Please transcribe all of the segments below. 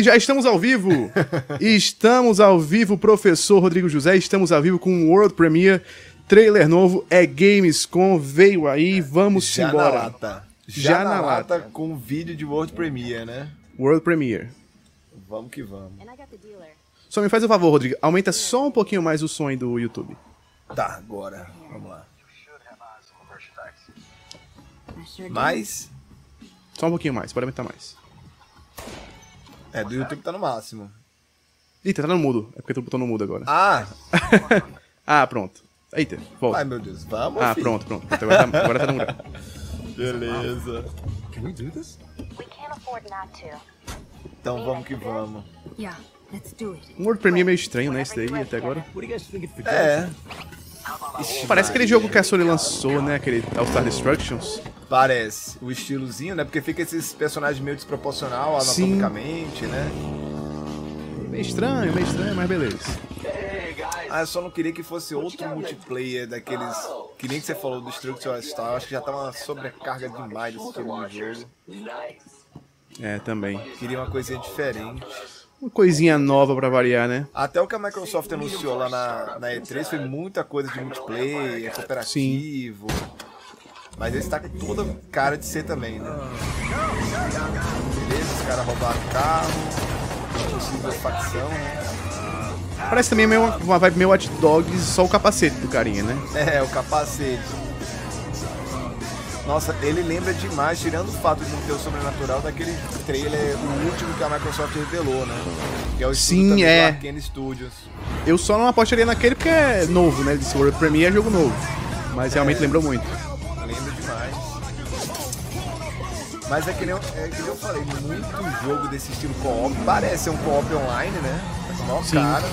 E já estamos ao vivo! estamos ao vivo, professor Rodrigo José. Estamos ao vivo com o World Premiere. Trailer novo é Gamescom. Veio aí, vamos Já embora. na lata. Já Já, na na, lata. lata. com vídeo de World Premiere, né? World Premiere. Vamos que vamos. Só me faz o favor, Rodrigo. Aumenta só um pouquinho mais o som aí do YouTube. Tá, agora. Vamos lá. Mais. Só um pouquinho mais, pode aumentar mais. É, do YouTube tá no máximo. Eita, tá no mudo. É porque tu botou no mudo agora. Ah! Ah, pronto. Eita, volta. Ai, meu Deus. Vamos, Ah, filho. pronto, pronto. pronto. Agora tá, agora tá no grau. Beleza. Can we do this? We can't afford not to. Então vamos que vamos. Yeah, let's do it. Um World Premiere meio estranho, né? Esse daí até agora. What do you guys think it for É, Parece aquele jogo que a Sony lançou, né? Aquele All-Star Destructions. parece. O estilozinho, né? Porque fica esses personagens meio desproporcional Sim. anatomicamente, né? Meio estranho, meio estranho, mas beleza. Ah, eu só não queria que fosse outro multiplayer daqueles. Que nem que você falou do Destruction Star. Acho que já tá uma sobrecarga demais desse tipo de jogo. É, também. Queria uma coisinha diferente. Uma coisinha nova pra variar, né? Até o que a Microsoft anunciou lá na, na E3 foi muita coisa de multiplayer, cooperativo. Mas esse tá com toda cara de ser também, né? Beleza, os caras roubaram o carro. Possível facção, né? Parece também meio, uma vibe meio Watch Dogs, só o capacete do carinha, né? É, o capacete. Nossa, ele lembra demais, tirando o fato de não ter o sobrenatural, daquele trailer, o último que a Microsoft revelou, né? Que é o Sim, é. Arkane Studios. Eu só não apostaria naquele porque é novo, né? Ele disse World Premiere é jogo novo. Mas realmente lembrou muito. Lembra demais. Mas é que, nem eu, é que nem eu falei, muito jogo desse estilo co-op. Parece ser um co-op online, né? O maior Sim. cara.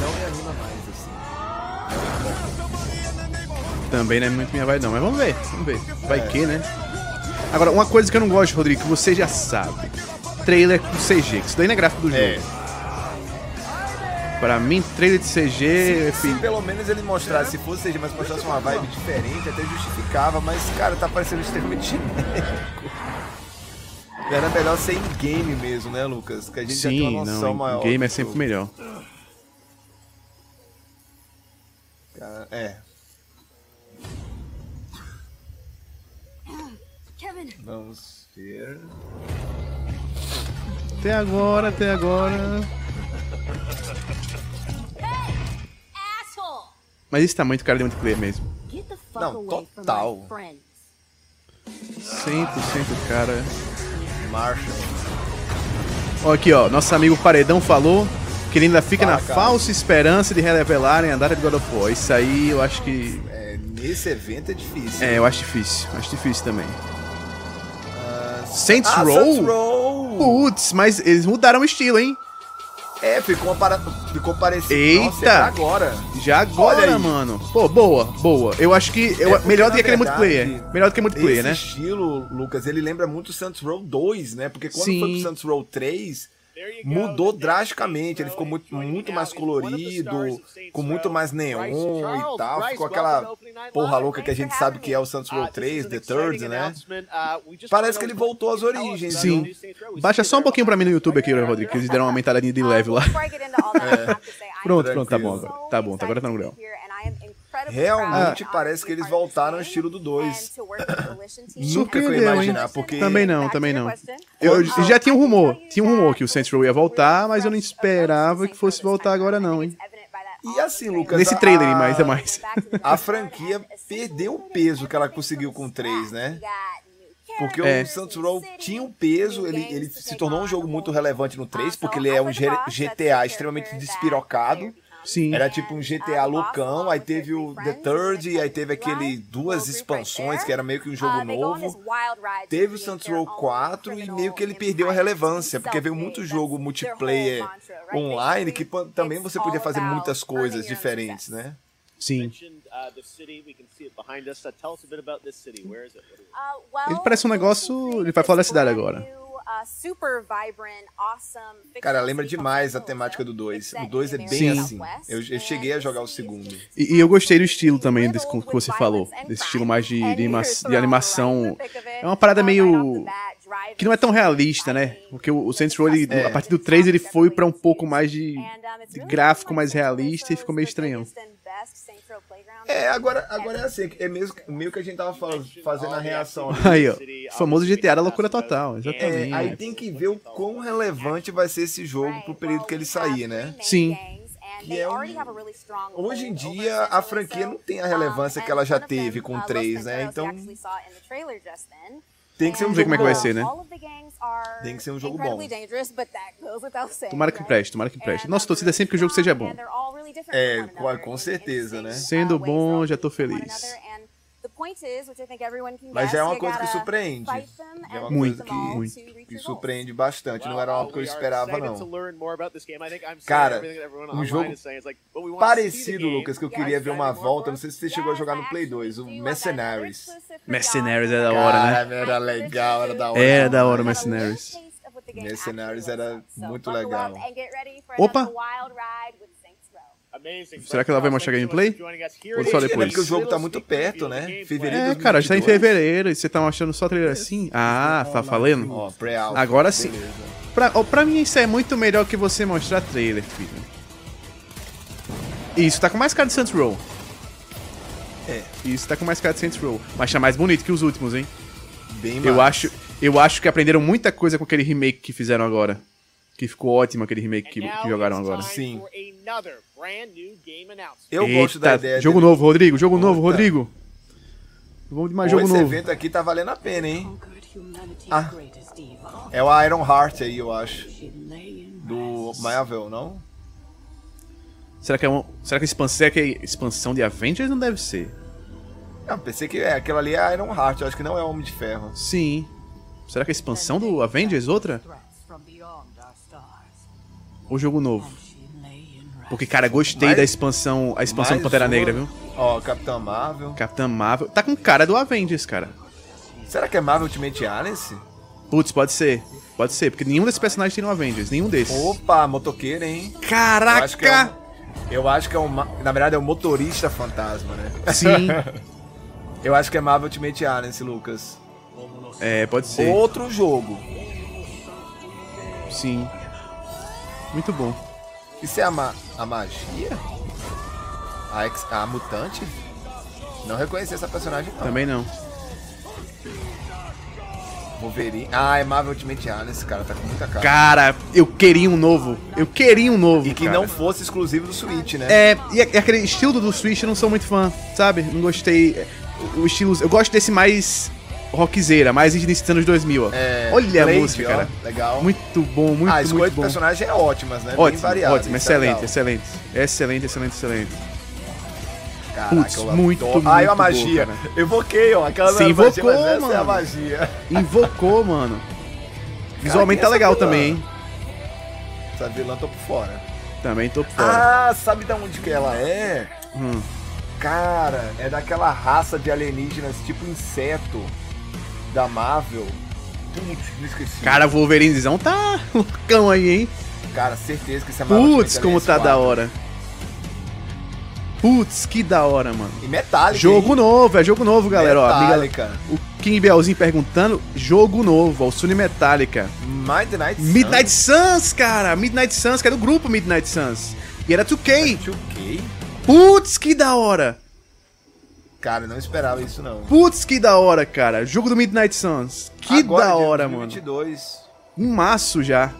Não me anima mais, assim. Também não é muito minha vibe não, mas vamos ver, vamos ver. Vai que, né? Agora, uma coisa que eu não gosto, Rodrigo, que você já sabe. Trailer com CG, que isso daí não é gráfico do jogo. É. Pra mim, trailer de CG, Se filho, pelo menos ele mostrasse, se fosse seja, mas mostrasse uma vibe diferente, até justificava, mas, cara, tá parecendo extremamente genérico. Era melhor ser em game mesmo, né, Lucas? Que a gente já tem sim, uma noção não, maior. game é sempre melhor. Cara, é, vamos ver. Até agora, até agora. Mas esse tamanho do cara de multiplayer mesmo. Não, total. from my friends. 100% cara. Marshall. Ó, aqui, ó. Nosso amigo Paredão falou que ele ainda fica Fala, na cara. falsa esperança de revelarem a data de God of War. Isso aí eu acho que. É, nesse evento é difícil. É, eu acho difícil. Acho difícil também. Saints ah, Row? Saints Row! Putz, mas eles mudaram o estilo, hein? É, ficou, para... ficou parecido. Eita! Nossa, é pra agora. Já agora, mano. Pô, boa, boa. Eu acho que. eu- É, porque, melhor do que aquele verdade, multiplayer. Melhor do que multiplayer, Esse né? estilo, Lucas, ele lembra muito o Saints Row 2, né? Porque quando Sim. foi pro Saints Row 3, mudou drasticamente. Ele ficou muito, muito mais colorido, com muito mais neon e tal. Ficou aquela porra louca que a gente sabe que é o Saints Row 3, The Third, né? Parece que ele voltou às origens. Sim. viu? Baixa só um pouquinho pra mim no YouTube aqui, Rodrigo, que eles deram uma aumentadinha de level lá. Am Pronto, pronto, tá bom agora. Tá bom, tá agora tá no grau. here and I am incredibly Realmente parece que eles voltaram ao estilo do 2. and to work with the Volition team. Nunca que eu ia Surpreendeu, hein? imaginar, porque... Também não, também não. Eu Um, já tinha um rumor, tinha um rumor que o Saints Row ia voltar, mas eu não esperava que fosse voltar agora não, hein? E assim, Lucas, Nesse a- trailer, mais é mais. A franquia perdeu o peso que ela conseguiu com o 3, né? Porque É. o Saints Row tinha um peso, ele, ele se tornou um jogo muito relevante no 3, porque ele é um G- GTA extremamente despirocado. Sim. Era tipo um GTA loucão, aí teve o The Third, e aí teve aquele duas expansões, que era meio que um jogo novo. Teve o Saints Row 4 e meio que ele perdeu a relevância, porque veio muito jogo multiplayer online que também você podia fazer muitas coisas diferentes, né? Sim. uh. Uh, it? Ele parece um negócio- ele vai falar da cidade agora. Cara, lembra demais a temática do 2. O 2 é bem Sim. assim. Eu, eu cheguei a jogar o segundo. E, e eu gostei do estilo também desse que você falou. Desse estilo mais de, de, de animação. É uma parada meio que não é tão realista, né? Porque o, o Saints Row, ele, a partir do 3, ele foi pra um pouco mais de, de gráfico mais realista e ficou meio estranhão. É, agora, agora é assim, é mesmo, meio que a gente tava fazendo a reação. Aí, ó. O famoso GTA da loucura total, É, exatamente. aí tem que ver o quão relevante vai ser esse jogo pro período que ele sair, né? Sim. Que é um- Hoje em dia, a franquia não tem a relevância que ela já teve com o 3, né? Então, tem que ser um jogo como é que vai bom. ser, né? Tem que ser um jogo bom. Tomara que preste, tomara que preste. Nossa torcida é sempre que o jogo seja bom. É, com- com certeza, né? Sendo bom, já tô feliz. Mas já é uma coisa que surpreende. É uma Muito, coisa que, muito. que surpreende bastante. Não era algo que eu esperava, não. Cara, um jogo Parecido. Lucas, que eu queria ver uma volta. Não sei se você chegou a jogar no Play 2, o Mercenaries. Mercenaries é da hora, né? Cara, era legal, era da hora. Era da hora o Mercenaries. Mercenaries era muito legal. Opa! Será que ela vai mostrar gameplay? Ou at só depois? Porque o jogo tá muito perto, né? Fevereiro É, cara, já tá em 2022. fevereiro e você tá mostrando só trailer assim? Ah, tá falando? Agora sim. Pra, pra mim isso é muito melhor que você mostrar trailer, filho. Isso tá com mais cara de Saints Row. É. Isso tá com mais cara de Saints Row. Mas tá mais bonito que os últimos, hein? Bem Eu massa. acho, eu acho que aprenderam muita coisa com aquele remake que fizeram agora. Que ficou ótimo aquele remake que, que jogaram agora. Sim. Eu gosto da Eita, ideia. Jogo dele. novo, Rodrigo. Jogo novo. Rodrigo. Vamos de mais Pô, jogo esse novo. evento aqui tá valendo a pena, hein? Humanity's Ah. É o Iron Heart aí, eu acho. Do Marvel, não? Será que é um, será que a expansão, será que é expansão de Avengers não deve ser? Não, pensei que é. Aquela ali é Iron Heart, eu acho que não é Homem de Ferro. Sim. Será que a expansão do Avengers outra? Ou jogo novo? Porque, cara, gostei Mais- da expansão, a expansão do Pantera uma- Negra, viu? Ó, Capitão Marvel. Capitã Marvel. Tá com cara do Avengers, cara. Será que é Marvel Ultimate Alliance? Putz, pode ser. Pode ser, porque nenhum desses personagens tem no Avengers. Nenhum desses. Opa, motoqueiro, hein? Eu Caraca! acho que é um, eu acho que é um. ma- Na verdade, é um motorista fantasma, né? Sim. Eu acho que é Marvel Ultimate Alliance, Lucas. É, pode ser. Outro jogo. Sim. Muito bom. Isso é a, ma a magia? A, ex a mutante? Não reconheci essa personagem, não. Também não. Wolverine. Ah, é Marvel Ultimate Alliance, cara. Tá com muita cara. Cara, eu queria um novo. Eu queria um novo. E que cara. não fosse exclusivo do Switch, né? É, e e aquele estilo do Switch eu não sou muito fã, sabe? Não gostei. O estilo. Eu gosto desse mais rockzeira, mais início dos anos 2000, ó. É, Olha a Blade, música, ó, cara. Legal. Muito bom, muito, ah, a escolha muito de bom. personagem é ótimas, né? Bem Ótimo, variada. ótimo, é excelente, legal. excelente. Excelente, excelente, excelente. Caraca, Putz, eu muito. Ah, e a muito magia. boa, Evoquei, ó. Aquela Você magia, invocou, mas essa é a mano. magia. Invocou, mano. Visualmente quem é tá legal vilã? também, hein? Essa vilã tô por fora. Também tô por fora. Ah, sabe da onde que ela é? Hum. Cara, é daquela raça de alienígenas tipo inseto da Marvel. Putz, me esqueci. Cara, o Wolverinezão tá loucão aí, hein? Cara, certeza que esse é Marvel Putz, como tá da 4. hora. Putz, que da hora, mano. E Metallica. Jogo hein? novo, é jogo novo, galera. Ó, amiga, Metallica. o King Belzinho perguntando, jogo novo, ó, o Sony Metallica. Midnight Sun. Midnight Suns, cara! Midnight Suns, que é do grupo Midnight Suns. E era 2K. 2K? Putz, que da hora! Cara, não esperava isso não. Putz, que da hora, cara. Jogo do Midnight Suns. Que Agora, da dia hora, mano. 2022. Um maço já.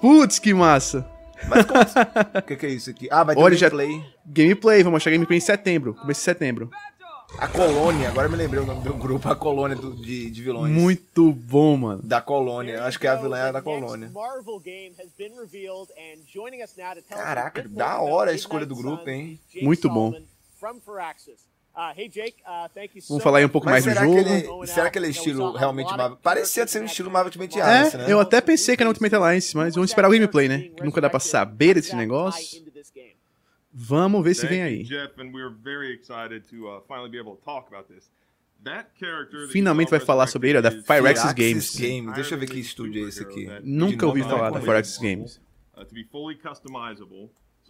Putz, que massa. Mas como... O que, que é isso aqui? Ah, vai ter Olha, um já- gameplay. Gameplay, vamos achar gameplay em setembro. Começo de setembro. A Colônia, agora eu me lembrei o nome do grupo, a Colônia do- de, de vilões. Muito bom, mano. Da Colônia, eu acho que é a vilã é da Colônia. Caraca, da hora a escolha do grupo, hein? Muito bom. From Firaxis. Uh, hey Jake, uh, thank you so Vamos falar aí um pouco for mais do será que, jogo. ele, será que ele é estilo realmente Marvel? Parecia ser um estilo Marvel Ultimate É, Alliance, né? eu até pensei que era Ultimate Alliance, mas vamos esperar o gameplay, né? Que nunca dá pra saber desse negócio. Vamos ver se vem aí. Uh, Finalmente vai falar sobre ele, ó, da Firaxis Games. Games. Deixa eu ver que estúdio é esse aqui. Nunca ouvi falar da Firaxis. Games.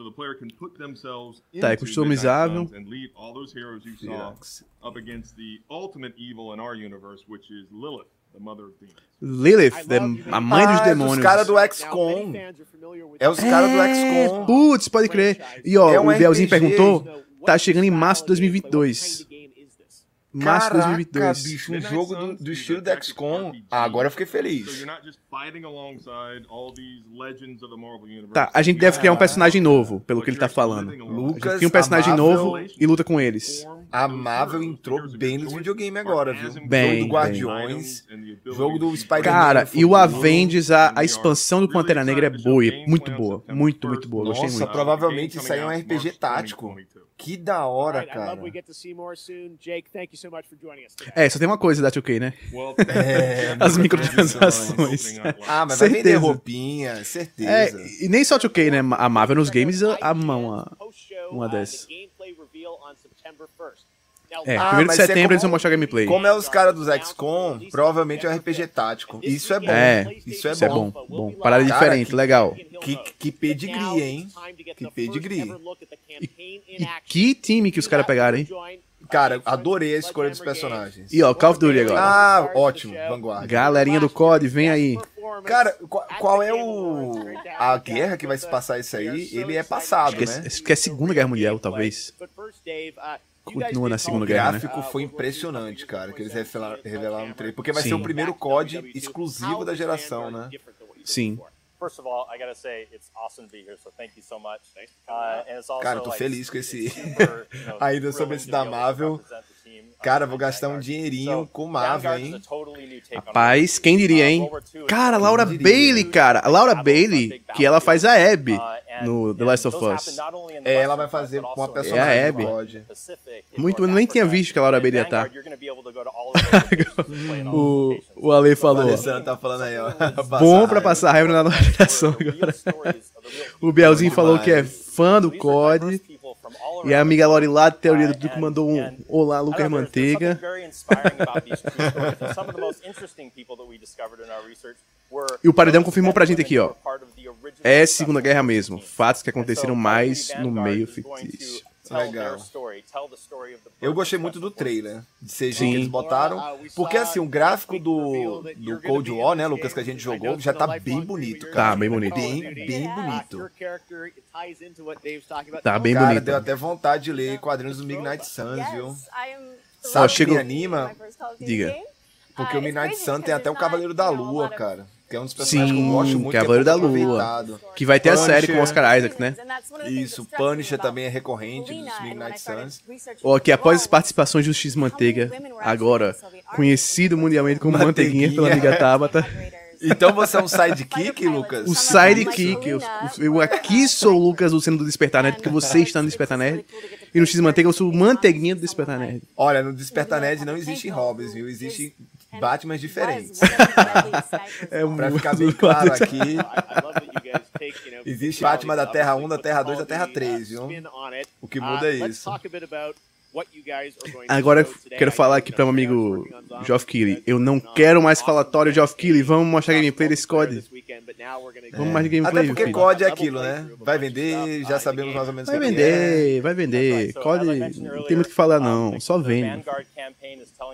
To be fully customizable, so the player can put themselves Tá, é into customizável. Midnight Suns and lead all those heroes you saw Firaxis. up against the ultimate evil in our universe, which is Lilith. the mother of demons. Lilith, the- a mãe dos Ah, é dos demônios. cara do XCOM. É os caras do É, XCOM. Putz, pode crer. E ó, É um o Bielzinho perguntou, tá chegando em março de of gameplay, what 2022. kind of game is this? Março de Caraca, 2022. bicho, um jogo do, do estilo a do tactical XCOM. Ah, agora eu fiquei feliz. Tá, a gente deve criar um personagem novo, pelo que ele tá falando. Lucas, cria um personagem novo e luta com eles. A Marvel entrou bem nos videogames agora, viu? Bem, jogo do Guardiões, jogo do Spider-Man. Cara, no e o. Avengers, a, a expansão do Pantera Negra é boa, e muito boa, muito, muito boa, gostei Nossa, muito. provavelmente isso aí é um RPG tático. Que da hora, love cara. we get to see more soon. Jake, thank you so much for joining us today. É, só tem uma coisa da 2K, né? É, As microtransações. Ah, mas vai vender Certeza. roupinha, É, certeza. e nem só 2K, né? A Marvel nos games uma... Post-show, uma uh, dessas. The gameplay reveal on September 1st. Now, É, Ah, primeiro de mas é setembro como- eles vão mostrar gameplay. Como é os caras dos XCOM, provavelmente é um RPG tático. Isso é bom. É, isso é Isso é bom. bom, bom. Parada Cara, diferente, que- legal. Que, que pedigree, hein? Que pedigree. E que time que os caras pegaram, hein? Cara, adorei a escolha dos personagens. E ó, Call of Duty agora. Ah, ótimo, Vanguard. Galerinha do COD, vem aí. Cara, qual, qual é o. A guerra que vai se passar isso aí? Ele é passado, Acho que, é, né? acho que é a Segunda Guerra Mundial, talvez. Continua na Segunda O Guerra, né? gráfico foi impressionante, cara, que eles revelaram, revelaram no trailer. Porque vai Sim. ser o primeiro COD exclusivo da geração, né? Sim. First of all, I gotta say it's awesome to be here, so thank you so much. Uh, and it's also, Cara, eu tô like, feliz com esse- super, you know, Ainda sobre esse da Marvel. uh, Cara, vou gastar um dinheirinho So, com Marvel, hein? a totally Rapaz, quem diria, hein? Cara, a Laura? Bailey, cara. A Laura Bailey, que ela faz a Abby no The Last of Us. É, ela vai fazer com uma É a personagem Abby. do COD. Muito, eu nem tinha visto que a Laura Bailey ia estar. O, o Ale O falou, tá falando aí, ó. bom pra passar raiva na nova geração agora. O Bielzinho falou que é fã do COD. E a amiga Lori lá, Teoria do Duque, mandou um Olá, Lucas Manteiga. E o Paredão confirmou pra gente aqui, ó. É Segunda Guerra mesmo. Fatos que aconteceram mais no meio fictício. Legal. Eu gostei muito do trailer, de CG Sim. que eles botaram. Porque assim, o gráfico do, do Cold War, né, Lucas, que a gente jogou, já tá bem bonito, cara. Tá bem bonito. Bem, bem bonito. Tá bem Cara, bonito. deu até vontade de ler quadrinhos do Midnight Suns, viu? Sabe o que me anima? Diga. Porque Uh, o Midnight it's Sun crazy tem até o Cavaleiro da Lua, cara. Que é um dos personagens que eu Sim, gosto muito. que é Cavaleiro da Lua. Que vai ter a série com Punisher. Oscar Isaac, né? Isso, Punisher também é recorrente dos Midnight Suns. researching Ó, que após as participações do X Manteiga, agora conhecido mundialmente como Manteiguinha pela amiga Tabata, Então você é um sidekick, Lucas? o sidekick, eu, eu aqui sou o Lucas Luceno do Despertar Nerd, porque você está no Despertar Nerd, e no X Manteiga eu sou o Manteiguinha do Despertar Nerd. Olha, no Despertar Nerd não existem hobbies, viu? Existem Batmans diferentes. É um Pra ficar bem claro aqui, Existe existe Batman da Terra 1, da Terra 2, da Terra 3, viu? O que muda é isso. Agora eu quero falar aqui para meu amigo Geoff Keighley. Eu não quero mais falatório, Geoff Keighley. Vamos mostrar gameplay desse COD. Vamos mais de gameplay, Até porque filho. COD é aquilo, né? Vai vender, já sabemos mais ou menos o Vai é. vender, vai vender. COD não tem muito o que falar, não. Só vende.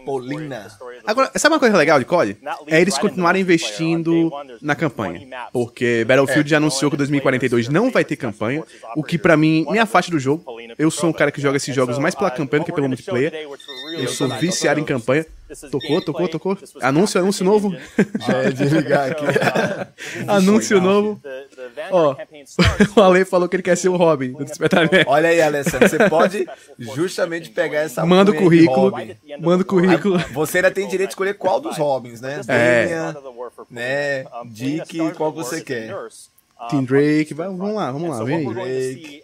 Polina. Agora, sabe uma coisa legal de COD? É eles continuarem investindo na campanha. Porque Battlefield já anunciou que 2042 não vai ter campanha, o que pra mim me afasta do jogo. Eu sou um cara que joga esses jogos mais pela campanha do que pelo multiplayer. Eu sou viciado em campanha. Tocou, tocou, tocou. Anúncio, anúncio novo. É, desligar aqui. Anúncio novo. Ó, o Ale falou que ele quer ser o Robin do Despertar Nerd. Olha aí, Alessandro, você pode justamente pegar essa Manda o currículo. Manda o currículo. Você ainda tem direito de escolher qual dos Robins, né? É. Né? Dick, qual que você quer. Tim Drake, vamos lá, vamos lá, vem aí.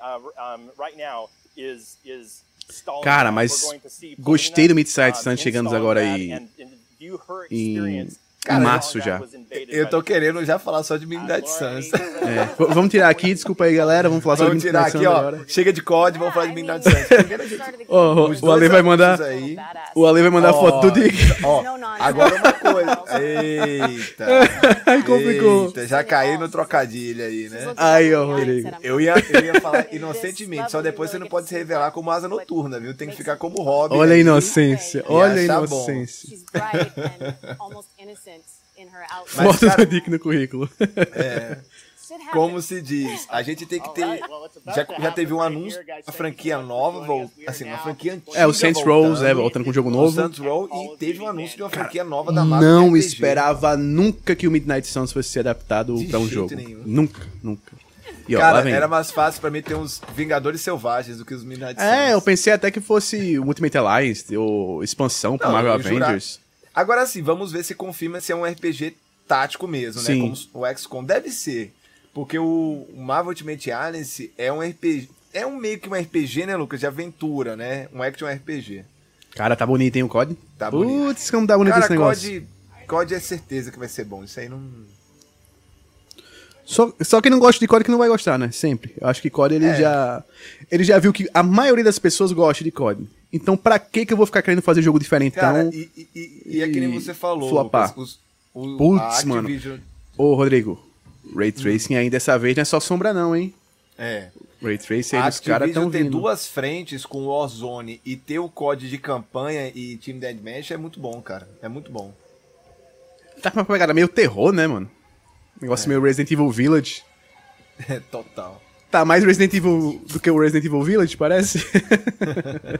Cara, mas gostei do Midnight Sun chegando agora aí. Em em março já. Eu tô querendo já falar só de Midnight Suns. É. Vamos tirar aqui, desculpa aí, galera. Vamos falar só Vamos de tirar Midnight aqui, Suns ó. agora. Chega de COD, vamos falar de Midnight Suns. Primeiro a gente- Ó, os o Ale vai mandar. aí. O Ale vai mandar a foto do Dick. Ó, agora uma coisa. Eita. Aí complicou. Eita, já caí no trocadilho aí, né? Aí, ó, Rodrigo. Eu ia, eu ia falar inocentemente, só depois você não pode se revelar como asa noturna, viu? Tem que ficar como hobby. Olha a aí. inocência. Olha a inocência. Cara- do Dick no currículo. É, como se diz, a gente tem que ter. Já, já teve um anúncio, a franquia nova, assim, uma franquia antiga. É, o Saints Row, é, voltando com um jogo O novo. Saints Row e teve um anúncio de uma franquia nova da Marvel. Não RPG. esperava nunca que o Midnight Suns fosse ser adaptado De pra um jogo. nenhum. Nunca, nunca. E ó, Cara, era mais fácil pra mim ter uns Vingadores Selvagens do que os Midnight Suns. É, eu pensei até que fosse o Ultimate Alliance ou expansão pro Marvel. Avengers. Agora sim, vamos ver se confirma se é um RPG tático mesmo, Sim. né? Como o XCOM deve ser. Porque o o Marvel Ultimate Alliance é um RPG. É um meio que um RPG, né, Lucas? De aventura, né? Um action RPG. Cara, tá bonito, hein, o COD? Tá bonito. Putz, como tá bonito Cara, esse negócio. COD, COD é certeza que vai ser bom. Isso aí não. Só, só quem não gosta de COD que não vai gostar, né? Sempre. Eu acho que COD ele É. já. Ele já viu que a maioria das pessoas gosta de COD. Então, pra que que eu vou ficar querendo fazer jogo diferentão? Cara, e, e, e, e é que nem você falou. flopar. Os, Putz, mano. Ô, Rodrigo, Ray Tracing aí dessa vez não é só sombra, não, hein? É. Ray Tracing aí os caras Activision tão ter vindo. duas frentes com o Warzone e ter o COD de campanha e Team Deathmatch é muito bom, cara. É muito bom. Tá com uma pegada meio terror, né, mano? Negócio meio Resident Evil Village. É total. Tá mais Resident Evil do que o Resident Evil Village, parece?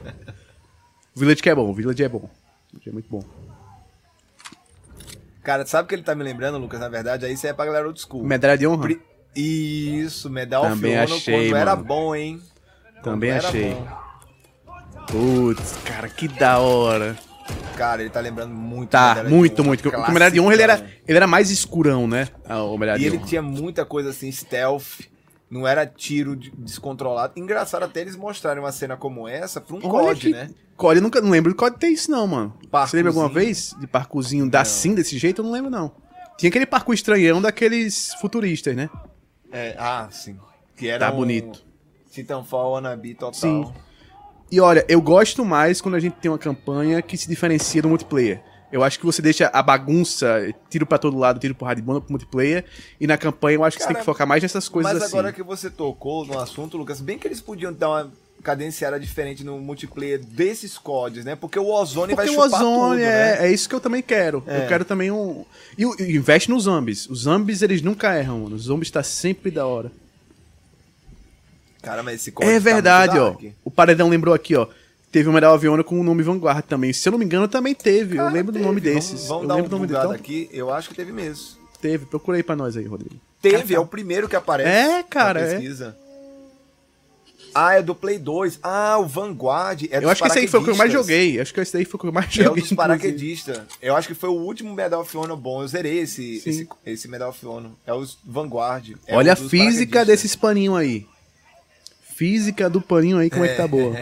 Village que é bom, Village é bom. Village é muito bom. Cara, sabe o que ele tá me lembrando, Lucas? Na verdade, aí isso é pra galera old school. Medalha de honra? Pri- Isso, Medal Também of Honor achei, quando era mano. bom, hein? Também Quando achei. Putz, cara, que da hora. Cara, ele tá lembrando muito. Tá, muito, muito. Porque o Medalha de Honra ele era, ele era mais escurão, né? Ah, O Medalha E ele tinha muita coisa assim, stealth. Não era tiro de- descontrolado. Engraçado até eles mostrarem uma cena como essa pra um Olha COD, que- né? COD, eu nunca não lembro de COD ter isso, não, mano. Você lembra alguma vez de parkourzinho da assim desse jeito? Eu não lembro, não. Tinha aquele parkour estranhão daqueles futuristas, né? É, ah, sim. Que era Tá um bonito. Titanfall wannabe total. Sim. E olha, eu gosto mais quando a gente tem uma campanha que se diferencia do multiplayer. Eu acho que você deixa a bagunça, tiro pra todo lado, tiro porrada de banda pro multiplayer. E na campanha eu acho que você tem Cara, que focar mais nessas coisas Mas assim. agora que você tocou no assunto, Lucas, bem que eles podiam dar uma cadenciada diferente no multiplayer desses CODs, né? Porque o Ozone vai Porque o chupar Ozone tudo, é, né? é isso que eu também quero. É. Eu quero também um. E, o- e investe nos zombies. Os zombies, eles nunca erram, mano. Os zombies tá sempre da hora. Cara, mas esse COD É tá verdade, muito ó. O Paredão lembrou aqui, ó. Teve o Medal of Honor com o nome Vanguard também. Se eu não me engano, também teve. eu Cara, lembro do nome teve. desses. Vamos, vamos eu dar lembro um do nome dele. aqui. Eu acho que teve mesmo. Teve. Procura aí pra nós aí, Rodrigo. Teve, é o primeiro que aparece. É, cara, na é. pesquisa. Ah, é do Play 2. Ah, o Vanguard. É eu acho que esse aí foi o que eu mais joguei. Acho que esse daí foi o que eu mais É o joguei. dos paraquedistas. Eu acho que foi o último Medal of Honor bom. Eu zerei esse, esse, esse Medal of Honor. É os Vanguard. É Olha o a física desses paninhos aí. Física do paninho aí, como é que tá boa.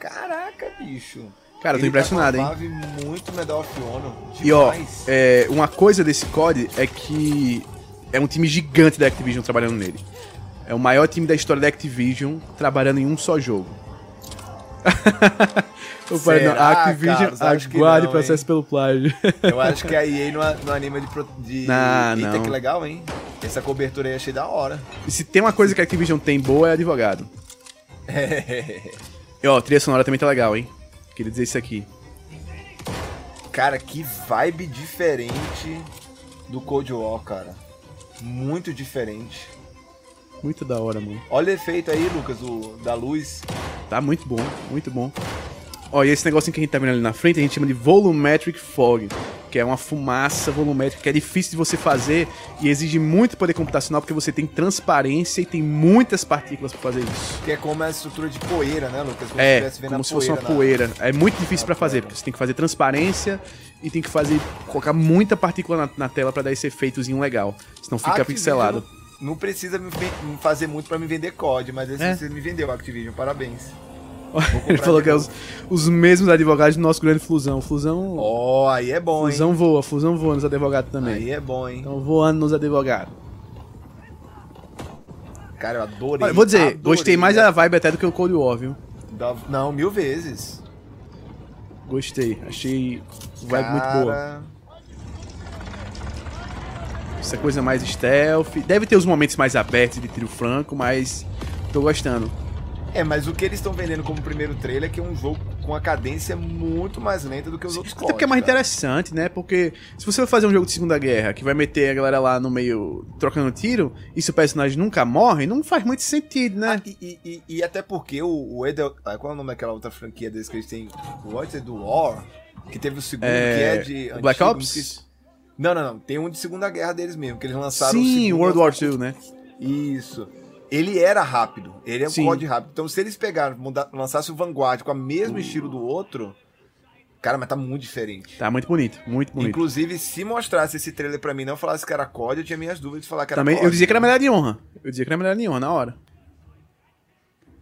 Caraca, bicho. Cara, eu tô Ele impressionado, tá hein? muito Medal of Honor. E ó, é, uma coisa desse COD é que é um time gigante da Activision trabalhando nele. É o maior time da história da Activision trabalhando em um só jogo. Eu falei, não, a Activision Carlos? Aguarde não, processo hein? pelo plágio. Eu acho que a EA não, não anima de. de... Não, Eita, não. que legal, hein? Essa cobertura aí achei da hora. E se tem uma coisa que a Activision tem boa é advogado. E ó, a trilha sonora também tá legal, hein? Queria dizer isso aqui. Cara, que vibe diferente do Cold War, cara. Muito diferente. Muito da hora, mano. Olha o efeito aí, Lucas, do, da luz. Tá muito bom, muito bom. Ó, e esse negocinho que a gente tá vendo ali na frente, a gente chama de Volumetric Fog, que é uma fumaça volumétrica que é difícil de você fazer e exige muito poder computacional porque você tem transparência e tem muitas partículas pra fazer isso. Que é como a estrutura de poeira, né, Lucas? Como É, vendo como se fosse uma na- poeira. É muito difícil na pra fazer, porque você tem que fazer transparência e tem que fazer colocar muita partícula na, na tela pra dar esse efeitozinho legal, senão fica Activision pixelado. Não precisa me fazer muito pra me vender COD, mas esse É. você me vendeu, Activision. Parabéns. Ele falou que é os, os mesmos advogados do nosso grande Flusão. Flusão, Ó, aí é bom, hein? Flusão voa, Flusão voa nos advogados também. Aí é bom, hein? Então voando nos advogados. Cara, eu adorei. Olha, vou dizer, adorei, gostei mais né? da vibe até do que o Cold War, viu? Da- Não, mil vezes. Gostei, achei vibe muito boa. Cara, Essa coisa mais stealth. Deve ter os momentos mais abertos de tiro franco, mas tô gostando. É, mas o que eles estão vendendo como primeiro trailer é que é um jogo com a cadência muito mais lenta do que os outros Até porque é mais cara. interessante, né? Porque se você vai fazer um jogo de Segunda Guerra que vai meter a galera lá no meio trocando tiro e se o personagem nunca morre, não faz muito sentido, né? Ah, e, e- e- até porque o, o Edel... ah, Qual é o nome daquela outra franquia deles que eles têm? O What is do War? Que teve o segundo, É, que é de... Black antigo, Ops? esqueci. Não, não, não. Tem um de Segunda Guerra deles mesmo, que eles lançaram o Sim, segundo- World War II, né? Isso. Ele era rápido. Ele é um Sim. COD rápido. Então, se eles pegaram, mudar, lançassem o Vanguard com o mesmo estilo do outro, cara, mas tá muito diferente. Tá muito bonito, muito bonito. Inclusive, se mostrasse esse trailer pra mim e não falasse que era COD, eu tinha minhas dúvidas de falar que era Também, COD. eu dizia que era medalha de honra. Eu dizia que era medalha de honra na hora.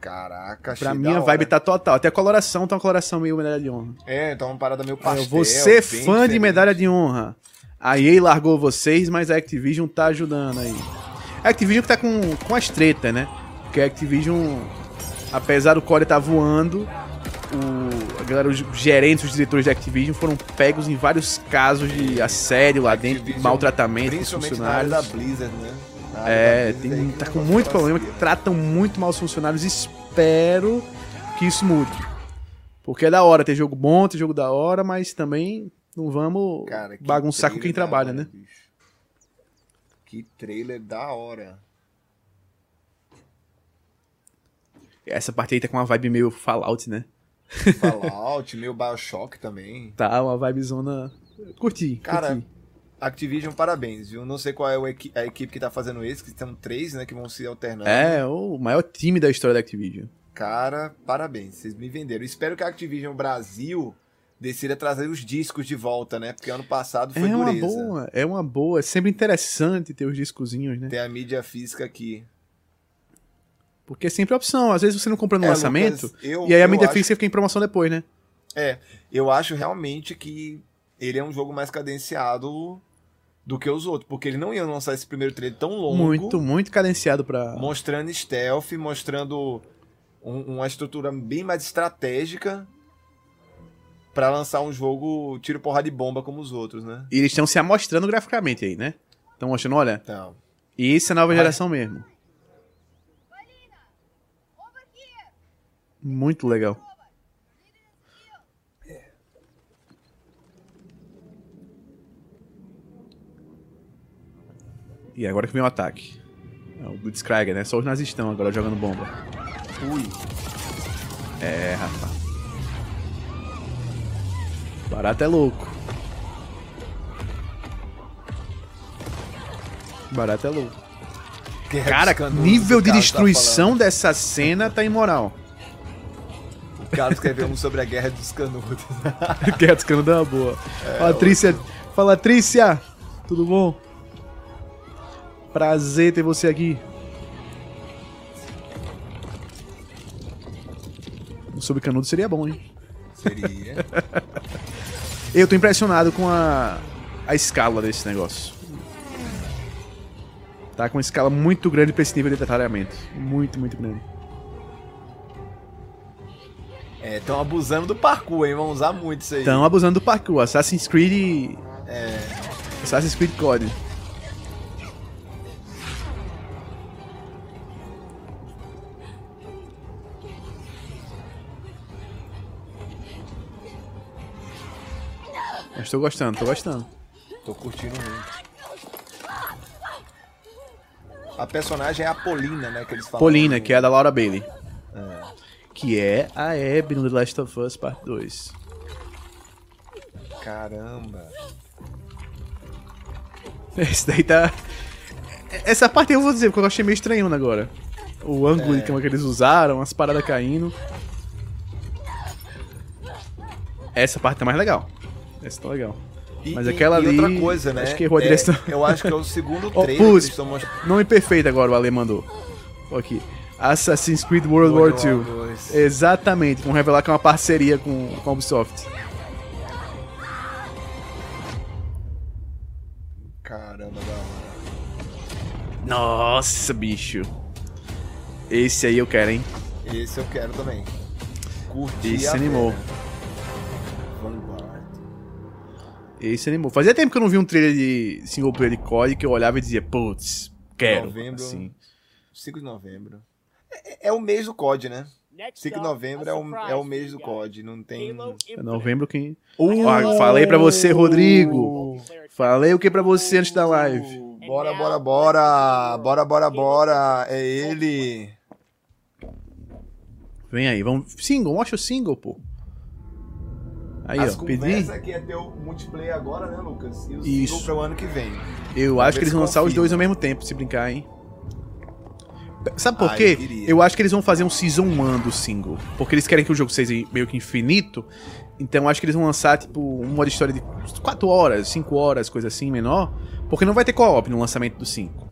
Caraca, Pra mim a vibe tá total. Até a coloração tá uma coloração meio medalha de honra. É, então uma parada meio pastel. eu vou ser fã de diferente. medalha de honra. A EA largou vocês, mas a Activision tá ajudando aí. A Activision que tá com, com as tretas, né? Porque a Activision, apesar do core tá voando, o, a galera, os gerentes, os diretores da Activision foram pegos em vários casos de assédio lá dentro, Activision, maltratamento dos funcionários. da Blizzard, né? É, aí tem, que tá com negócio muito tá problema, feio. tratam muito mal os funcionários. Espero que isso mude. Porque é da hora ter jogo bom, ter jogo da hora, mas também não vamos Cara, que bagunçar com quem da trabalha, né? bicho. Que trailer da hora. Essa parte aí tá com uma vibe meio Fallout, né? Fallout, meio Bioshock também. Tá uma vibe zona. Curti, Cara, curti. Activision, parabéns, viu? Não sei qual é a equipe que tá fazendo isso, que são três, né, que vão se alternando. É, o maior time da história da Activision. Cara, parabéns, vocês me venderam. Espero que a Activision Brasil decida trazer os discos de volta, né? Porque ano passado foi É uma dureza. boa, é uma boa. É sempre interessante ter os discozinhos, né? Ter a mídia física aqui. Porque é sempre opção. Às vezes você não compra no É, lançamento, Lucas, eu- e aí a mídia acho- física fica em promoção depois, né? É, eu acho realmente que ele é um jogo mais cadenciado do que os outros, porque eles não iam lançar esse primeiro trailer tão longo, Muito, muito cadenciado pra. mostrando stealth, mostrando um- uma estrutura bem mais estratégica pra lançar um jogo tiro porrada de bomba como os outros, né? E eles estão se amostrando graficamente aí, né? Estão mostrando, olha, Então, isso é nova geração mesmo. Muito legal. E agora que vem o ataque. É o Blitzkrieg, né? Só os nazistão agora jogando bomba. ui, É, rapaz. Barato é louco. Barato é louco. Guerra Cara, dos Canudos, nível de tá destruição dessa cena tá imoral. O Carlos escreveu um sobre a Guerra dos Canudos. Quieto, que não dá uma boa. Fala, Trícia. Fala, Trícia. Tudo bom? Prazer ter você aqui. Um sobre canudo seria bom, hein? Seria. Eu tô impressionado com a, a escala desse negócio. Tá com uma escala muito grande pra esse nível de detalhamento. Muito, muito grande. É, estão abusando do parkour, hein? Vão usar muito isso aí. Estão abusando do parkour. Assassin's Creed. É, Assassin's Creed Code. Mas tô gostando, tô gostando. tô curtindo muito. A personagem é a Polina, né? Que eles falam. Polina, que é a da Laura Bailey. Que é a Abby no The Last of Us Part 2. Caramba. Esse daí tá. Essa parte eu vou dizer, porque eu achei meio estranho agora. O ângulo de câmera que eles usaram, as paradas caindo. Essa parte tá mais legal. Essa tá legal. E, Mas e- aquela e ali, outra coisa, né? acho que errou a É, direção. eu acho que é o segundo trailer que pus. eles estão mostrando. Nome perfeito agora o Ale mandou. Aqui. Assassin's Creed World War II. Exatamente, vão revelar que é uma parceria com, com a Ubisoft. Caramba, da hora. Nossa, bicho. Esse aí eu quero, hein? Esse eu quero também. Curti Esse animou. pena. Esse animou. Fazia tempo que eu não vi um trailer de single player de COD que eu olhava e dizia, putz, quero. Novembro. Assim. 5 de novembro. É, é o mês do COD, né? Next 5 de novembro é o, é o mês do. COD. Não tem. É novembro que. Uh! Falei pra você, Rodrigo. Falei o que pra você antes da live. Bora, bora, bora! Bora, bora, bora! É ele! Vem aí, vamos. Single, mostra o single, pô. Aí, As ó, pedi. conversas que é ter o multiplayer agora, né, Lucas? E o Isso. single para o ano que vem. Eu Vamos acho que eles vão lançar os dois ao mesmo tempo, se brincar, hein? Sabe por Ah, quê? eu. Eu acho que eles vão fazer um Season 1 do single. Porque eles querem que o jogo seja meio que infinito. Então eu acho que eles vão lançar, tipo, um modo de história de 4 horas, 5 horas, coisa assim, menor. Porque não vai ter co-op no lançamento do 5.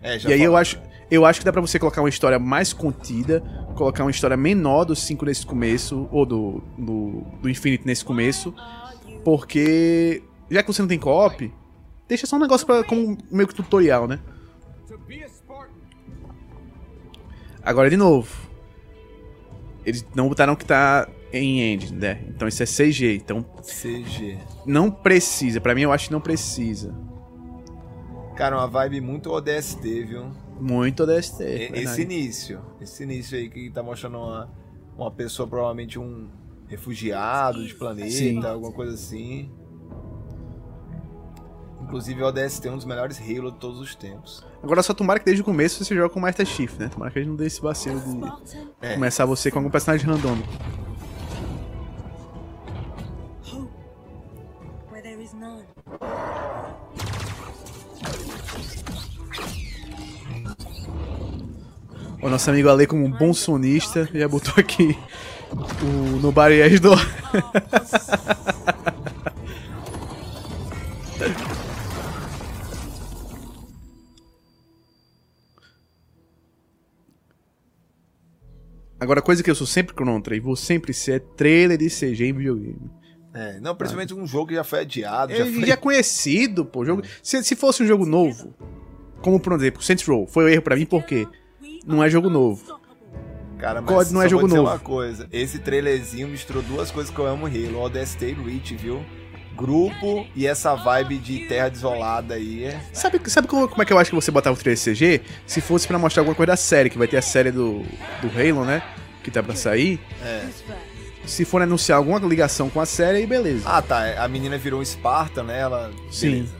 É, já E aí eu falaram. acho, eu acho que dá pra você colocar uma história mais contida, colocar uma história menor do 5 nesse começo, ou do, do, do nesse começo. Porque, já que você não tem co-op, deixa só um negócio pra, como meio que tutorial, né? Agora, de novo, eles não botaram que tá em engine, né? Então isso é CG, então CG. não precisa. Pra mim, eu acho que não precisa. Cara, uma vibe muito ODST, viu? Muito DST. E- esse início. Esse início aí que tá mostrando uma, uma pessoa, provavelmente um refugiado de planeta, Sim. alguma coisa assim. Inclusive, o ODST é um dos melhores Halo de todos os tempos. Agora só tomara que desde o começo você joga com Master Chief, né? Tomara que eles não dê esse vacilo de É. começar você com algum personagem randômico. O nosso amigo Ale, como um bom sonista, já botou aqui o Nobody Yes Door. Agora, coisa que eu sou sempre contra e vou sempre ser é trailer de CG em videogame. É, não, principalmente um jogo que já foi adiado, já foi... já é conhecido, pô. Jogo... Se, se fosse um jogo novo, como por exemplo, Saints Row, foi um erro pra mim porque não é jogo novo. Cara, mas COD não é jogo novo. uma coisa, esse trailerzinho misturou duas coisas que eu amo Halo, ODST e Reach, viu? Grupo e essa vibe de terra desolada aí. Sabe, sabe como, como é que eu acho que você botava o trailer CG? Se fosse pra mostrar alguma coisa da série, que vai ter a série do, do Halo, né? Que tá pra sair. É. Se for anunciar alguma ligação com a série, aí beleza. Ah, tá, a menina virou um Spartan, né? Ela... Sim. beleza.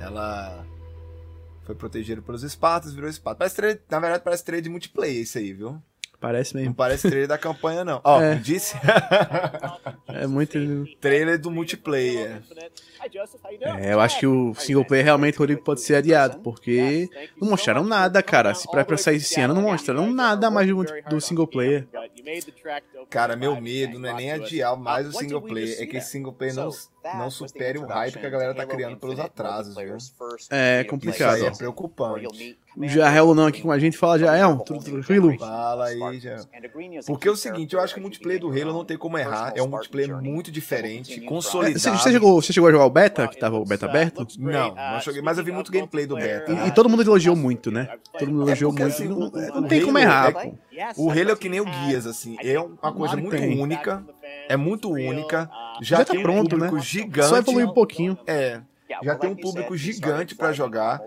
Ela foi protegida pelos Spartans, virou Spartan. Parece trailer, na verdade, parece trailer de multiplayer isso aí, viu? Parece Não mesmo. parece trailer da campanha, não. Ó, É. como disse, É muito. trailer do multiplayer. É, eu acho que o single player realmente, Rodrigo, pode ser adiado, porque não mostraram nada, cara. Se pra, pra sair esse ano, não mostraram nada mais do, do single player. Cara, meu medo não é nem adiar mais o single player, é que esse single player não, não supere o hype que a galera tá criando pelos atrasos, viu? É Isso complicado. aí é ó. preocupante. O Jael não aqui com a gente fala, Jael, tudo tranquilo? Fala aí, já. Porque é o seguinte, eu acho que o multiplayer do Halo não tem como errar, é um multiplayer muito diferente, É, consolidado. Você, você chegou, você chegou a jogar o beta, que tava o beta aberto? Não, não joguei, mas eu vi muito gameplay do beta. E, e todo mundo elogiou muito, né? Todo mundo elogiou porque, muito. assim, Não, não tem como errar, é- pô. O Halo é que nem o Guias, assim, é uma coisa muito tem. única, é muito única, já, Já tá tem um pronto, público né? gigante. Só evoluir um pouquinho. É, já tem um público gigante pra jogar.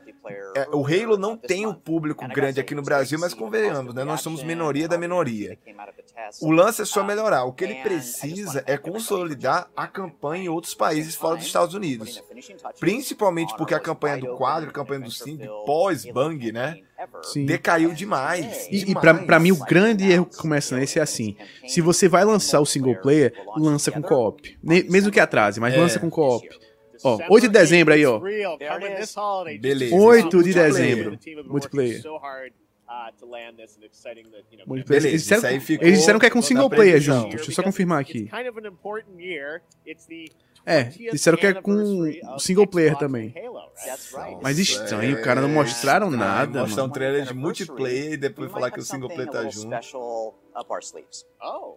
É, o Halo não tem o público grande aqui no Brasil, mas convenhamos, né? Nós somos minoria da minoria. O lance é só melhorar. O que ele precisa é consolidar a campanha em outros países fora dos Estados Unidos. Principalmente porque a campanha do quadro, a campanha do Simp, pós-Bang, né? Sim. Decaiu demais. E, e demais. pra mim, o grande erro que começa nesse é assim: se você vai lançar o single player, lança com co-op. Mesmo que atrase, mas É. lança com co-op. Ó, 8 de dezembro aí, ó. Beleza. 8 de dezembro. Multiplayer. Multiplayer. Beleza, Eles disseram, isso aí ficou eles disseram que é com single player junto. Deixa eu só confirmar aqui. É, disseram que é com single player também. Mas estranho, cara, não mostraram nada, Mostrar um trailer de multiplayer e depois falar que o single player tá junto.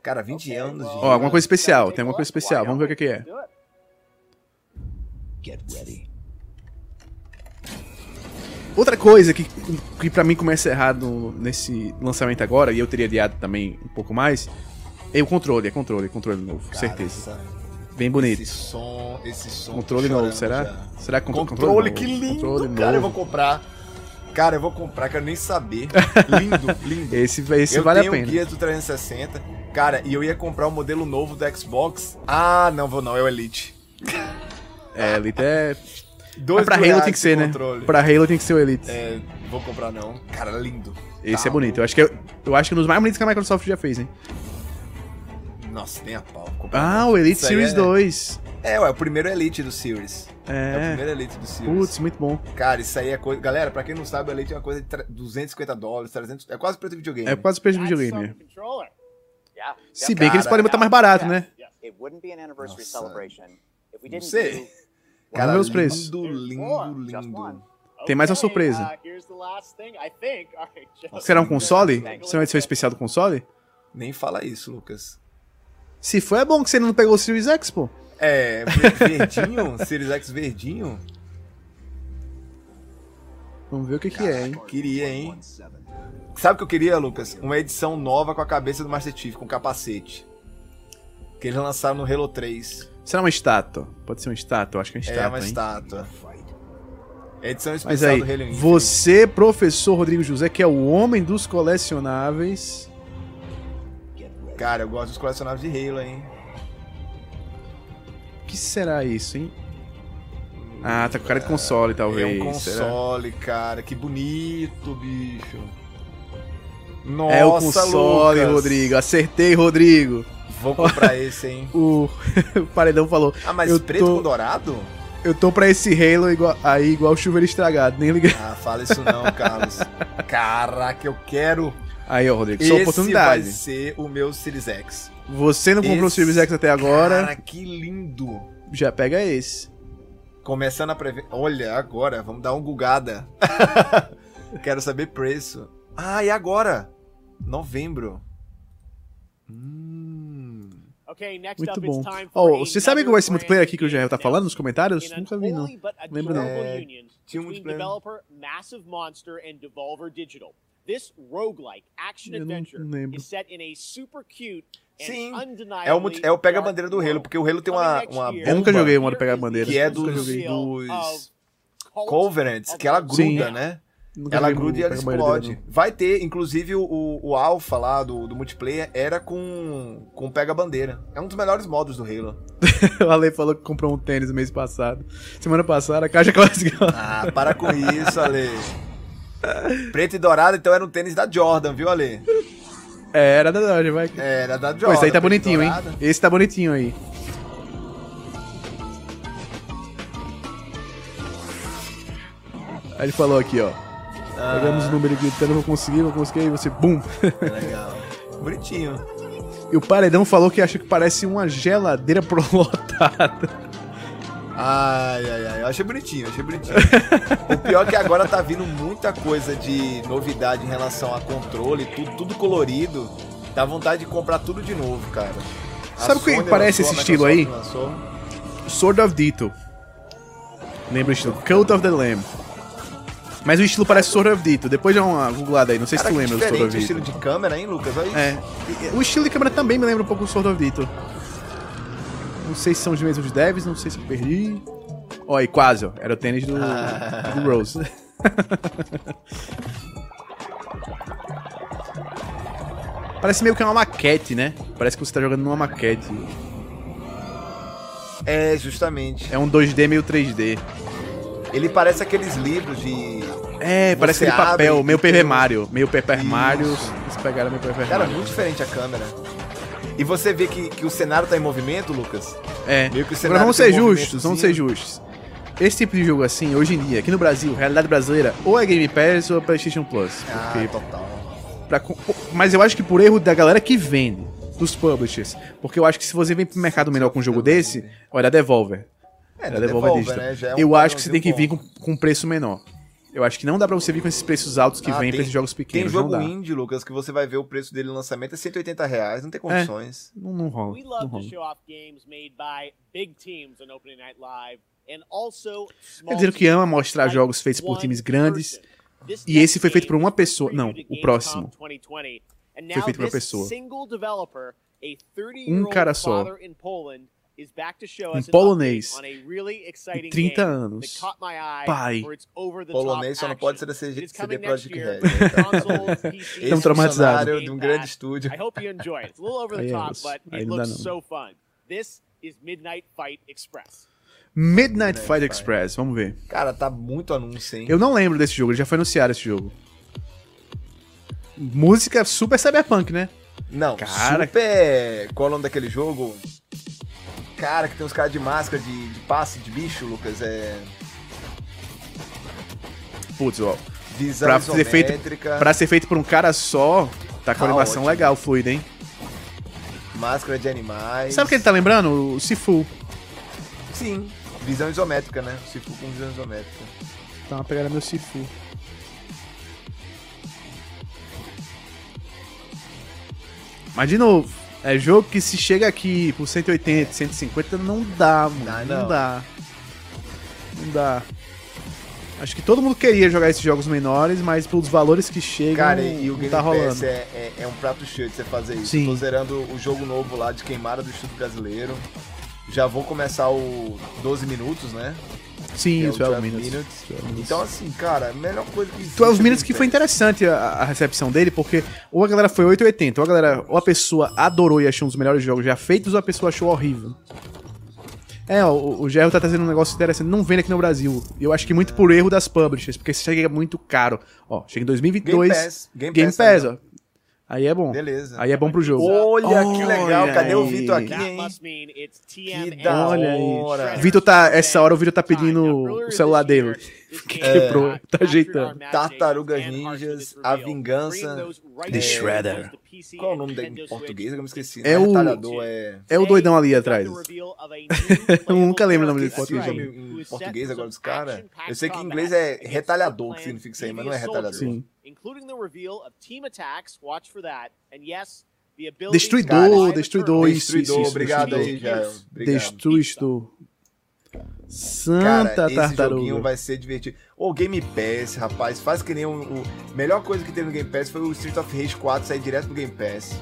Cara, 20 anos de. Ó, alguma coisa especial, tem alguma coisa especial, vamos ver o que, que é. Outra coisa que, que pra mim começa errado nesse lançamento agora, e eu teria adiado também um pouco mais, é o controle, é controle, controle novo, Cara, certeza. essa- Bem bonito. Esse som, esse som. Controle chorando novo, será? já. Será que Controle, controle, que lindo, Controle cara, eu vou comprar. Cara, eu vou comprar, quero nem saber. lindo, lindo. Esse, esse eu vale a tenho pena. o guia do 360. Cara, e eu ia comprar o modelo novo do Xbox. Ah, não vou não, é o Elite. É, Elite é. Dois Mas pra Halo tem que ser, né? controle. Pra Halo tem que ser o Elite. É, vou comprar não. Cara, lindo. Esse Tá é bonito. Eu acho que é, eu acho que é um dos mais bonitos que a Microsoft já fez, hein? Nossa, nem a pau. Ah, não. o Elite Series é... 2. É, ué, o primeiro Elite do Series. É, o É. primeiro Elite do Series. Putz, muito bom. Cara, isso aí é coisa. Galera, pra quem não sabe, o Elite é uma coisa de tre- 250 dólares, 300. É quase preço de videogame. É quase preço de videogame. Se bem que eles podem botar mais barato, né? It wouldn't be an anniversary Nossa. celebration if we Não sei. Cara, os preços. lindo, lindo, lindo. Tem mais uma surpresa. uh. Será um console? Será uma edição especial do console? Nem fala isso, Lucas. Se for, é bom que você não pegou o Series X, pô. É, ver- verdinho? Series X verdinho? Vamos ver o que que é, hein? Queria, hein? Sabe o que eu queria, Lucas? Uma edição nova com a cabeça do Master Chief, com capacete. Que eles lançaram no Halo 3. Será uma estátua? Pode ser uma estátua, acho que é uma estátua, é uma hein? estátua. Edição Mas especial aí, do Halo Infinite. você, professor Rodrigo José, que é o homem dos colecionáveis. Cara, eu gosto dos colecionáveis de Halo, hein? O que será isso, hein? Ah, tá com cara de console, talvez. É um será? console, cara. Que bonito, bicho. Nossa, É o console, Lucas. Rodrigo. Acertei, Rodrigo. Vou comprar esse, hein? O, o Paredão falou. Ah, mas preto tô, com dourado? Eu tô pra esse Halo igual, aí igual chuveiro estragado, nem liguei. Ah, fala isso não, Carlos. Caraca, eu quero. Aí, ó, Rodrigo, sua Esse oportunidade. vai ser o meu Series X. Você não comprou o Esse- Series X até agora, Cara, que lindo. já pega esse. Começando a prever. Olha, agora, vamos dar um gugada. Quero saber preço. Ah, e agora? Novembro. Hum. Okay, next Muito up, it's bom. time for Oh, você sabe qual é esse multiplayer aqui que o Jair tá falando nos comentários? Nunca vi, não. Lembro não. É, union tinha um multiplayer. developer Massive Monster and Devolver Digital. This roguelike action adventure is set in a super cute and Sim. É o, é o pega a dark bandeira do Halo, world. porque o Halo tem uma, uma year, Eu nunca bomba joguei o modo pegar bandeira. que é dos, dos Covenants, que ela gruda, Sim. né? Nunca Ela gruda e ela Bandeira explode. Vai ter, inclusive, o, o alpha lá do, do multiplayer era com, com pega-bandeira. É um dos melhores modos do Halo. O Ale falou que comprou um tênis no mês passado. Semana passada, a caixa quase. Ah, para com isso, Ale. Preto e dourado, então era um tênis da Jordan, viu, Ale? É, era da Dodge, vai. Era da Jordan. Pô, esse aí tá bonitinho, hein? Esse tá bonitinho aí. Aí ele falou aqui, ó. Pegamos o número gritando, vou conseguir, vou conseguir, e você, bum! Legal. Bonitinho. e o Paredão falou que acha que parece uma geladeira prolotada. Ai, ai, ai. Eu achei bonitinho, achei bonitinho. o pior é que agora tá vindo muita coisa de novidade em relação a controle, tudo, tudo colorido. Dá vontade de comprar tudo de novo, cara. A Sabe o que parece lançou, esse estilo aí? Lançou. Sword of Ditto. Lembra o estilo? Cult of the Lamb. Mas o estilo parece Sword of Ditto. Depois dá uma googlada aí, não sei Cara, se tu lembra do Sword of o estilo de câmera, hein, Lucas? Olha isso. É. E- O estilo de câmera também me lembra um pouco do Sword of Ditto. Não sei se são os mesmos devs, não sei se eu perdi. Ó, aí, quase, ó. Era o tênis do, do Rose. Parece meio que uma maquete, né? Parece que você tá jogando numa maquete. É, justamente. É um 2D meio 3D. Ele parece aqueles livros de. É, parece aquele papel, meio Paper Mario. Meio Paper. Mario. Eles pegaram meio Paper Cara, Mario. muito diferente a câmera. E você vê que, que o cenário tá em movimento, Lucas? É. Meio que o Agora cenário vamos tem ser justos, vamos ser justos. Esse tipo de jogo assim, hoje em dia, aqui no Brasil, realidade brasileira, ou é Game Pass ou é PlayStation Plus. Ah, Porque total. pra mas eu acho que por erro da galera que vende. dos publishers. Porque eu acho que se você vem pro mercado menor com um jogo desse, olha Devolver. É, Devolver Devolver, Digital. né? Já é um eu acho que você tem que vir com, com um preço menor. Eu acho que não dá pra você vir com esses preços altos que Ah, vem tem- pra esses jogos Tem pequenos. jogo não dá. indie, Lucas, que você vai ver o preço dele no lançamento é 180 reais, não tem condições. Não, não rola. We Não love to rola. show off games made by big teams on Opening Night Live and also Quer small dizer que ama mostrar like jogos feitos por times grandes. E esse foi feito por uma pessoa- não, o próximo. 2020, and Foi feito por uma pessoa. single developer, a 30 Um cara só. Father in Poland, is back to show Um us an polonês. exciting 30 game anos. that caught my eye Pai. Polonês só não pode ser da CD coming Projekt next year Red. Estamos traumatizados. Ex-funcionário de um grande estúdio. I hope you enjoy it. It's a little over the Aí é top, but Aí it looks so fun. This is Midnight Fight Express. Midnight Fight Fight. Express, vamos ver. Cara, tá muito anúncio, hein? Eu não lembro desse jogo, ele já foi anunciado esse jogo. Música super cyberpunk, né? Não, Cara. super... Qual é o nome daquele jogo? Cara, que tem uns caras de máscara de, de passe de bicho, Lucas, é... Putz, ó. Visão Pra ser, feito, isométrica, pra ser feito por um cara só, tá com Tá animação ótimo. legal, fluida, hein? máscara de animais... Sabe o que ele tá lembrando? O Sifu. Sim, visão isométrica, né? Se for com visão isométrica. Tá uma pegada meu Sifu. Mas de novo, é jogo que se chega aqui por 180, 150, não dá, mano. Dá, não. não. dá. Não dá. Acho que todo mundo queria jogar esses jogos menores, mas pelos valores que chegam, Cara, e o Game tá rolando. é, é, é um prato cheio de você fazer isso. Sim. Tô zerando o jogo novo lá de Queimada do Estúdio Brasileiro. Já vou começar o 12 minutos, né? Sim, é o 12 12 Minutes. Minutes. 12 Minutes. Então, assim, cara, a melhor coisa que existe. 12 é Minutes que foi interessante a, a recepção dele, porque ou a galera foi 880, ou a galera, ou a pessoa adorou e achou um dos melhores jogos já feitos, ou a pessoa achou horrível. É, ó, o, o Gerro tá trazendo um negócio interessante, não vende aqui no Brasil. E eu acho que muito por erro das publishers, porque chega muito caro. Ó, chega em 2022. Game Pass, Game Game Pass Pass, ó. Aí é bom. Beleza. Aí é bom pro jogo. Olha que legal, Olha cadê o aí. Vitor aqui, hein? Que da Olha aí. hora. Vitor tá, essa hora o Vitor tá pedindo o celular dele. Que quebrou, tá ajeitando. Tartarugas Ninjas, A Vingança, The Shredder. Qual é o nome da em português? Eu me esqueci. É o- Retalhador, é... É o doidão ali atrás. Eu nunca lembro o nome dele em português. nome em português agora dos caras. Eu sei que em inglês é retalhador que significa isso aí, mas não é retalhador. Sim. Including the reveal of team attacks, watch for that. And yes, the ability Destruidor, destruidor, turtle. isso, isso, Destruidor, isso. obrigado aí, destruidor. Destruidor. Cara, Santa esse tartaruga. joguinho vai ser divertido. O Game Pass, rapaz, faz que nem o, o... melhor coisa que teve no Game Pass foi o Street of Rage 4 sair direto do Game Pass.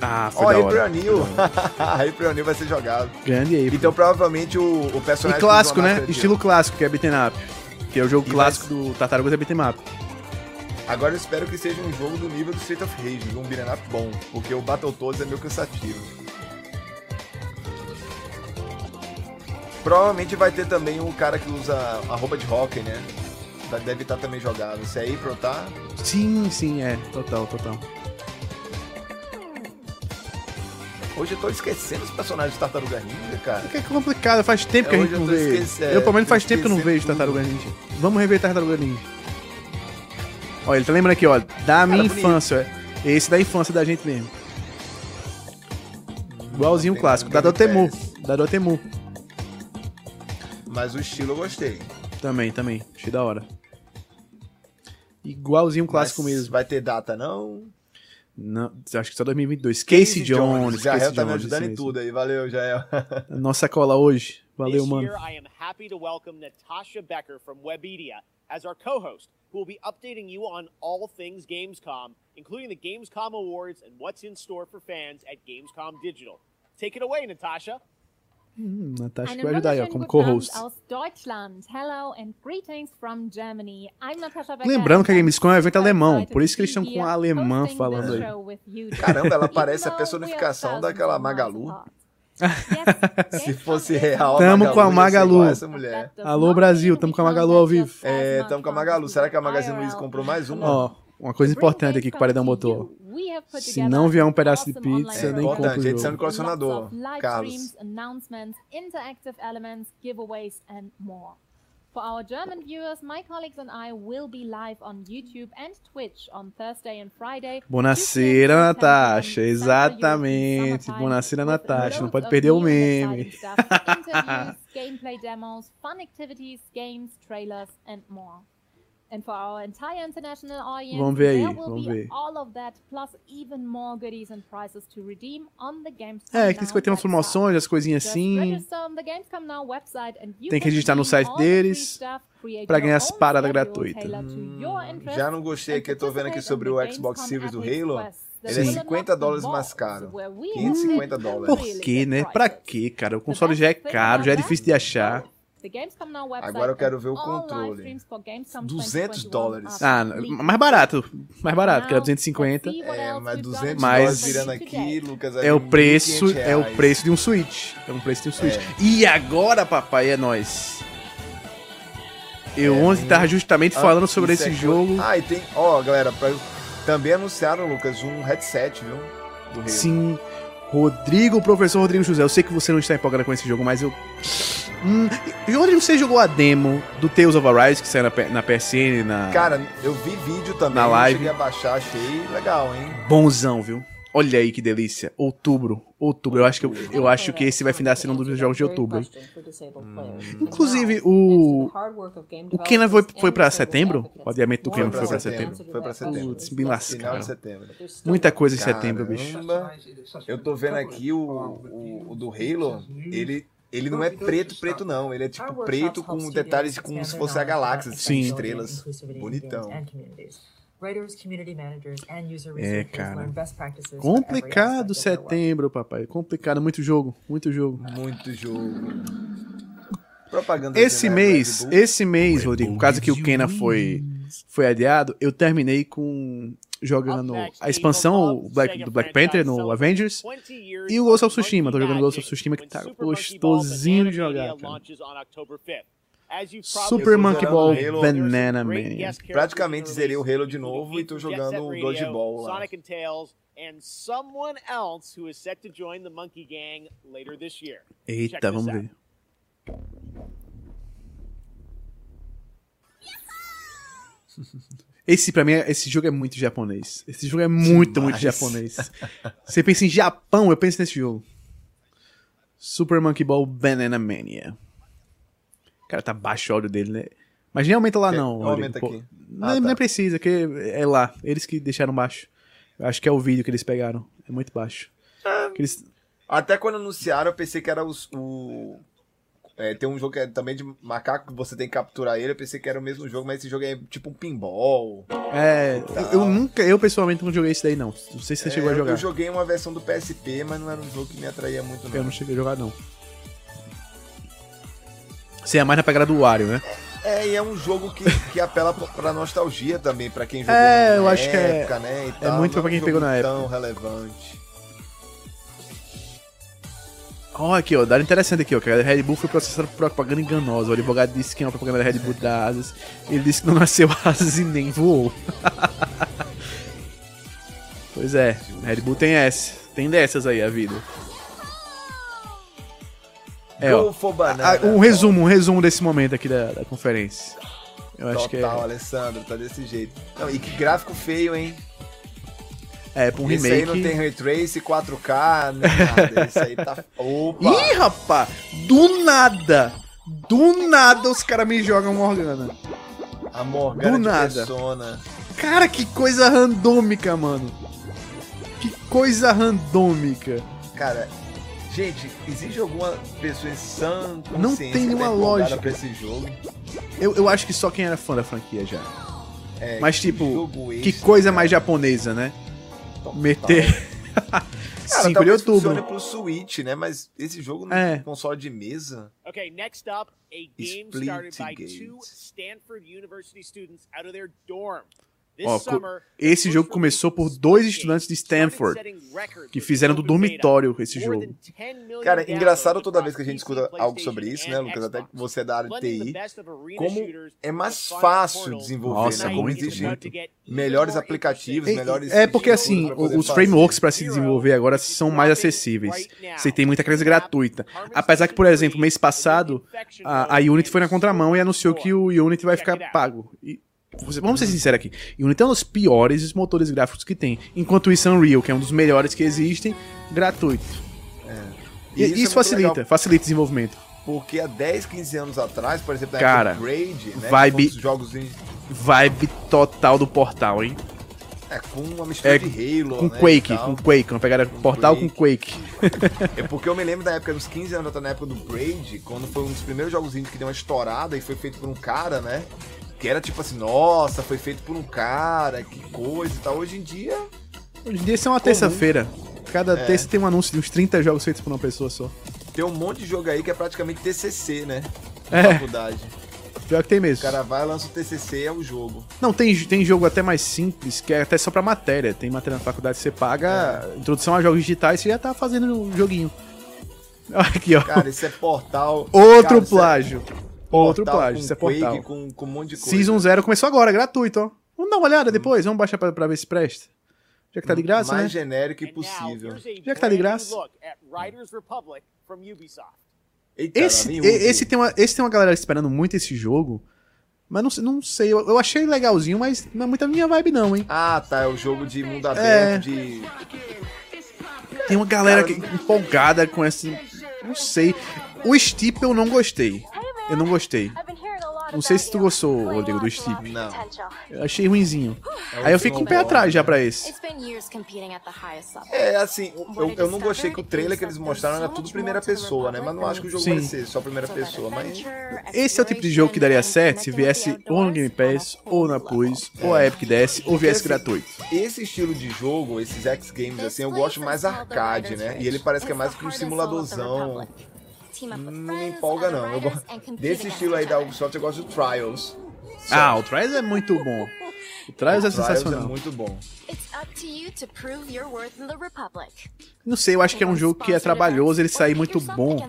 Ah, foi Ó, da April hora. O'Neil. April O'Neil vai ser jogado. Grande aí. Então provavelmente o, o e personagem... clássico, usa a né? Estilo clássico, que é beat'em up. Que é o jogo E clássico vai- do Tartarugas é beat'em up. Agora eu espero que seja um jogo do nível do Street of Rage, um beat'em up bom, porque o Battletoads é meio cansativo. Provavelmente vai ter também o cara que usa a roupa de hockey, né? Deve estar também jogado. Se é April, tá? Sim, sim, é. Total, total. Hoje eu tô esquecendo os personagens de Tartaruga Ninja, cara. Porque é complicado, faz tempo que É, a hoje gente eu não vê. esquece- é, eu, pelo menos, faz tempo que eu não vejo tudo. Tartaruga Ninja. Vamos rever Tartaruga Ninja. Ó, ele tá lembrando aqui, ó, da minha bonito. infância. é. Esse da infância da gente mesmo. Igualzinho o clássico. Da Dotemu. Da Dotemu. Mas o estilo eu gostei. Também, também. Achei da hora. Igualzinho o clássico Mas mesmo. Vai ter data, não? Não, acho que só 2022. Casey, Jones. Jael Casey tá me Jones, ajudando isso em tudo aí. Valeu, Jael. Nossa cola hoje. Valeu, mano. year, I am happy to welcome Natasha Becker from Webedia as our co-host, who will be updating you on all things Gamescom, including the Gamescom Awards and what's in store for fans at Gamescom Digital. Take it away, Natasha. Hum, Natasha vai ajudar aí, ó, como co-host. Lembrando que a Gamescom é um evento alemão, por isso que eles estão com a alemã falando aí. Caramba, ela parece a personificação daquela Magalu. Se fosse real, Tamo Magalu com a Magalu. essa mulher. Alô, Brasil, tamo com a Magalu ao vivo. É, tamo much com a Magalu. Será que a Magazine Luiza comprou mais uma? Ó, uma coisa importante aqui que o Paredão botou. You, we have put Se não vier um pedaço de pizza, online nem compro o Importante, edição jogo. de colecionador, Carlos. streams, announcements, interactive elements, giveaways and more. For our German viewers, my colleagues and I will be live on YouTube and Twitch on Thursday and Friday. Buonasera, 2 p.m. Natasha. Exatamente. Buonasera, Natasha. Não pode perder o meme. gameplay demos, fun activities, games, trailers, and more. And for our entire international audience, Vamos ver aí, there will vamos be ver. all of that plus even more goodies and prizes to redeem on the Gamescom É, que vai ter umas promoções, as coisinhas assim. register on the Gamescom Now website and you Tem que can registrar no site all the free deles your ganhar as paradas gratuitas. tailored to your interests, Já não gostei and aqui, eu tô vendo aqui sobre o the Xbox Gamescom Series do Halo. Ele é Sim. 50 dólares mais caro. where we 550 have dólares. Por good né? Pra quê, cara? O The console já é caro, já é difícil de achar. Agora eu quero ver o controle. streams for Gamescom 200 2021 dólares. are Ah, completely mais barato. Mais barato, que era Now, 250. let's see what É, mas we've got 200 in Mas- virando aqui. Lucas, É o 1.500 preço, é o reais. preço de um Switch. É um preço de um Switch. E agora, papai, é nós. Eu É, ontem tem- tava justamente Ah, falando sobre isso esse é jogo. Ah, e tem. Ó, galera, pra- também anunciaram, Lucas, um headset, viu? Do. Sim. Rodrigo, professor Rodrigo José, eu sei que você não está empolgado com esse jogo, mas eu. Hum, e Rodrigo, você jogou a demo do Tales of Arise que saiu na, na PSN, na. Cara, eu vi vídeo também, Na eu live. cheguei a baixar, achei legal, hein? Bonzão, viu? Olha aí que delícia. Outubro. Outubro. Eu acho que, eu, eu acho que esse vai findar sendo um dos jogos de outubro. hein? Inclusive, o. O Kena foi, foi pra setembro? O adiamento do Kena foi pra setembro. Foi pra setembro. Putz, me Final lascaram. de setembro. Muita coisa em setembro, bicho. Caramba. Eu tô vendo aqui o, o, o do Halo, ele, ele não é preto, preto não. Ele é tipo preto com detalhes como se fosse a galáxia, assim, Sim. estrelas. Bonitão. É, cara. Complicado setembro, papai. Complicado. Muito jogo. Muito jogo. Muito jogo. Propaganda Esse né, mês, esse mês, Rodrigo, por causa que o Kena foi, foi adiado, eu terminei com jogando a expansão Black, do Black Panther no Avengers e o Ghost of Tsushima. Tô jogando Ghost of Tsushima que tá gostosinho de jogar, cara. Super Monkey Ball Halo. Banana Mania. Praticamente zerei o Halo de novo e tô jogando o Dodgeball lá. Sonic and Tails, and someone else who is set to join the Monkey Gang later this year. Check Eita, vamos out. ver. Esse, pra mim, é- esse jogo é muito japonês. Esse jogo é muito, muito Demais. japonês. Você pensa em Japão, eu penso nesse jogo. Super Monkey Ball Banana Mania. Cara, tá baixo o áudio dele, né? Mas nem aumenta lá, Quer- não. Rodrigo, aumenta pô. aqui. Não, Ah, tá. não precisa, que é lá. Eles que deixaram baixo. Eu acho que é o vídeo que eles pegaram. É muito baixo. Que eles- Até quando anunciaram, eu pensei que era os- o. é, tem um jogo que é também de macaco que você tem que capturar ele. Eu pensei que era o mesmo jogo, mas esse jogo é tipo um pinball. É, eu, eu nunca, eu pessoalmente não joguei esse daí, não. Não sei se você É, chegou a jogar. Eu joguei uma versão do PSP, mas não era um jogo que me atraía muito, não. Eu não cheguei a jogar, não. Você é mais na pegada do Wario, né? É, e é um jogo que, que apela pra- nostalgia também, pra quem jogou É, eu na acho que é- época, né, é muito não pra quem um pegou na tão época. relevante. Ó, aqui, ó, dado interessante aqui, ó, que a Red Bull foi processada por propaganda enganosa. O advogado disse que é uma propaganda da Red Bull da Asas. Ele disse que não nasceu asas e nem voou. pois é, Red Bull tem essa. Tem dessas aí a vida. É, ó. Um resumo, um resumo desse momento aqui da, da conferência. Eu acho que Total, é, Alessandro, tá desse jeito. Não, e que gráfico feio, hein? É pra um Esse remake. aí não tem ray trace, 4K, nem nada. Esse aí tá. Opa! Ih, rapaz! Do nada! Do nada os caras me jogam Morgana. A Morgana do nada. Persona. Cara, que coisa randômica, mano. Que coisa randômica. Cara, gente, existe alguma pessoa em sã Não tem tá nenhuma empolgada lógica. pra esse jogo? Eu, eu acho que só quem era fã da franquia já. É, Mas, tipo, Que coisa mais japonesa, né? Total. Meter. Cara, 5 de talvez funcione outubro. pro Switch, né? Mas esse jogo no É. console de mesa. Okay, next up, a game Splitgate. started by two Stanford University students out of their dorm. Ó, esse jogo começou por dois estudantes de Stanford que fizeram do dormitório esse jogo. Cara, engraçado toda vez que a gente escuta algo sobre isso, né, Lucas? Até que você é da área de TI. Como é mais fácil desenvolver, Nossa, né? Como muito. melhores aplicativos, melhores. É porque assim, os frameworks para se desenvolver agora são mais acessíveis. Você tem muita coisa gratuita. Apesar que, por exemplo, mês passado, a, a Unity foi na contramão e anunciou que o Unity vai ficar pago. E, vamos ser sinceros aqui. Unity é um dos piores motores gráficos que tem. Enquanto isso, Unreal, que é um dos melhores que existem, gratuito. E, E isso isso é facilita, legal. facilita o desenvolvimento. Porque há 10, 15 anos atrás, por exemplo, na Cara, época do Braid, né? vibe- jogos em- Vibe total do portal, hein? é, com uma mistura É, de Halo, com né, Quake, com Quake, uma pegada portal com Quake. É porque eu me lembro da época dos 15 anos, até na época do Braid, quando foi um dos primeiros jogos indie que deu uma estourada e foi feito por um cara, né? Que era tipo assim, nossa, foi feito por um cara, que coisa e tal. Hoje em dia, Hoje em dia isso é uma terça-feira. Cada É. terça tem um anúncio de uns 30 jogos feitos por uma pessoa só. tem um monte de jogo aí que é praticamente TCC, né? É. Na faculdade. Pior que tem O mesmo. cara vai, lança o TCC, é o jogo. Não, tem, tem jogo até mais simples, que é até só pra matéria. Tem matéria na faculdade que você paga, É. introdução a jogos digitais, você já tá fazendo um joguinho. Aqui, ó. Cara, isso é portal. Outro cara, é plágio. Outro portal plágio, com isso é Quake, portal. Com, com um monte de coisa. Season 0 começou agora, gratuito, ó. Vamos dar uma olhada depois, vamos baixar pra, pra ver se presta. Já que tá de graça, mais né? genérico impossível. Já que tá de graça. Eita, Esse, e- esse, tem uma, esse tem uma galera esperando muito esse jogo. Mas não, sei- não sei, eu, eu achei legalzinho, mas não é muito a minha vibe, não, hein? Ah, tá, é o jogo de mundo É. aberto, de... Tem uma galera que, empolgada com esse. Não sei. O Steep eu não gostei. Eu não gostei. Não sei se tu gostou, Rodrigo, do Steep. Não. Eu achei ruinzinho. É um Aí eu fico com o pé atrás já pra esse. É, assim, eu, eu não gostei que o trailer que eles mostraram era tudo primeira pessoa, né? Mas não acho que o jogo Sim. vai ser só primeira pessoa, mas... Esse é o tipo de jogo que daria certo se viesse ou no Game Pass, ou na Plus, ou a Epic desse, ou viesse gratuito. Esse estilo de jogo, esses X Games, assim, eu gosto mais arcade, né? E ele parece que é mais que um simuladorzão. Não me empolga, não. Eu gosto... Desse estilo aí da Ubisoft, eu gosto do Trials. Ah, o Trials é muito bom. O Trials é Trials sensacional. é muito bom. It's up to you to prove your worth in the Republic. Não sei, eu acho que é um jogo que é trabalhoso ele sair muito bom,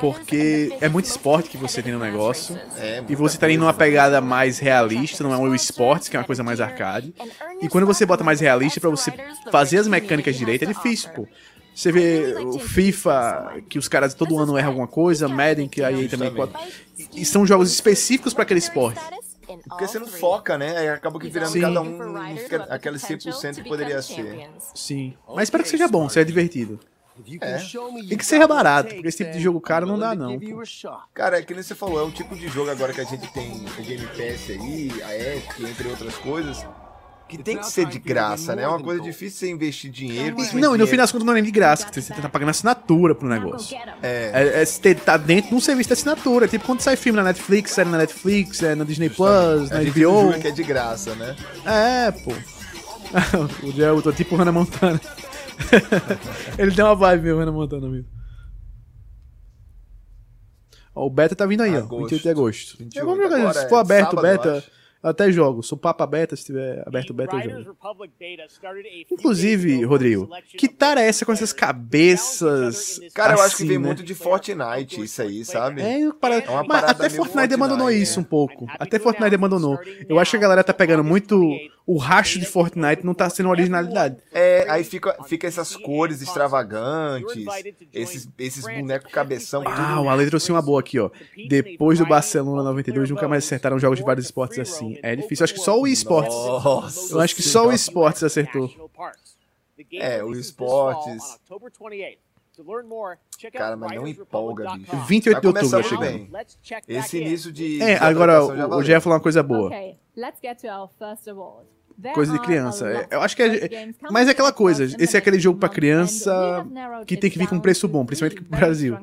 porque é muito esporte que você tem no negócio. É, E você tá indo numa pegada mais realista, não é um esportes, que é uma coisa mais arcade. E quando você bota mais realista pra você fazer as mecânicas direito, é difícil, pô. Você vê o FIFA, que os caras todo ano erram alguma coisa, Madden, que aí também pode. E são jogos específicos pra aquele esporte. Porque você não foca, né? Aí acaba que virando Sim. cada um aquele 100% que poderia ser. Sim. Mas espero que seja bom, seja divertido. É. E que seja barato, porque esse tipo de jogo caro não dá, não. pô. Cara, é que nem você falou, é um tipo de jogo agora que a gente tem o Game Pass aí, a Epic, entre outras coisas, que tem que ser de graça, né? É uma coisa difícil você investir dinheiro. Não, e no dinheiro- fim das contas não é nem de graça, que você tá pagando assinatura pro negócio. É, É, é, tá dentro de um serviço de assinatura. Tipo quando sai filme na Netflix, série na Netflix, é, na Disney Plus, na a gente não HBO. julga que é de graça, né? É, pô. o Jel, eu tô tipo Hannah Montana. Ele tem uma vibe meio Hannah Montana mesmo. Ó, o beta tá vindo aí, ó. Agosto. 28 de agosto. 28, Vamos jogar agora Se é for aberto o sábado, eu beta. Eu até jogo. Sou papa beta, se tiver aberto beta, eu jogo. Inclusive, Rodrigo, que tara é essa com essas cabeças? Cara, eu acho que assim, vem né? muito de Fortnite isso aí, sabe? É, para... É uma Mas parada até Fortnite abandonou Fortnite, isso é. um pouco. Até Fortnite abandonou. Eu acho que a galera tá pegando muito. O racho de Fortnite não tá sendo originalidade. É, aí fica, fica essas cores extravagantes, esses, esses bonecos cabeção. Ah, o Ale trouxe uma boa aqui, ó. Depois do Barcelona 92, nunca mais acertaram jogos de vários esportes assim. É difícil. Eu acho que só o eSports. Nossa Eu acho que só o esportes acertou. É, o esportes. Cara, mas não empolga, bicho. 28 de Vai outubro começar chegando. bem. Esse início de. É, de agora o, o. Jeff falou uma coisa boa. Okay, let's get to our first award. Coisa de criança. a É, Eu acho que é. coming Mas é aquela coisa. Esse é aquele jogo pra criança que tem que vir com down preço bom, principalmente pro Brasil.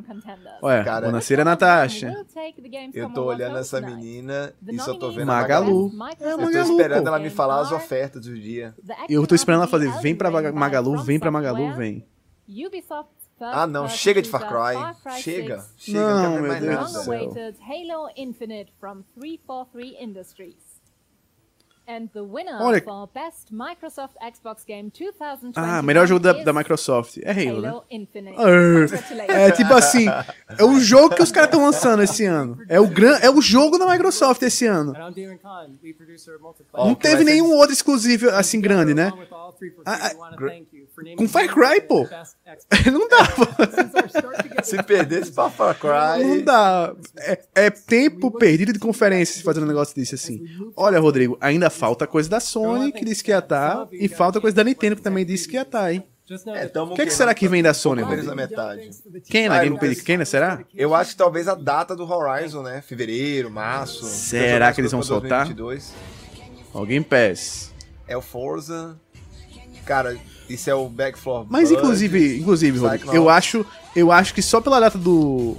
Olha, Cara, Natasha. We'll take the games Eu tô olhando essa menina e só tô vendo a Magalu. É, Eu tô Magalu, esperando ela me falar as ofertas do dia. Eu tô esperando ela fazer. Vem pra Magalu, vem pra Magalu, vem. Ah, não, chega de Far Cry. Far Cry Chega. 6, Chega, Não, não quero meu mais Deus nada. do céu. long-awaited Halo Infinite from 343 Industries. And the winner Olha- for Best Microsoft Xbox Game 2020 Ah, melhor jogo da, da Microsoft. É Halo, né? Halo. Ah. É tipo assim, é o jogo que os caras estão lançando esse ano. É o, gran, é o jogo da Microsoft esse ano. Não teve nenhum outro exclusivo assim grande, né? Ah, ah, Com Far Cry, pô. Não dá. Se perdesse pra Far Cry. Não dá. É, é tempo perdido de conferência fazendo um negócio desse assim. Olha, Rodrigo, ainda falta coisa da Sony, que disse que ia estar, e falta coisa da Nintendo, que também disse que ia estar, hein? É, O que, que será que vem da Sony, Rodrigo? metade. Quem na Vai, Game. Pequena, será? Eu acho que talvez a data do Horizon, né? Fevereiro, março. Será que eles vão soltar? 2022. Ó, Game Pass. É o Forza. Cara, isso é o Backfloor. Mas Blood, inclusive, inclusive, Rodrigo, eu acho, eu acho que só pela data do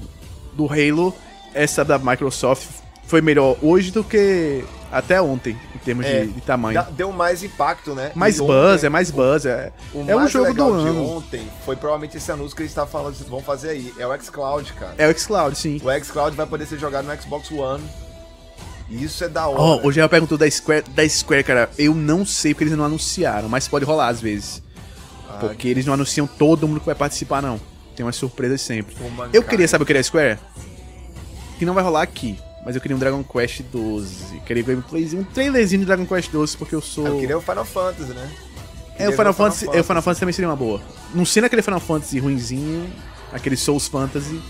do Halo, essa da Microsoft foi melhor hoje do que até ontem, em termos É, de, de tamanho. Deu mais impacto, né? Mais E buzz, ontem, é mais buzz, é, O é o mais jogo do ano. ontem foi provavelmente esse anúncio que eles estavam falando que vão fazer aí. É o xCloud, cara. É o xCloud, sim. O xCloud vai poder ser jogado no Xbox One. E isso é da hora. Ó, hoje ela perguntou da Square, da Square, cara, eu não sei porque eles não anunciaram, mas pode rolar às vezes. Ah, Porque eles não anunciam todo mundo que vai participar, não. Tem umas surpresas sempre. Uma Eu cara. queria, sabe o que era a Square? Que não vai rolar aqui. Mas eu queria um Dragon Quest 12. Queria gameplayzinho, um trailerzinho de Dragon Quest 12, porque eu sou. Eu queria o Final Fantasy, né? É, o ver Final Fantasy, é, o Final Fantasy também seria uma boa. Não sendo aquele Final Fantasy ruinzinho, aquele Souls Fantasy,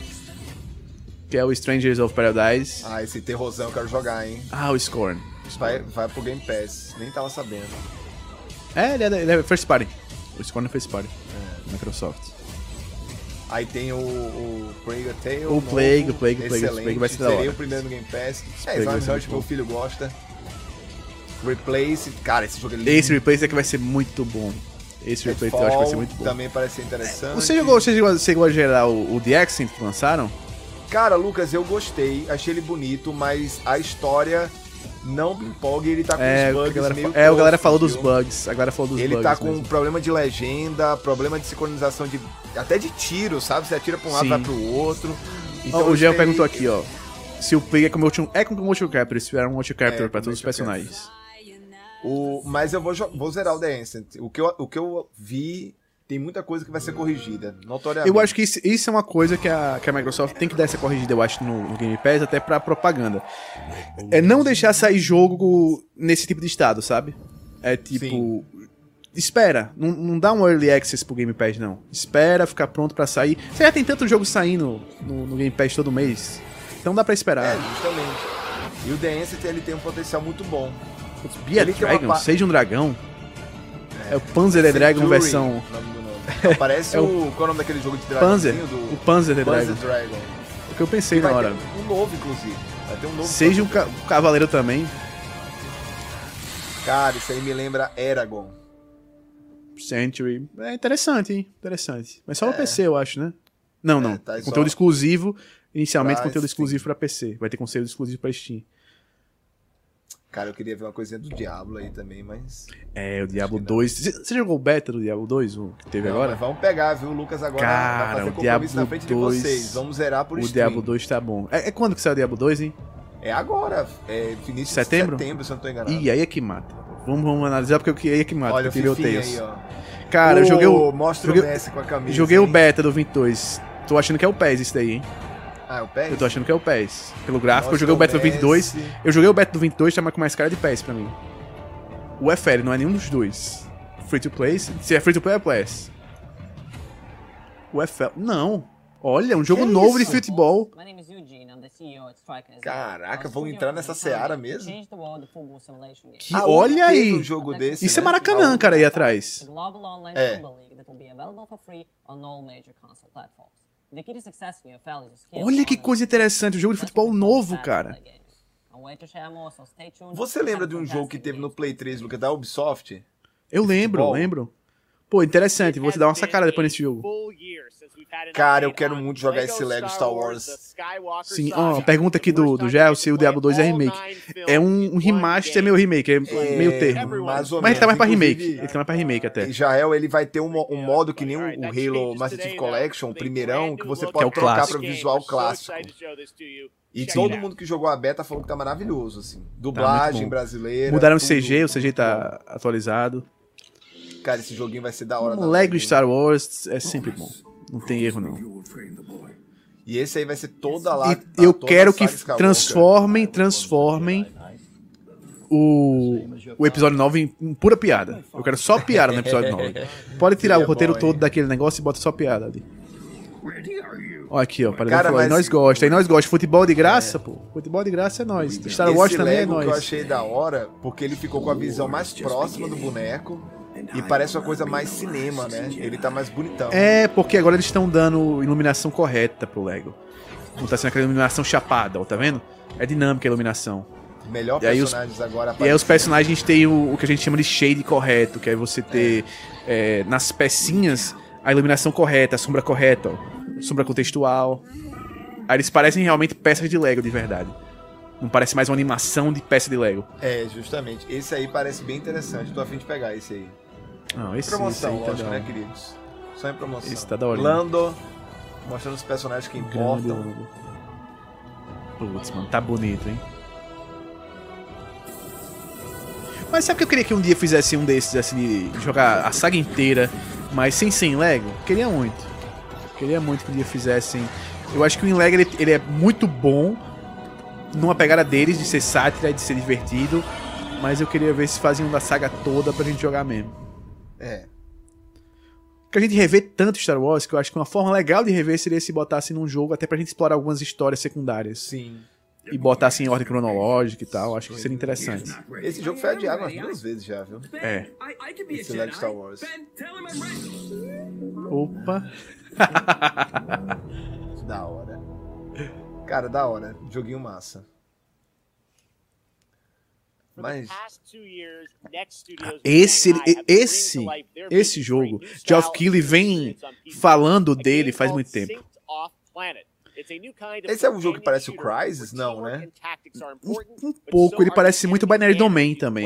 que é o Strangers of Paradise. Ah, esse terrorzão eu quero jogar, hein? Ah, o Scorn. Vai, vai pro Game Pass. Nem tava sabendo. É, ele é, ele é First Party. O Scorn é First Party. Microsoft. Aí tem o, o Plague Tale. O Plague, o Plague, o Plague, o Plague vai ser da Seria hora. o primeiro no Game Pass. É, Plague vai Slime Rush, muito meu filho gosta. Replace, cara, esse jogo é lindo. Esse replay aqui vai ser muito bom. Esse replay eu acho que vai ser muito bom. Também parece ser interessante. Você jogou, você chegou, chegou a gerar o, o The Accent que lançaram? Cara, Lucas, eu gostei, achei ele bonito, mas a história não me empolga e ele tá com É, os o que bugs galera, meio é, a galera falou dos bugs. A galera falou dos Ele bugs. tá com mesmo. problema de legenda, problema de sincronização de. Até de tiro, sabe? Você atira pra um lado Sim. vai pro outro. Ó, eu o Jean perguntou aqui, ó. Se o Plague é com motion, é com motion capture, eles fizeram um motion capture É, pra todos os personagens. O, mas eu vou, vou zerar o The Ancient. O que, eu, o que eu vi, tem muita coisa que vai ser corrigida, notoriamente. Eu acho que isso, isso é uma coisa que a, que a Microsoft tem que dar essa corrigida, eu acho, no, no Game Pass, até pra propaganda. É não deixar sair jogo nesse tipo de estado, sabe? É tipo. Espera, não, não dá um early access pro Game Pass, não. Espera ficar pronto pra sair. Você já tem tanto jogo saindo no, no Game Pass todo mês. Então dá pra esperar. É, justamente. E o The Ancient, ele tem um potencial muito bom. Be a Ele uma Dragon, pa- seja um dragão. É, o Panzer the Dragon Century, versão. nome. Parece É o, o- Qual é o nome daquele jogo de Panzer. dragãozinho Do... O Panzer the Panzer Dragon. Dragon. O que eu pensei na hora. um novo, inclusive. Vai ter um novo. Seja um Panzer ca- cavaleiro também. Cara, isso aí me lembra Eragon. Century. É interessante, hein? Interessante. Mas só no PC, eu acho, né? Não, não. tá conteúdo só exclusivo. Inicialmente, pra conteúdo Steam. exclusivo pra PC. Vai ter conteúdo exclusivo pra Steam. Cara, eu queria ver uma coisinha do Diablo aí também, mas. É, o Diablo 2. Você você jogou o beta do Diablo 2, o que teve Não, agora? vamos pegar, viu? O Lucas agora vai Cara, fazer o Diablo na frente 2. de vocês. Vamos zerar por O stream. Diablo 2 tá bom. É, é quando que saiu o Diablo 2, hein? É agora, é início Setembro? de setembro, se eu não tô enganado. Ih, aí é que mata. Vamos, vamos analisar porque aí é que mata. Olha o ele Fifinha odeia aí, ó. Cara, eu Ô, joguei o. mostra o joguei, Messi com a camisa, Joguei o hein? beta do 22. Tô achando que é o PES isso daí, hein? Ah, é o PES? Eu tô achando que é o PES. Pelo gráfico, eu Mostra joguei o o beta do 22. Messi. Eu joguei o beta do 22, tá mais com mais cara de PES pra mim. O FL não é nenhum dos dois. Free to play, se é free to play é PES. O FL. Não. Olha, um jogo Que novo isso? de futebol. My name is Caraca, vão entrar nessa seara mesmo? Game. Que, Ah, olha aí. um jogo desse, Isso é né? Maracanã, cara, aí atrás. É. Olha que coisa interessante, um jogo de futebol novo, cara. Você lembra de um jogo que teve no Play 3, Lucas, da Ubisoft? Eu lembro, futebol. lembro. Pô, interessante, vou te dar uma sacada depois nesse jogo. Cara, eu quero muito jogar esse Lego Star Wars. Sim, ó, pergunta aqui do, do Gel se o Diablo 2 é remake. É um, um remaster, é meio remake, é, meio termo. mais ou Mas ele tá mais pra remake. Ele tá mais pra remake até. Israel, ele vai ter um, um modo que nem o, Halo Master Chief Collection, o primeirão, que você é pode o trocar o visual clássico. E Sim. todo mundo que jogou a beta falou que tá maravilhoso, assim. Tá Dublagem bom. brasileira. Mudaram o. CG, o CG tá atualizado. Cara, esse joguinho vai ser da hora. Um da Lego. Star Wars é sempre bom. Não tem erro, não. E esse aí vai ser toda lá. E eu toda quero que transformem, transformem o, o episódio 9 em, pura piada. Eu quero só piada no episódio 9. Pode tirar o roteiro todo daquele negócio e bota só piada ali. Olha aqui, ó. Para Cara, mas- nós gosta, e nós gosta. Futebol de graça, pô. Futebol de graça é nós. Star Wars Esse também é Lego que eu nós. achei da hora, porque ele ficou com a visão mais próxima do boneco e parece uma coisa mais cinema, né? Ele tá mais bonitão. É, porque agora eles estão dando iluminação correta pro Lego. Não tá sendo aquela iluminação chapada, ó, tá vendo? É dinâmica a iluminação. Melhor E aí os- personagens agora E aí os personagens têm o, o que a gente chama de shade correto, que é você ter é, nas pecinhas a iluminação correta, a sombra correta, ó, sombra contextual. Aí eles parecem realmente peças de Lego de verdade. Não parece mais uma animação de peça de Lego. É, justamente. Esse aí parece bem interessante. Tô a fim de pegar esse aí. Não, esse, promoção, esse tá lógico, da né, queridos? Só em promoção. Esse tá da hora. Lando, mostrando os personagens que Grande importam. logo. Putz, mano, tá bonito, hein? Mas sabe que eu queria que um dia fizesse um desses, assim, de jogar a saga inteira, mas sem ser em Lego? Queria muito. Queria muito que um dia fizessem. Eu acho que o em Lego ele, ele é muito bom numa pegada deles, de ser sátira, de ser divertido, mas eu queria ver se faziam da saga toda pra gente jogar mesmo. É. Porque a gente revê tanto Star Wars que eu acho que uma forma legal de rever seria se botasse num jogo até pra gente explorar algumas histórias secundárias. Sim. E botasse em ordem cronológica e tal. Acho que seria interessante. Esse jogo foi adiado umas duas vezes já, viu? É. Esse Lego Star Wars. Opa. Da hora. Cara, da hora. Joguinho massa. Mas Esse, esse, esse jogo, Geoff Keighley vem falando dele faz muito tempo. esse é um jogo que parece o Crysis? Não, né? Um pouco, ele parece muito Binary Domain também.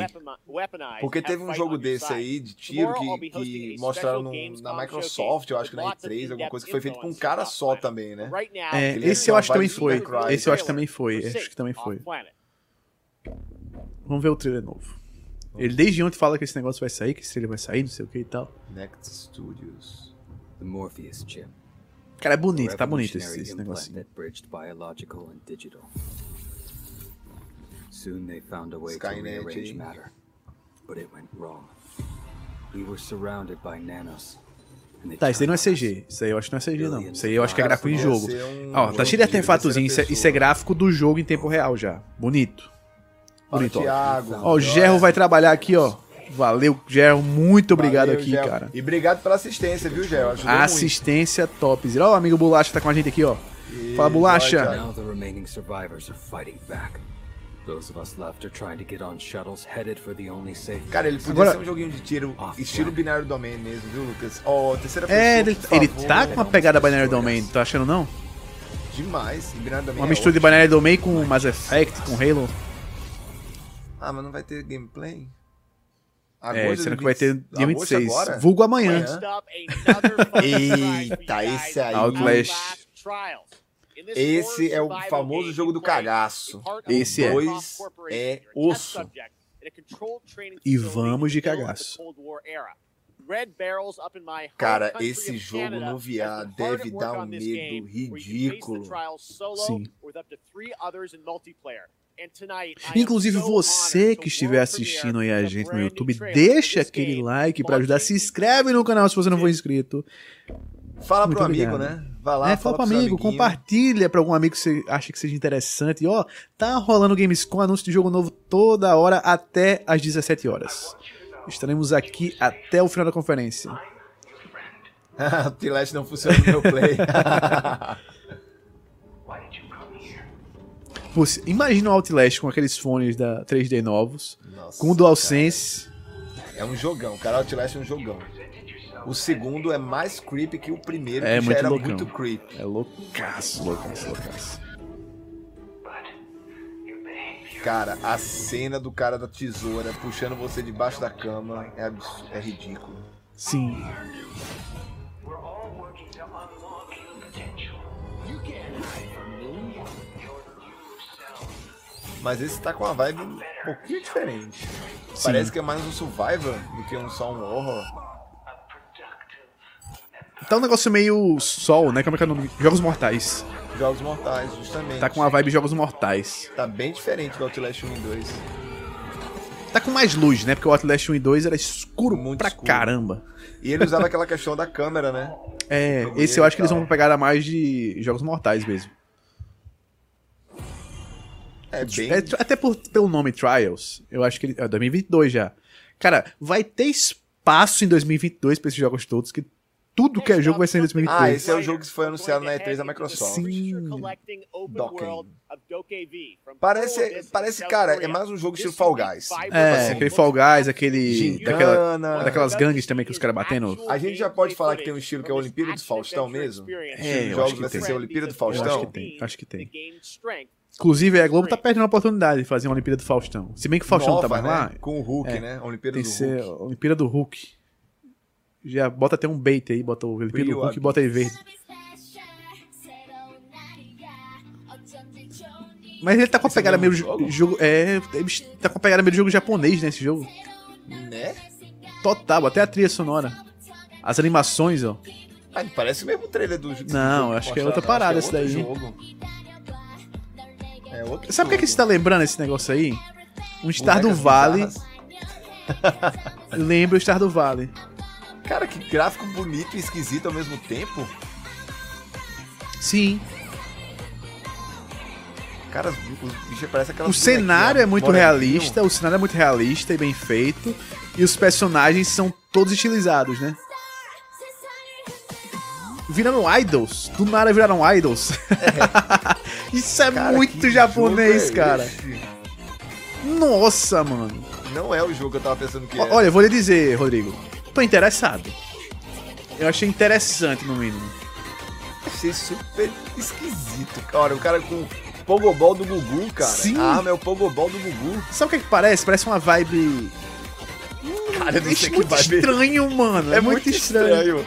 Porque teve um jogo desse aí de tiro que, que mostraram no- na Microsoft, eu acho que na E3, alguma coisa que foi feito com um cara só também, né? É, esse eu acho que também foi. Esse eu acho que também foi. Acho que também foi. Vamos ver o trailer novo. Ele desde ontem fala que esse negócio vai sair, que esse trailer vai sair, não sei o que e tal. Next Studios. The Morpheus chip. Cara, é bonito, tá bonito esse, esse negocinho. Soon they found a way Skynet, to rearrange hein? matter, but it went wrong. We were surrounded by nanos. Tá, isso daí não é CG. Isso aí eu acho que não é CG, não. Isso aí eu acho que é gráfico em podia jogo. um Ó, tá cheio de de artefatozinho. Isso, é- isso é pessoa. gráfico do jogo em tempo real já. Bonito. Bonito, ó. Thiago. Ó, o Gerro vai trabalhar aqui, ó. Valeu, Gerro. Muito obrigado Valeu, aqui, Gel. cara. E obrigado pela assistência, viu, Gel? Ajudou Assistência top. Ó, o amigo Bolacha tá com a gente aqui, ó. muito. Fala, E- Bolacha. vai, Now the remaining survivors are fighting back. Those of us left are trying to get on shuttles headed for the only safe. Cara, ele podia Agora- ser um joguinho de tiro estilo binário domain mesmo, viu, Lucas? Ó, terceira pessoa, É, ele, por ele favor. tá com uma pegada Binary Domain, tá achando não? Demais. E binário domain Uma é mistura de ótimo. Binary Domain com Mass Effect, com Halo. Ah, mas não vai ter gameplay? É, sendo que vai ter dia Agosto 26. agora? Vulgo amanhã. Eita, esse aí. Outlast. Esse é o famoso jogo do cagaço. Esse é. É osso. E vamos de cagaço. Cara, esse jogo no VR deve dar um medo ridículo. Sim. Inclusive você que estiver assistindo aí a gente no YouTube, deixa aquele like pra ajudar, se inscreve no canal se você não for inscrito. Fala Muito pro amigo, obrigado. né? Vai lá, é, fala pro pro amigo, amiguinho. compartilha pra algum amigo que você acha que seja interessante. E ó, tá rolando Gamescom, anúncio de jogo novo toda hora até às 17 horas. Estaremos aqui até o final da conferência. o Tilete não funciona no meu play. Pô, imagina o Outlast com aqueles fones da 3D novos, Nossa, com o DualSense. é um jogão, cara. Outlast é um jogão. O segundo é mais creepy que o primeiro, É que já muito era loucão. muito creepy. É loucaço, loucaço, loucaço. Cara, a cena do cara da tesoura puxando você debaixo da cama é, é ridículo. Sim. Mas esse tá com uma vibe um pouquinho diferente. Parece que é mais um survivor do que um só um horror. Tá um negócio meio sol, né? Como é que é o nome? Jogos Mortais. Jogos Mortais, justamente. Tá com uma vibe Jogos Mortais. Tá bem diferente do Outlast 1 e 2. Tá com mais luz, né? Porque o Outlast 1 e 2 era escuro pra escuro. caramba. E ele usava aquela questão da câmera, né? É, esse eu acho que eles vão pegar a mais de Jogos Mortais mesmo. É bem. É, até por, pelo nome Trials, eu acho que ele. É 2022 já. Cara, vai ter espaço em 2022 pra esses jogos todos, que tudo que é jogo vai ser em 2022. Ah, esse é o jogo que foi anunciado na E3 da Microsoft. Sim. Dokken. Parece, parece, cara, é mais um jogo estilo Fall Guys. É, aquele Fall Guys, aquele. Gincana. Daquela, daquelas gangues também que os caras batendo. A gente já pode falar que tem um estilo que é a Olimpíada do Faustão mesmo? É, eu jogos acho que vai tem. ser a Olimpíada do Eu Faustão? acho que tem, acho que tem. Inclusive, a Globo tá perdendo a oportunidade de fazer uma Olimpíada do Faustão. Se bem que o Faustão Nova, tá mais né? lá. Com o Hulk, é, né? A Olimpíada tem do que ser a Olimpíada do Hulk. Já bota até um bait aí, bota o do Rio Hulk e bota aí verde. Mas ele tá com a Esse é o pegada meio jogo? jogo. É, ele tá com a pegada meio jogo japonês nesse jogo. Né? Total, até a trilha sonora. As animações, ó. Ah, parece o mesmo trailer do jogo. Não, acho que é outra parada esse daí. Jogo. É outro Sabe o que, é que você tá lembrando esse negócio aí? Um Star do Vale. Lembra o Star do Vale. Cara, que gráfico bonito e esquisito ao mesmo tempo. Sim. Cara, os, os bichos parecem aquelas O cenário é muito moreninho. realista, o cenário é muito realista e bem feito. E os personagens são todos estilizados, né? Virando idols. Do nada viraram idols. Isso é Cara, muito japonês, é cara. Nossa, mano. Não é o jogo que eu tava pensando que era. Olha, eu vou lhe dizer, Rodrigo. Tô interessado. Eu achei interessante, no mínimo. Achei super esquisito. Cara, o cara com Pogobol do Gugu, cara. Sim. A arma é o Pogobol do Gugu. Sabe o que, é que parece? Parece uma vibe. Cara, eu não É sei que muito vibe. estranho, mano. É, muito estranho.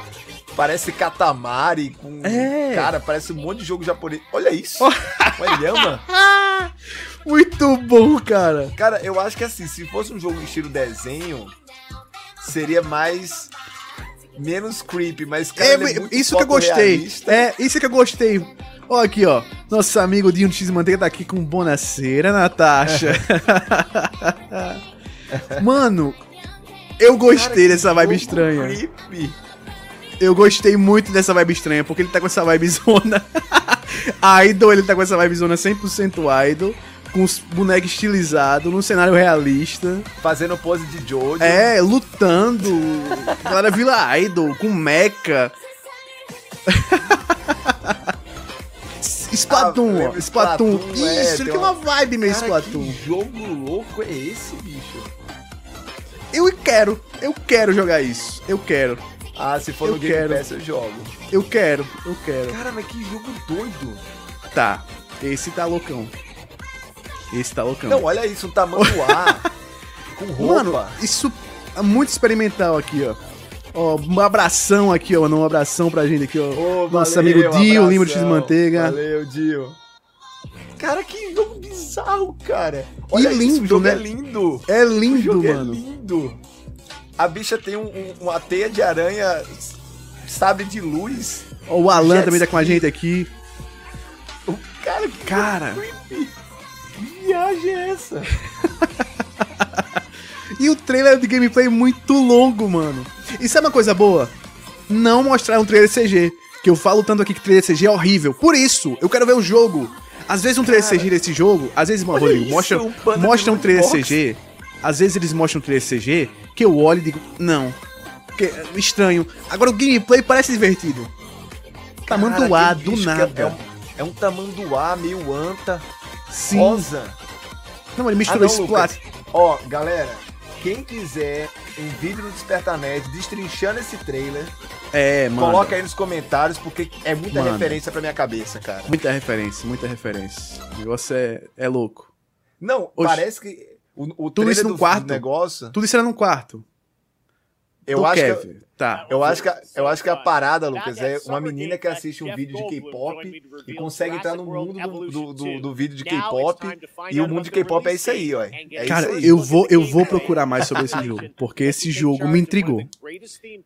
Parece Katamari com. É. Cara, parece um monte de jogo japonês. Olha isso. Uma lhama. Muito bom, cara. Cara, eu acho que assim, se fosse um jogo estilo desenho, seria mais. Menos creepy, mas cara, É, é isso que eu gostei. É, isso que eu gostei. Ó, aqui, ó. Nosso amigo Dinho X Manteiga tá aqui com bonaceira, Natasha. Mano, eu gostei dessa vibe estranha. Creepy. Eu gostei muito dessa vibe estranha, porque ele tá com essa vibe zona. idol, ele tá com essa vibe zona 100% idol, com os bonecos estilizados, num cenário realista. Fazendo pose de Jojo. É, lutando. Galera Vila Idol, com mecha. Splatoon, Ah, Splatoon. É, Isso, ele tem tem uma uma- vibe meio Cara, Splatoon. que jogo louco é esse, bicho? Eu quero, eu quero jogar isso. Eu quero. Ah, se for Eu no Game quero. Pass eu jogo. Eu quero, eu quero. Cara, mas que jogo doido. Tá, esse tá loucão. Esse tá loucão. Não, olha isso, um tamanduá. com roupa. Mano, isso é muito experimental aqui, ó. Ó, um abração aqui, ó. Um abração pra gente aqui, ó. Ô, Nosso valeu, amigo Dio, abração. Lima X Manteiga. Valeu, Dio. Cara, que jogo bizarro, cara. Olha isso, lindo, o jogo né? é lindo. É O lindo, jogo mano. é lindo. A bicha tem um- um- uma teia de aranha, sabre de luz. Ó, o Alan Jet também tá com a gente aqui. Cara, que Cara. creepy. Que viagem é essa? E o trailer de gameplay muito longo, mano. E sabe uma coisa boa? Não mostrar um trailer CG. Que eu falo tanto aqui que trailer CG é horrível. Por isso, eu quero ver o jogo. Às vezes um trailer CG desse jogo, às vezes, mano, Rodrigo, isso, mostra, um panda mostra um trailer box. CG. Às vezes eles mostram um trailer CG que eu olho e digo, não. Que, é estranho. Agora o gameplay parece divertido. Tamanduá, Cara, do é- nada. É um, é um tamanduá meio anta, Sim. rosa. Não, ele Ah, misturou não, isso Lucas. Ó, galera, quem quiser um vídeo no Desperta Nerd destrinchando esse trailer, É, mano. coloca aí nos comentários, porque é muita Manda. referência pra minha cabeça, cara. Muita referência, muita referência. O negócio é, é louco. Não, Oxe. parece que o, o Tudo isso do, no quarto. do negócio... Tudo isso era num quarto. Eu Do acho que... Tá. Eu acho, que a, eu acho que a parada, Lucas, é uma menina que assiste um vídeo de K-pop e consegue entrar no mundo do, do, do, do vídeo de K-pop e o mundo de K-pop é isso aí, ó. É Cara, isso aí. eu vou, eu vou procurar mais sobre esse jogo, porque esse jogo me intrigou.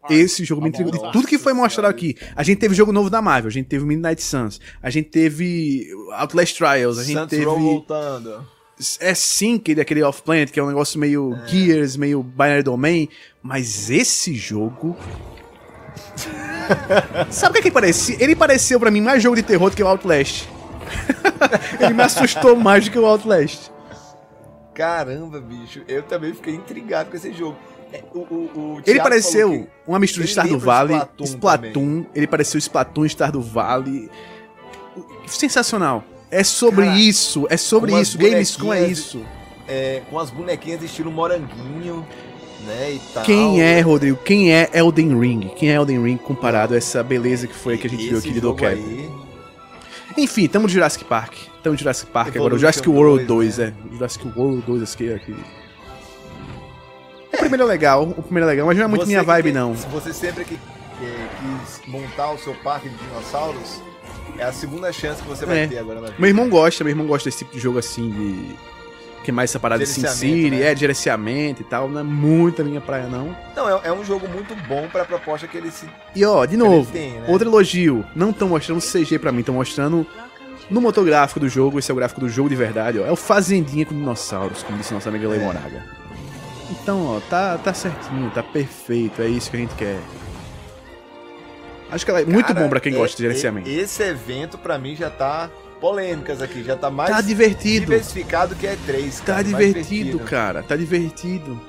Esse jogo me intrigou. De tudo que foi mostrado aqui, a gente teve jogo novo da Marvel, a gente teve Midnight Suns, a gente teve Outlast Trials, a gente Saints teve Row voltando. É sim aquele, aquele Off-Planet, que é um negócio meio Gears, meio Binary Domain, mas esse jogo. Sabe o que, é que parecia? Ele pareceu pra mim mais jogo de terror do que o Outlast. Ele me assustou mais do que o Outlast. Caramba, bicho, eu também fiquei intrigado com esse jogo. É, o- o- o Ele pareceu que uma mistura de Stardew lembra Valley, Splatoon Splatoon, ele pareceu Splatoon, Stardew Valley. Sensacional. É sobre Cara, isso, é sobre isso, Gamescom é isso. É, com as bonequinhas estilo moranguinho, né, e tal. Quem é, Rodrigo? Quem é Elden Ring? Quem é Elden Ring comparado a essa beleza que foi que a gente viu Esse aqui de aí, Enfim, tamo no Jurassic Park. Tamo no Jurassic Park agora. O Evolution Jurassic World 2, 2, é. O Jurassic World 2 aqui. aqui. O primeiro é legal, o primeiro é legal, mas não é muito você minha que vibe, tem- não. Se você sempre que, que quis montar o seu parque de dinossauros, é a segunda chance que você vai É. ter agora na vida. Meu irmão gosta, meu irmão gosta desse tipo de jogo assim, de. Que é mais essa parada de Sin City, né? é, gerenciamento e tal. Não é muito a minha praia, não. Não, é, é um jogo muito bom pra proposta que ele se. E ó, de novo, tem, né? outro elogio. Não estão mostrando CG pra mim, estão mostrando no motográfico do jogo, esse é o gráfico do jogo de verdade, ó. É o Fazendinha com dinossauros, como disse nossa amiga Lei É. Moraga. Então, ó, tá, tá certinho, tá perfeito, é isso que a gente quer. Acho que ela é muito Cara, bom pra quem é- gosta de gerenciamento. Esse evento, pra mim, já tá polêmicas aqui, já tá mais Tá divertido. diversificado que é 3 Tá cara, mais divertido, cara, tá divertido.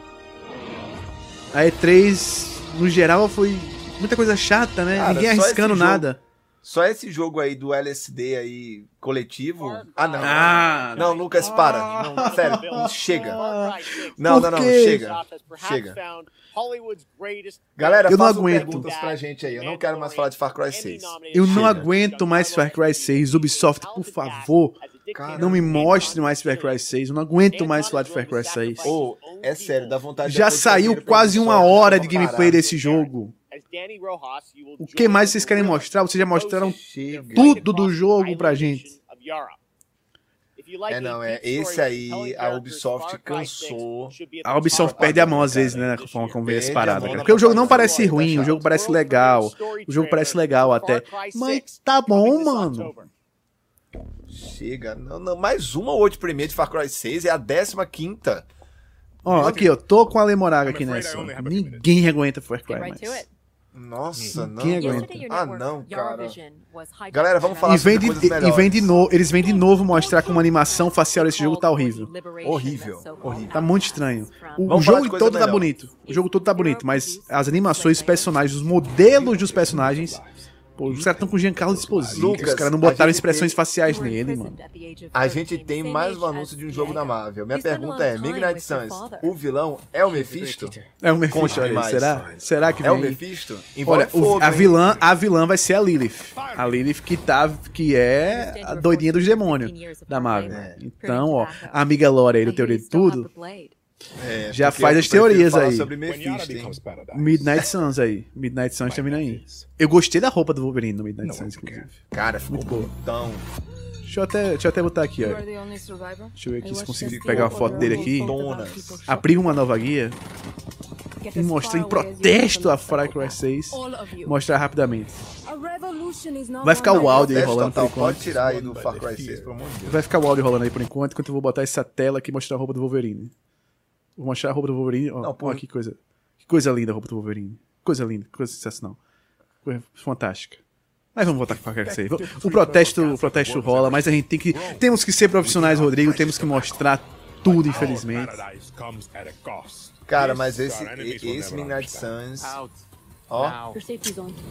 A E3, no geral, foi muita coisa chata, né? Cara, Ninguém arriscando jogo- nada. Só esse jogo aí do LSD aí coletivo. Ah, não. Ah, não, Lucas, para. Não, sério, chega. Não, Por não, não, quê? chega. Chega. Galera, Eu não aguento. perguntas pra gente aí. Eu não quero mais falar de Far Cry 6. Eu não Chega. aguento mais Far Cry 6. Ubisoft, por favor, não me mostre mais Far Cry 6. Eu não aguento mais falar de Far Cry 6. Ô, é sério, dá vontade de Já saiu quase uma hora de gameplay desse jogo. O que mais vocês querem mostrar? Vocês já mostraram tudo do jogo pra gente. É, não, é. Esse aí, a Ubisoft cansou. A Ubisoft perde a mão às vezes, né? Com como vê essa parada, cara. na Porque o jogo não parece ruim, o jogo parece legal. O jogo parece legal até. Mas tá bom, mano. Chega. Não, não, mais uma World Premiere de Far Cry 6 é a 15 quinta. Ó, aqui, ó. Tô com a Lemoraga aqui nessa. Ninguém aguenta Far Cry mais. Nossa, não. Quem aguenta? Ah, não, cara. Galera, vamos falar E vem, sobre de, e vem de novo, eles vêm de novo mostrar como a animação facial desse jogo tá horrível. Horrível, horrível. Tá muito estranho. O, o jogo todo tá melhor. bonito. O jogo todo tá bonito, mas as animações, os personagens, os modelos dos personagens. Pô, os caras estão com o Giancarlo Esposito. Lucas, Os caras não botaram expressões tem- faciais nele, mano. A gente tem mais um anúncio de um jogo da Marvel. Minha pergunta é: Midnight Suns, o vilão é o Mephisto? É o Mephisto, olha. Será? Será que É o vem? Mephisto? Envolve Olha, o- fogo, a vilã, a vilã vai ser a Lilith. A Lilith que tá, que é a doidinha dos demônios da Marvel. Então, ó, a amiga Lore aí do Teoria de Tudo É, já faz as teorias aí. sobre Mephisto, hein? Midnight Suns aí. Midnight Suns termina aí. Eu gostei da roupa do Wolverine no Midnight Suns, inclusive. Cara, ficou Muito boa. Deixa eu até, deixa eu até botar aqui, ó. Deixa eu ver aqui se consigo pegar uma foto dele aqui. Abrir uma nova guia e mostrar em protesto a Far Cry 6. Mostrar rapidamente. Vai ficar o áudio aí rolando por enquanto. Pode tirar aí do Far Cry 6, pelo amor de Deus. Vai ficar o áudio rolando aí por enquanto, enquanto eu vou botar essa tela aqui e mostrar a roupa do Wolverine. Vou mostrar a roupa do Wolverine. Ó, Não, por- que coisa. Que coisa linda a roupa do Wolverine. Coisa linda, coisa sensacional. Coisa fantástica. Mas vamos voltar para aí. O protesto, o protesto rola, mas a gente tem que. Temos que ser profissionais, Rodrigo. Temos que mostrar tudo, infelizmente. Cara, mas esse, esse Midnight Suns. Ó,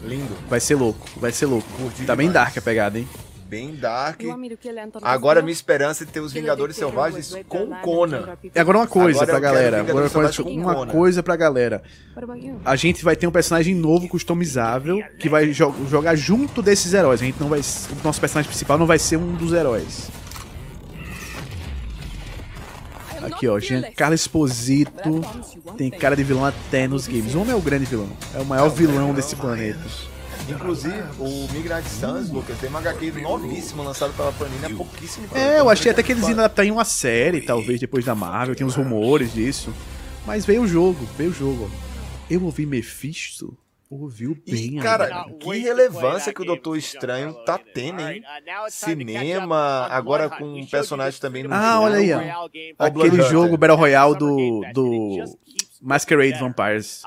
lindo. Vai ser louco, vai ser louco. Tá bem dark a pegada, hein? Bem dark. Anton Agora minha esperança é ter os Vingadores Selvagens com o Conan. E agora uma coisa Agora pra galera. Agora uma Conan. coisa pra galera. A gente vai ter um personagem novo, customizável, que vai jo- jogar junto desses heróis. A gente não vai. O nosso personagem principal não vai ser um dos heróis. Aqui, ó, Giancarlo Esposito tem cara de vilão até nos games. O homem é o grande vilão. É o maior vilão desse planeta. Inclusive, o Midnight Suns, Lucas, tem uma HQ novíssima lançada pela Panini há pouquíssimo tempo. É, eu achei até que eles iam adaptar em uma série, talvez, depois da Marvel. Tem uns rumores disso. Mas veio o jogo, veio o jogo. ó. Eu ouvi Mephisto, ouviu bem. E, cara, agora. que relevância que o Doutor Estranho tá tendo, hein? Cinema, agora com um personagem também no Ah, jogo. olha aí, ó. Aquele jogo. Battle Royale do, do Masquerade Vampires.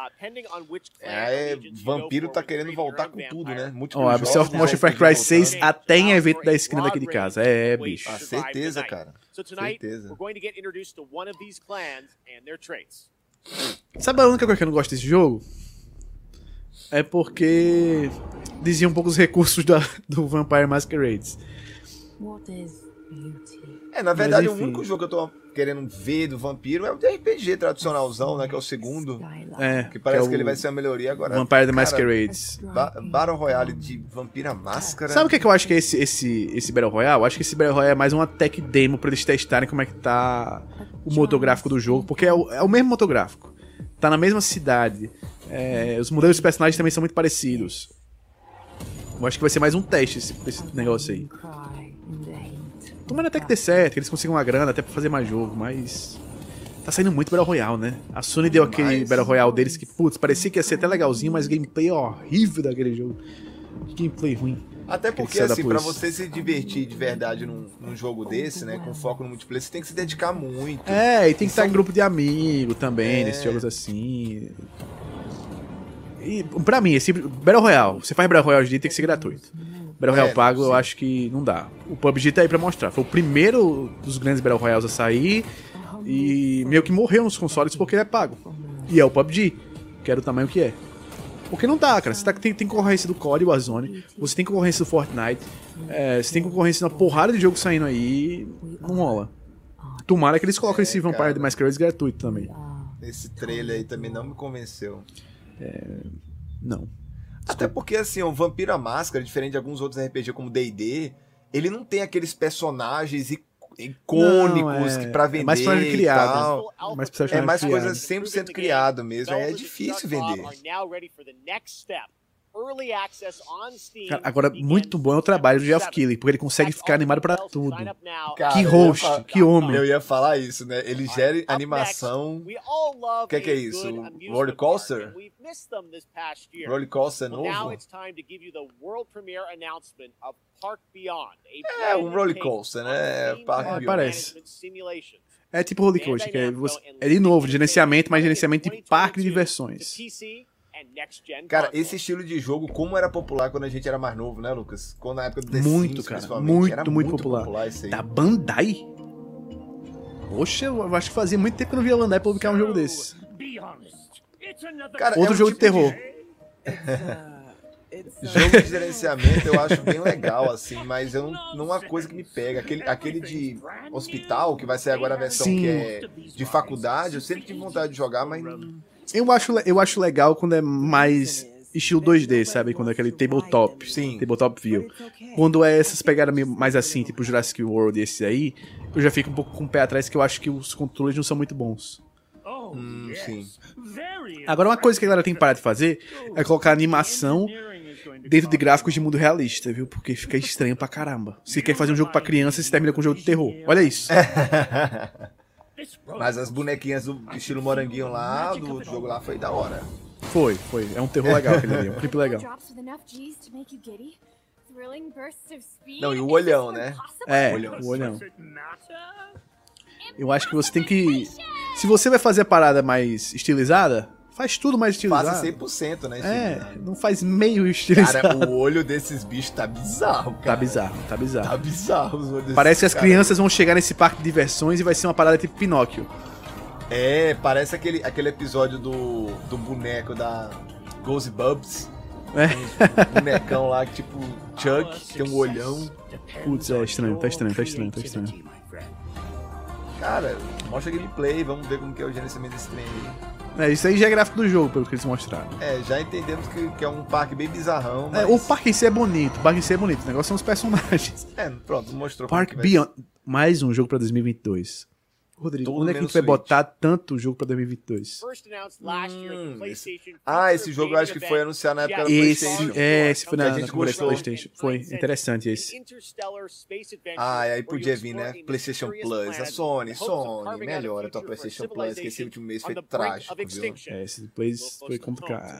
É, vampiro tá querendo voltar com tudo, né? A jogos, Ubisoft mostra Far Cry 6 até em evento da esquina daqui de casa. É, bicho. Ah, certeza, cara. Certeza. we're going to get introduced to one of these clans and their traits. Sabe a única coisa que eu não gosto desse jogo? É porque dizia um pouco os recursos da, do Vampire Masquerades. What is? É, na verdade, o único jogo que eu tô querendo ver do vampiro é o de RPG tradicionalzão, né? Que é o segundo. É, Que parece que é que, ele o vai ser a melhoria agora. Vampire the Masquerades. Ba Battle Royale de Vampira Máscara. Sabe o que, é que eu acho que é esse, esse, esse Battle Royale? Eu acho que esse Battle Royale é mais uma tech demo pra eles testarem como é que tá o motográfico do jogo, porque é o, é o mesmo motográfico. Tá na mesma cidade. É, os modelos dos personagens também são muito parecidos. Eu acho que vai ser mais um teste esse, esse negócio aí. Tomara até que dê certo, que eles consigam uma grana até pra fazer mais jogo, mas. Tá saindo muito Battle Royale, né? A Sony deu aquele Demais. Battle Royale deles que, putz, parecia que ia ser até legalzinho, mas gameplay horrível daquele jogo. Gameplay ruim. Até porque, assim, pra você se divertir de verdade num, num jogo desse, né? Com foco no multiplayer, você tem que se dedicar muito. É, e tem que estar em grupo de amigo também, É. nesses jogos assim. E pra mim, esse Battle Royale, você faz Battle Royale hoje em dia tem que ser gratuito. Battle Royale É, pago, eu sim. acho que não dá. O PUBG tá aí pra mostrar. Foi o primeiro dos grandes Battle Royales a sair e meio que morreu nos consoles porque é pago. E é o PUBG, que era o tamanho que é. Porque não dá, cara. Você tá, tem, tem concorrência do COD, Warzone, você tem concorrência do Fortnite, é, você tem concorrência de uma porrada de jogo saindo aí, não rola. Tomara que eles coloquem esse Vampire cara. the Masquerade gratuito também. Esse trailer aí também não me convenceu. Não. Até porque, assim, o Vampira Máscara, diferente de alguns outros RPG como D&D, ele não tem aqueles personagens ic- icônicos Não, é- que pra é vender mais personagem e criado. tal. É mais É mais coisa 100% criado mesmo, é difícil vender. Cara, agora, muito bom é o trabalho do Jeff Keighley, porque ele consegue ficar animado pra tudo. Cara, Que host, falar- que homem. Eu ia falar isso, né? Ele gera animação. O que, que é isso? Roller Coaster? year. Roller Coaster novo? É, um roller coaster, né? Park Beyond. Parece. É tipo Holy Coast, que é, você- é de novo, gerenciamento, mas gerenciamento de parque de diversões. Cara, esse estilo de jogo, como era popular quando a gente era mais novo, né, Lucas? Quando na época do The Muito, Sims, cara. principalmente, Muito, era muito popular. isso aí. Da Bandai? Poxa, eu acho que fazia muito tempo que eu não via a Bandai publicar um jogo desse. Cara, Outro é um jogo tipo de terror. Jogo de gerenciamento eu acho bem legal, assim, mas eu não, não é uma coisa que me pega. Aquele, aquele de hospital, que vai ser agora a versão Sim. que é de faculdade, eu sempre tive vontade de jogar, mas Eu acho, eu acho legal quando é mais estilo 2D, sabe? Quando é aquele tabletop. Sim. Tabletop view. Quando é essas pegadas mais assim, tipo Jurassic World e esse aí, eu já fico um pouco com o pé atrás que eu acho que os controles não são muito bons. hum, sim. Agora, uma coisa que a galera tem que parar de fazer é colocar animação dentro de gráficos de mundo realista, viu? Porque fica estranho pra caramba. Se quer fazer um jogo pra criança, você termina com um jogo de terror. Olha isso. Mas as bonequinhas do estilo moranguinho lá, do outro jogo lá, foi da hora. Foi, foi. É um terror legal aquele ali, é um clipe legal. Não, e o olhão, né? É, o olhão. Eu acho que você tem que. Se você vai fazer a parada mais estilizada, faz tudo mais estilizado. Faça 100%, né? É, estilizado. não faz meio estilizado. Cara, o olho desses bichos tá bizarro, Tá cara. bizarro, tá bizarro. Tá bizarro os olhos desses Parece que as caras. crianças vão chegar nesse parque de diversões e vai ser uma parada tipo Pinóquio. É, parece aquele, aquele episódio do, do boneco da Gozy Bubs. É. Um bonecão lá, que tipo Chuck, que tem um olhão. Putz, é estranho, tá estranho, tá estranho, tá estranho. Cara, mostra gameplay, vamos ver como que é o gerenciamento desse trem aí. É, isso aí já é gráfico do jogo, pelo que eles mostraram. É, já entendemos que, que é um parque bem bizarrão, É, mas... o parque em si é bonito, o parque em si é bonito, o negócio são os personagens. É, pronto, mostrou Park Beyond. Mais um jogo pra 2022. Rodrigo, Tudo onde é que a gente vai Switch. botar tanto jogo pra 2022? First announced last year at the Hum, PlayStation Ah, esse jogo eu acho que foi anunciado na época do PlayStation. Esse, é, esse foi na, na gente conversa do gostou. PlayStation. Foi interessante esse. Interstellar space adventure Ah, e aí podia vir, né? PlayStation Plus. A Sony, Sony, melhora a tua PlayStation Plus, que esse último mês foi trágico, viu? É, esse depois foi complicado.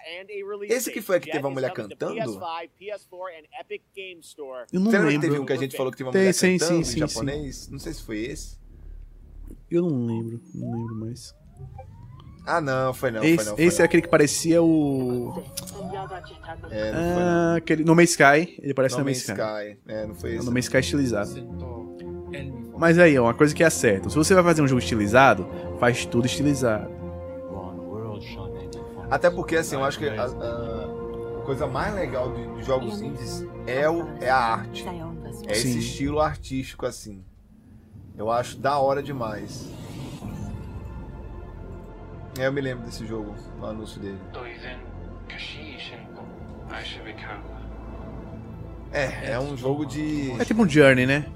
A Esse que foi a que teve uma is mulher cantando? PS5, PS4 and Epic Game Store. Eu não Será lembro. teve um que a gente falou que teve uma Tem, mulher sim, cantando sim, em sim, japonês? Não sei se foi esse. Eu não lembro, não lembro mais. Ah, não, foi não, esse foi não. Foi esse é não. aquele que parecia o. É, não foi Ah, aquele. No Man's Sky. Ele parece No no Man's Sky. Sky. É, não foi É esse. No Man's Sky estilizado. Mas aí, ó, uma coisa que é certa. Se você vai fazer um jogo estilizado, faz tudo estilizado. Até porque, assim, eu acho que a, a coisa mais legal de, de jogos indies é, o, é a arte. É esse Sim. estilo artístico, assim. Eu acho da hora demais. É, eu me lembro desse jogo, no anúncio dele. É, é um jogo de É tipo um Journey, né?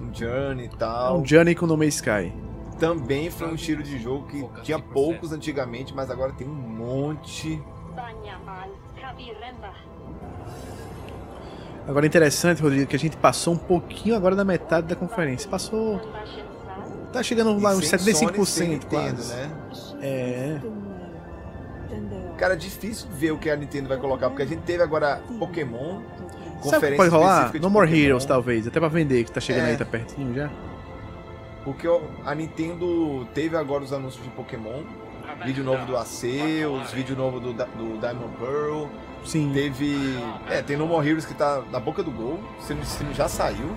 um Journey e É tal. um Journey com No Man's Sky. Também foi um estilo de jogo que tinha poucos antigamente, mas agora tem um monte. Agora interessante, Rodrigo, que a gente passou um pouquinho agora da metade da conferência. Passou. Tá chegando lá uns sem Sony, 75% sem Nintendo, quase. né? É. Cara, é difícil ver o que a Nintendo vai colocar, porque a gente teve agora Pokémon. Sabe o que conferência pode rolar? No More Pokémon. Heroes, talvez. Até pra vender, que tá chegando É. aí, tá pertinho já. Porque a Nintendo teve agora os anúncios de Pokémon. Vídeo novo do Arceus, vídeo novo do, do Diamond Pearl. Sim. Teve. É, tem No More Heroes que tá na boca do gol. Se não, já saiu.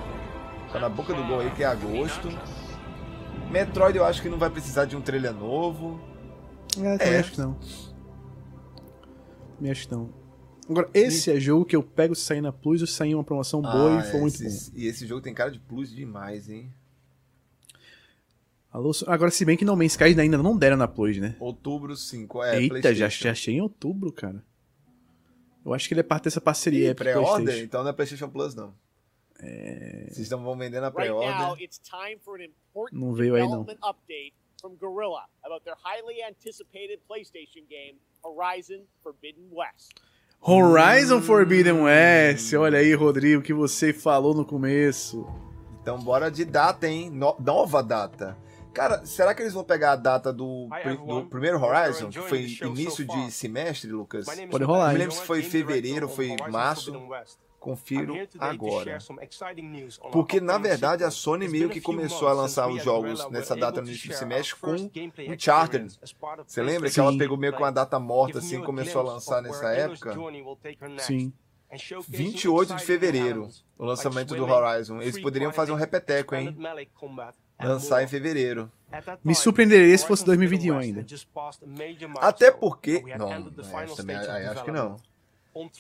Tá na boca do gol aí, que é agosto. Metroid eu acho que não vai precisar de um trailer novo. É, também É. acho que não. Também acho que não. Agora, esse é jogo que eu pego se sair na Plus ou sair em uma promoção boa Ah, e for muito bom. E esse jogo tem cara de plus demais, hein? Alô, so- agora, se bem que No Man's Sky ainda não deram na Plus, né? Outubro 5, é. Eita, já, já achei em outubro, cara. Eu acho que ele é parte dessa parceria pro pré-order? Então não é PlayStation Plus, não. É... Vocês estão vão vender na pré-order. it's time for an important Não veio aí, não. from Guerrilla about their highly anticipated PlayStation game Horizon Forbidden West. Horizon Forbidden West. Olha aí, Rodrigo, o que você falou no começo. Então bora de data, hein? No- nova data. Cara, será que eles vão pegar a data do, do primeiro Horizon, que foi início de semestre, Lucas? Pode rolar, Não me lembro se foi fevereiro, foi março. Confiro agora. Porque, na verdade, a Sony meio que começou a lançar os jogos nessa data no início do semestre com Uncharted. Você lembra que ela Sim. pegou meio com uma data morta assim e começou a lançar nessa época? Sim. 28 de fevereiro, o lançamento do Horizon. Eles poderiam fazer um repeteco, hein? Lançar em fevereiro. Me surpreenderia se fosse 2021 ainda. Até porque. Não, também acho que não.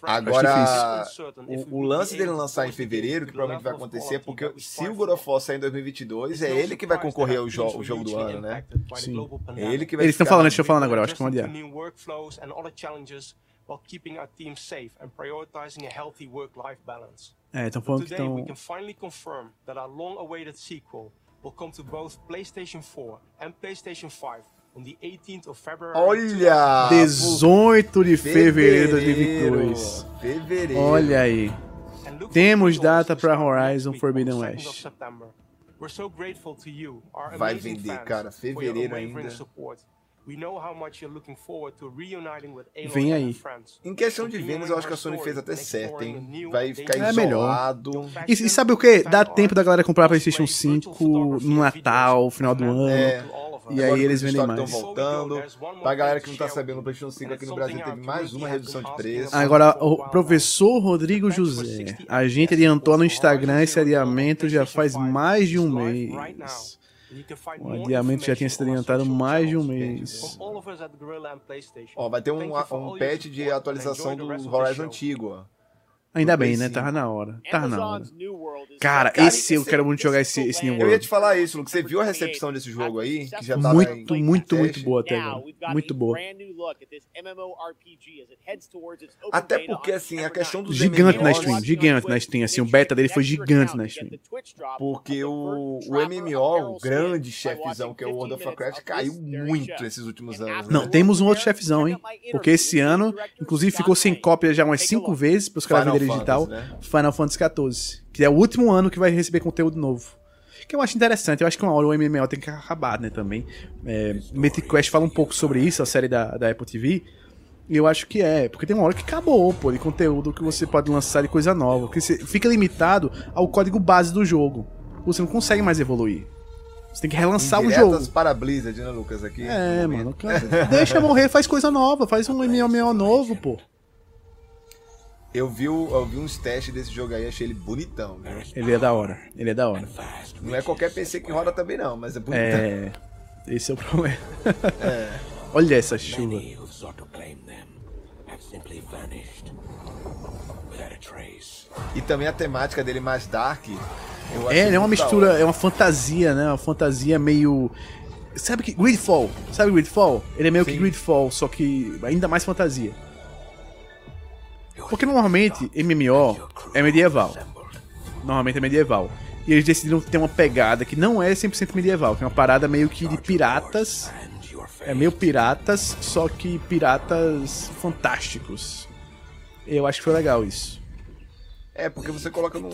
Agora, o, o lance dele lançar em fevereiro, que provavelmente vai acontecer, é porque se o God of War sair em 2022, é ele que vai concorrer ao jo o jogo do ano, né? Sim. É ele que vai Eles estão falando, eles estão falando agora, eu acho que vão adiar. new workflows and other challenges while keeping our team safe and prioritizing a healthy work-life balance. É, estão falando que estão. Will come to both PlayStation 4 and PlayStation 5 on the 18th of February. Olha! 18 de fevereiro de 2022. Fevereiro. Olha aí. Temos data para Horizon Forbidden West. September. We're so grateful to you, our Vai vender, cara, fevereiro ainda. Support. We know how much you're looking forward to reuniting with Aloy Vem aí. Em questão de vendas, eu acho que a Sony fez até certo, hein? Vai ficar É melhor. isolado. E, e sabe o que? Dá tempo da galera comprar PlayStation 5 no Natal, final do ano. É. E Agora aí eles vendem mais. estão voltando. Pra galera que não tá sabendo, o PlayStation 5 aqui no Brasil teve mais uma redução de preço. Agora, o professor Rodrigo José, a gente adiantou no Instagram esse adiamento já faz mais de um mês. O adiamento já tinha sido adiantado mais de um mês. Ó, vai ter um, um patch de atualização do Horizon antigo, ó. Ainda bem, né? Tava na hora. Tava na hora. Cara, esse eu quero muito jogar esse, esse New World. Eu ia te falar isso, Luke. Você viu a recepção desse jogo aí? Que já tava muito, em, muito, muito boa até agora. Muito boa. Até porque, assim, a questão dos Gigante MMOs, na stream, gigante na stream. Assim, o beta dele foi gigante na stream. Porque o, o MMO, o grande chefezão que é o World of Warcraft, caiu muito esses últimos anos. né? Não, temos um outro chefzão, hein? Porque esse ano, inclusive, ficou sem cópia já umas cinco vezes para os caras venderem digital. Fantasy, né? Final Fantasy XIV. Que é o último ano que vai receber conteúdo novo. Que eu acho interessante. Eu acho que uma hora o MMO tem que acabar, né, também. É, Mythic Quest fala um pouco sobre isso, a série da, da Apple TV. E eu acho que é, porque tem uma hora que acabou, pô, de conteúdo que você pode lançar de coisa nova. Porque você fica limitado ao código base do jogo. Você não consegue mais evoluir. Você tem que relançar o jogo. para a Blizzard, né, Lucas? Aqui. É, mano. cara, Deixa morrer, faz coisa nova, faz um MMO novo, pô. Eu vi, eu vi uns testes desse jogo aí, achei ele bonitão. Viu? Ele é da hora, ele é da hora. Não é qualquer PC que roda também, não, mas é bonitão. É. Esse é o problema. É. Olha essa chuva. who sought to claim them have simply vanished without a trace. E também a temática dele mais dark. Eu É, é uma mistura, hora. é uma fantasia, né? Uma fantasia meio. Sabe que. Gridfall. Sabe Gridfall? Ele é meio que Sim. Gridfall, só que ainda mais fantasia. Porque normalmente MMO é medieval. Normalmente é medieval. E eles decidiram ter uma pegada que não é 100% medieval, que é uma parada meio que de piratas. É meio piratas, só que piratas fantásticos. Eu acho que foi legal isso. É, porque você coloca num,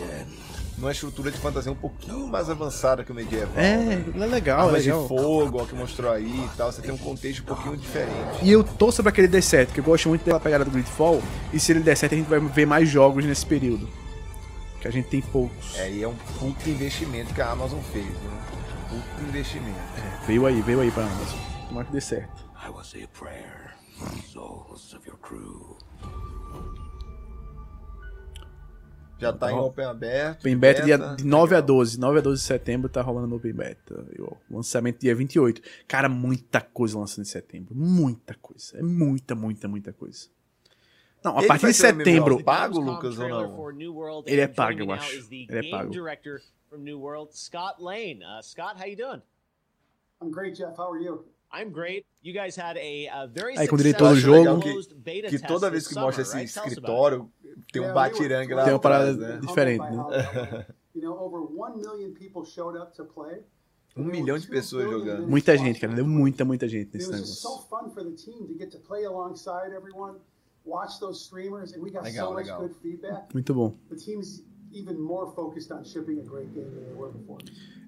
numa estrutura de fantasia um pouquinho mais avançada que o medieval. É, né? é legal, é Armas legal. de fogo, ó, que mostrou aí e tal. Você tem um contexto um pouquinho diferente. E eu tô sobre aquele der certo, que eu gosto muito da pegada do Gridfall. E se ele der certo, a gente vai ver mais jogos nesse período. Que a gente tem poucos. É, e é um puto investimento que a Amazon fez, né? Puto investimento. Veio aí, veio aí pra Amazon. Tomara que dê certo. I will say a prayer for the souls of your crew. Já tá em Open aberto. Open Beta, dia de 9 a 12. 9 a 12 de setembro tá rolando no Open Beta. E, ó, lançamento dia 28. Cara, muita coisa lançando em setembro. Muita coisa. É muita, muita, muita coisa. Não, a Ele partir de ser um setembro. pago, Lucas, ou não? Ele é pago, eu acho. Ele é pago. Director from New World, Scott Lane. Uh, Scott, how you doing? I'm great, Jeff. How are you? I'm great. You guys had a, uh, very Aí, com o diretor do jogo. beta Que test toda vez que mostra esse escritório, tem um batirangue lá Tem uma parada né? diferente, né? well, you know, over one million people showed up to play. Um milhão de pessoas jogando. Muita gente, cara. Deu muita, muita gente It nesse negócio. so fun for the team to get to play alongside everyone, watch those streamers, and we got Legal, so much legal. good feedback. Muito bom. The team's even more focused on shipping a great game than they were before.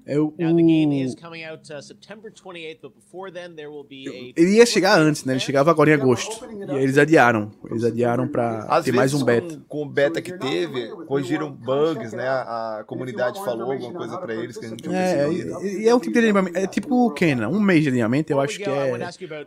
É o. Now, the game o- is coming out uh, September 28th, but before then there will be a Ele ia chegar antes, né? Ele chegava agora em agosto. E aí eles adiaram. Eles adiaram pra Às ter vezes, mais um beta. Com, o beta que teve, corrigiram bugs, né? A, a comunidade falou alguma coisa pra eles que a gente não É, e, e é um tipo de alinhamento. É tipo o Kenan. Um mês de alinhamento eu acho que é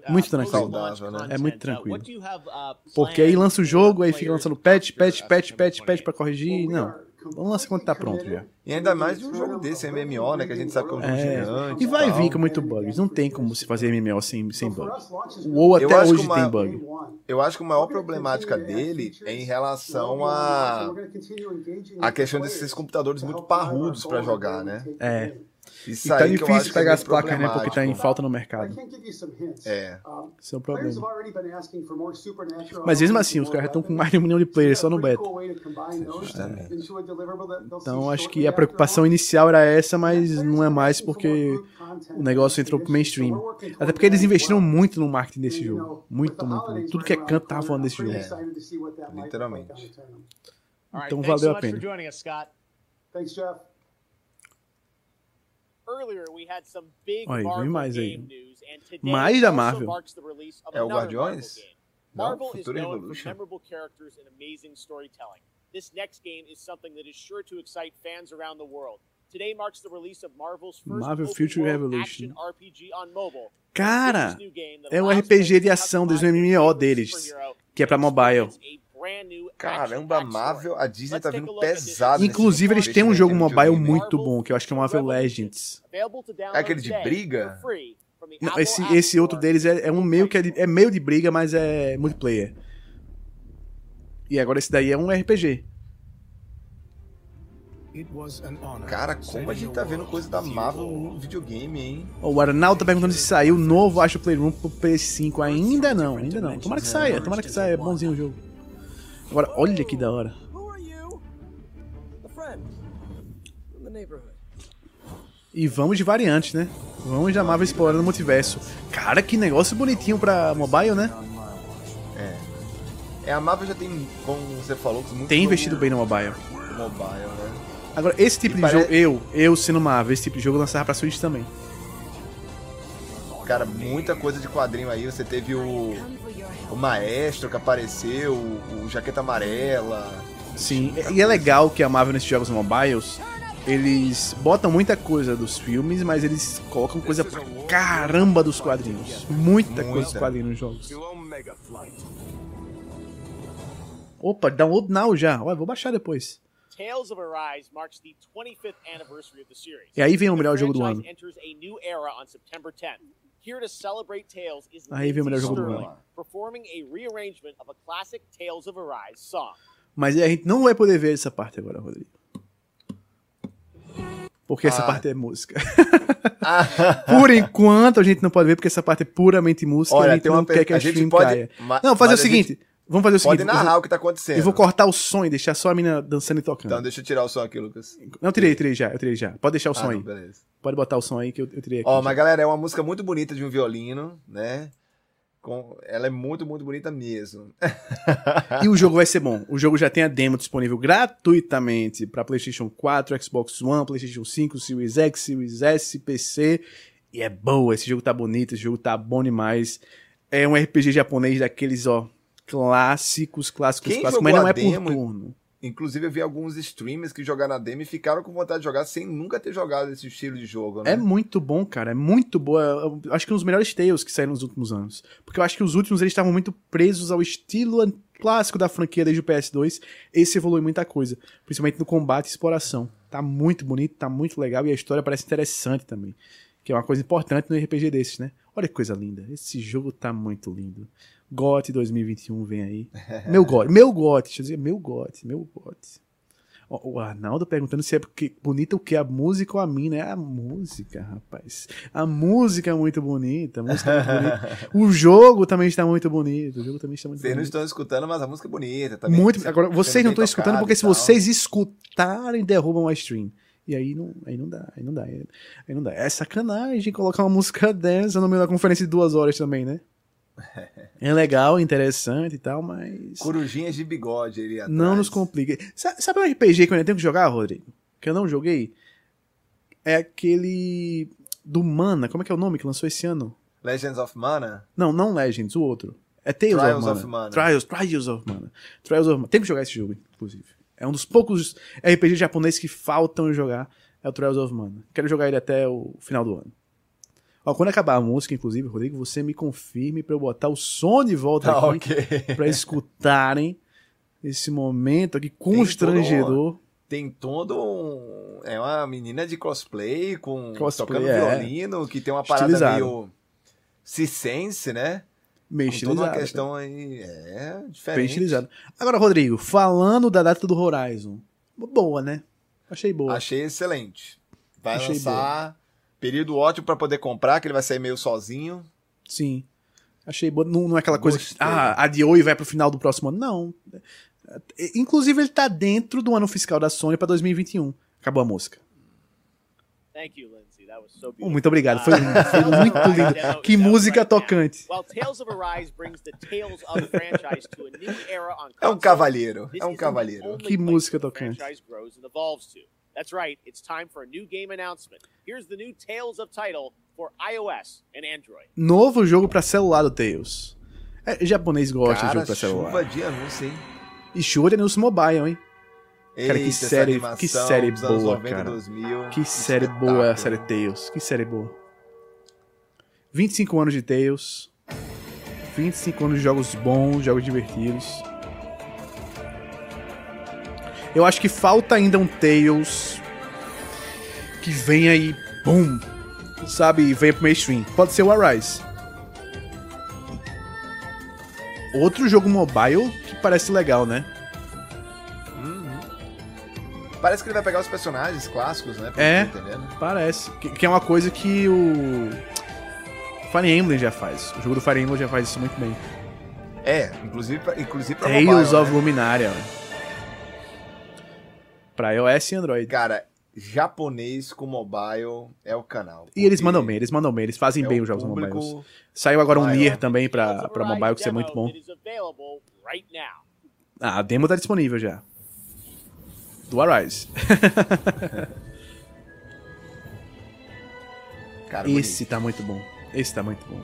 muito tranquilo. Saudável, né? É muito tranquilo. What do you have uh, Porque aí lança o jogo, aí fica lançando patch, patch, patch, patch, patch pra corrigir. Não. Vamos lançar quando tá pronto já. E ainda mais de um jogo desse, MMO, né? Que a gente sabe que é um jogo É. gigante. E vai tal. vir com muito bugs. Não tem como se fazer MMO sem, sem bug. O WoW Eu até hoje uma- tem bug. Eu acho que a maior problemática dele é em relação a a questão desses computadores muito parrudos pra jogar, né? É. Isso e tá difícil é pegar as placas, né? Porque tá em falta no mercado. I can give you some hints. É. Um, Esse é problema. Mas mesmo assim, os caras estão com mais de um milhão de players só no beta. See Então acho que a preocupação inicial era essa, mas não é mais porque o negócio entrou pro mainstream. Até porque eles investiram muito no marketing desse jogo. Muito, muito, muito. Tudo que é canto tava falando desse jogo. Literalmente. Então valeu a pena. Thanks, Jeff. Earlier, we had some big Olha aí, vem mais aí. game news, and today Mais da Marvel. marks the release of É o Guardiões? Marvel game. Não, Marvel is Future known for Revolution. memorable characters and amazing storytelling. This next game is something that is sure to excite fans around the world. Today marks the release of Marvel's first Marvel Future Revolution. action RPG on mobile. Cara, é allows RPG de ação dos MMO deles, que é pra mobile. Experience a Caramba, Marvel, a Disney tá vindo pesado. Inclusive, eles têm um jogo mobile muito bom, que eu acho que é o Marvel Legends. É aquele de briga? Não, esse, esse outro deles é, é um meio que é, de, é meio de briga, mas é multiplayer. E agora esse daí é um RPG. Cara, como a gente tá vendo coisa da Marvel no videogame, hein? O Arnaldo tá perguntando se saiu o novo Astro Playroom pro PS5. Ainda não, ainda não. Tomara que saia, tomara que saia. É bonzinho o jogo. Agora, olha que da hora. E vamos de variantes, né? Vamos de Marvel explorando o multiverso. Cara, que negócio bonitinho pra mobile, né? É. É, a Marvel já tem, como você falou, muito Tem investido bem no mobile. Mobile, né? Agora, esse tipo E de pare- jogo, eu, eu sendo Marvel, esse tipo de jogo lançava pra Switch também. Cara, muita coisa de quadrinho aí. Você teve o, o Maestro que apareceu, o, o Jaqueta Amarela. Sim, e é legal que a Marvel nesses jogos mobiles, eles botam muita coisa dos filmes, mas eles colocam coisa pra caramba dos quadrinhos. Muita, coisa dos Muita. quadrinhos nos jogos. Opa, download now já. Olha, vou baixar depois. Tales of Arise marks the 25th anniversary of the series. E aí vem o melhor jogo do ano. Enters a new era on September 10th. Here to celebrate Tales is Aí vem o melhor jogo do Sterling, ano. performing a rearrangement of a classic Tales of Arise song. Mas a gente não vai poder ver essa parte agora, Rodrigo. Porque essa Ah. parte é música. Por enquanto a gente não pode ver, porque essa parte é puramente música Olha, a gente tem uma não per- quer que a, a gente stream pode- caia. ma- Não, fazer o seguinte. gente Vamos fazer o pode seguinte. eu narrar o que tá acontecendo. Eu vou cortar o som e deixar só a mina dançando e tocando. Então deixa eu tirar o som aqui, Lucas. Não, eu tirei, tirei já, eu tirei já. Pode deixar o Ah, som não, aí. beleza. Pode botar o som aí que eu, eu tirei aqui. Ó, já. mas galera, é uma música muito bonita de um violino, né? Com... Ela é muito, muito bonita mesmo. E o jogo vai ser bom. O jogo já tem a demo disponível gratuitamente para PlayStation 4, Xbox One, PlayStation 5, Series X, Series S, PC. E é boa. Esse jogo tá bonito, esse jogo tá bom demais. É um RPG japonês daqueles, ó, clássicos, clássicos, Quem clássicos, mas não é por demo- turno. Inclusive, eu vi alguns streamers que jogaram a demo e ficaram com vontade de jogar sem nunca ter jogado esse estilo de jogo, né? É muito bom, cara. É muito boa. Eu acho que é um dos melhores Tales que saíram nos últimos anos. Porque eu acho que os últimos eles estavam muito presos ao estilo clássico da franquia desde o PS2. Esse evolui muita coisa. Principalmente no combate e exploração. Tá muito bonito, tá muito legal e a história parece interessante também. Que é uma coisa importante no RPG desses, né? Olha que coisa linda. Esse jogo tá muito lindo. GOT 2021 vem aí. Meu GOT, meu GOT, deixa eu dizer, meu GOT, meu GOT. O Arnaldo perguntando se é porque bonita o que? A música ou a mina? É a música, rapaz. A música é muito bonita. A música é muito bonita. O jogo também está muito bonito. O jogo também está muito Vocês não bonito. estão escutando, mas a música é bonita. Tá bem- Muito. sendo- Agora, vocês não estão escutando porque se vocês escutarem, derrubam a stream. E aí não, aí não dá, aí não dá. Aí não dá. É sacanagem colocar uma música dessa no meio da conferência de duas horas também, né? É legal, interessante e tal, mas. Corujinhas de bigode ali atrás. Não nos complique. Sa- Sabe um RPG que eu ainda tenho que jogar, Rodrigo? Que eu não joguei? É aquele. Do Mana. Como é que é o nome que lançou esse ano? Legends of Mana? Não, não Legends, o outro. É Tales Trials of, of Mana. Mana. Trials, Trials of Mana. Trials of Mana. Tem que jogar esse jogo, inclusive. É um dos poucos RPG japoneses que faltam jogar. É o Trials of Mana. Quero jogar ele até o final do ano. Ó, quando acabar a música, inclusive, Rodrigo, você me confirme pra eu botar o som de volta Tá, aqui. ok. Pra escutarem esse momento aqui Tem constrangedor. Tem todo um. É uma menina de cosplay com Cosplay, tocando é. violino, que tem uma parada Estilizado. meio circense, né? Meio com toda uma questão aí. É, diferente. Bem estilizado. Agora, Rodrigo, falando da data do Horizon. Boa, né? Achei boa. Achei excelente. Vai Achei lançar. Período ótimo pra poder comprar, que ele vai sair meio sozinho. Sim. Achei boa. Não, não é aquela coisa que. Ah, adiou e vai pro final do próximo ano. Não. Inclusive, ele tá dentro do ano fiscal da Sony pra 2021. Acabou a música. Thank you, Lindsay. That was so Oh, beautiful. muito obrigado. Foi, lindo, foi muito lindo. Que música tocante. É um cavalheiro. É um cavalheiro. Que música tocante. That's right. It's time for a new game announcement. Here's the new Tales of title for iOS and Android. Novo jogo pra celular do Tails. É, japonês gosta de Cara, jogo pra celular. chuva de anúncio, hein? E chuva de anúncio mobile, hein? Cara, que série, animação que série boa, 90, cara. 2000, que série espetáculo. boa é a série Tails. Que série boa. 25 anos de Tails. 25 anos de jogos bons, jogos divertidos. Eu acho que falta ainda um Tails que venha e boom, sabe, e venha pro mainstream. Pode ser o Arise. Outro jogo mobile que parece legal, né? Parece que ele vai pegar os personagens clássicos, né? É, entendendo. parece. Que, que é uma coisa que o Fire Emblem já faz. O jogo do Fire Emblem já faz isso muito bem. É, inclusive pra, inclusive pra Tales mobile, of né? Luminaria. Pra iOS e Android. Cara, japonês com mobile é o canal. E eles mandam bem, eles mandam bem, eles fazem é bem os jogos mobiles. Saiu agora um. Nier também pra, pra mobile, que isso é muito bom. Ah, a demo tá disponível já. Do Arise. Cara, Esse tá muito bom. Esse tá muito bom.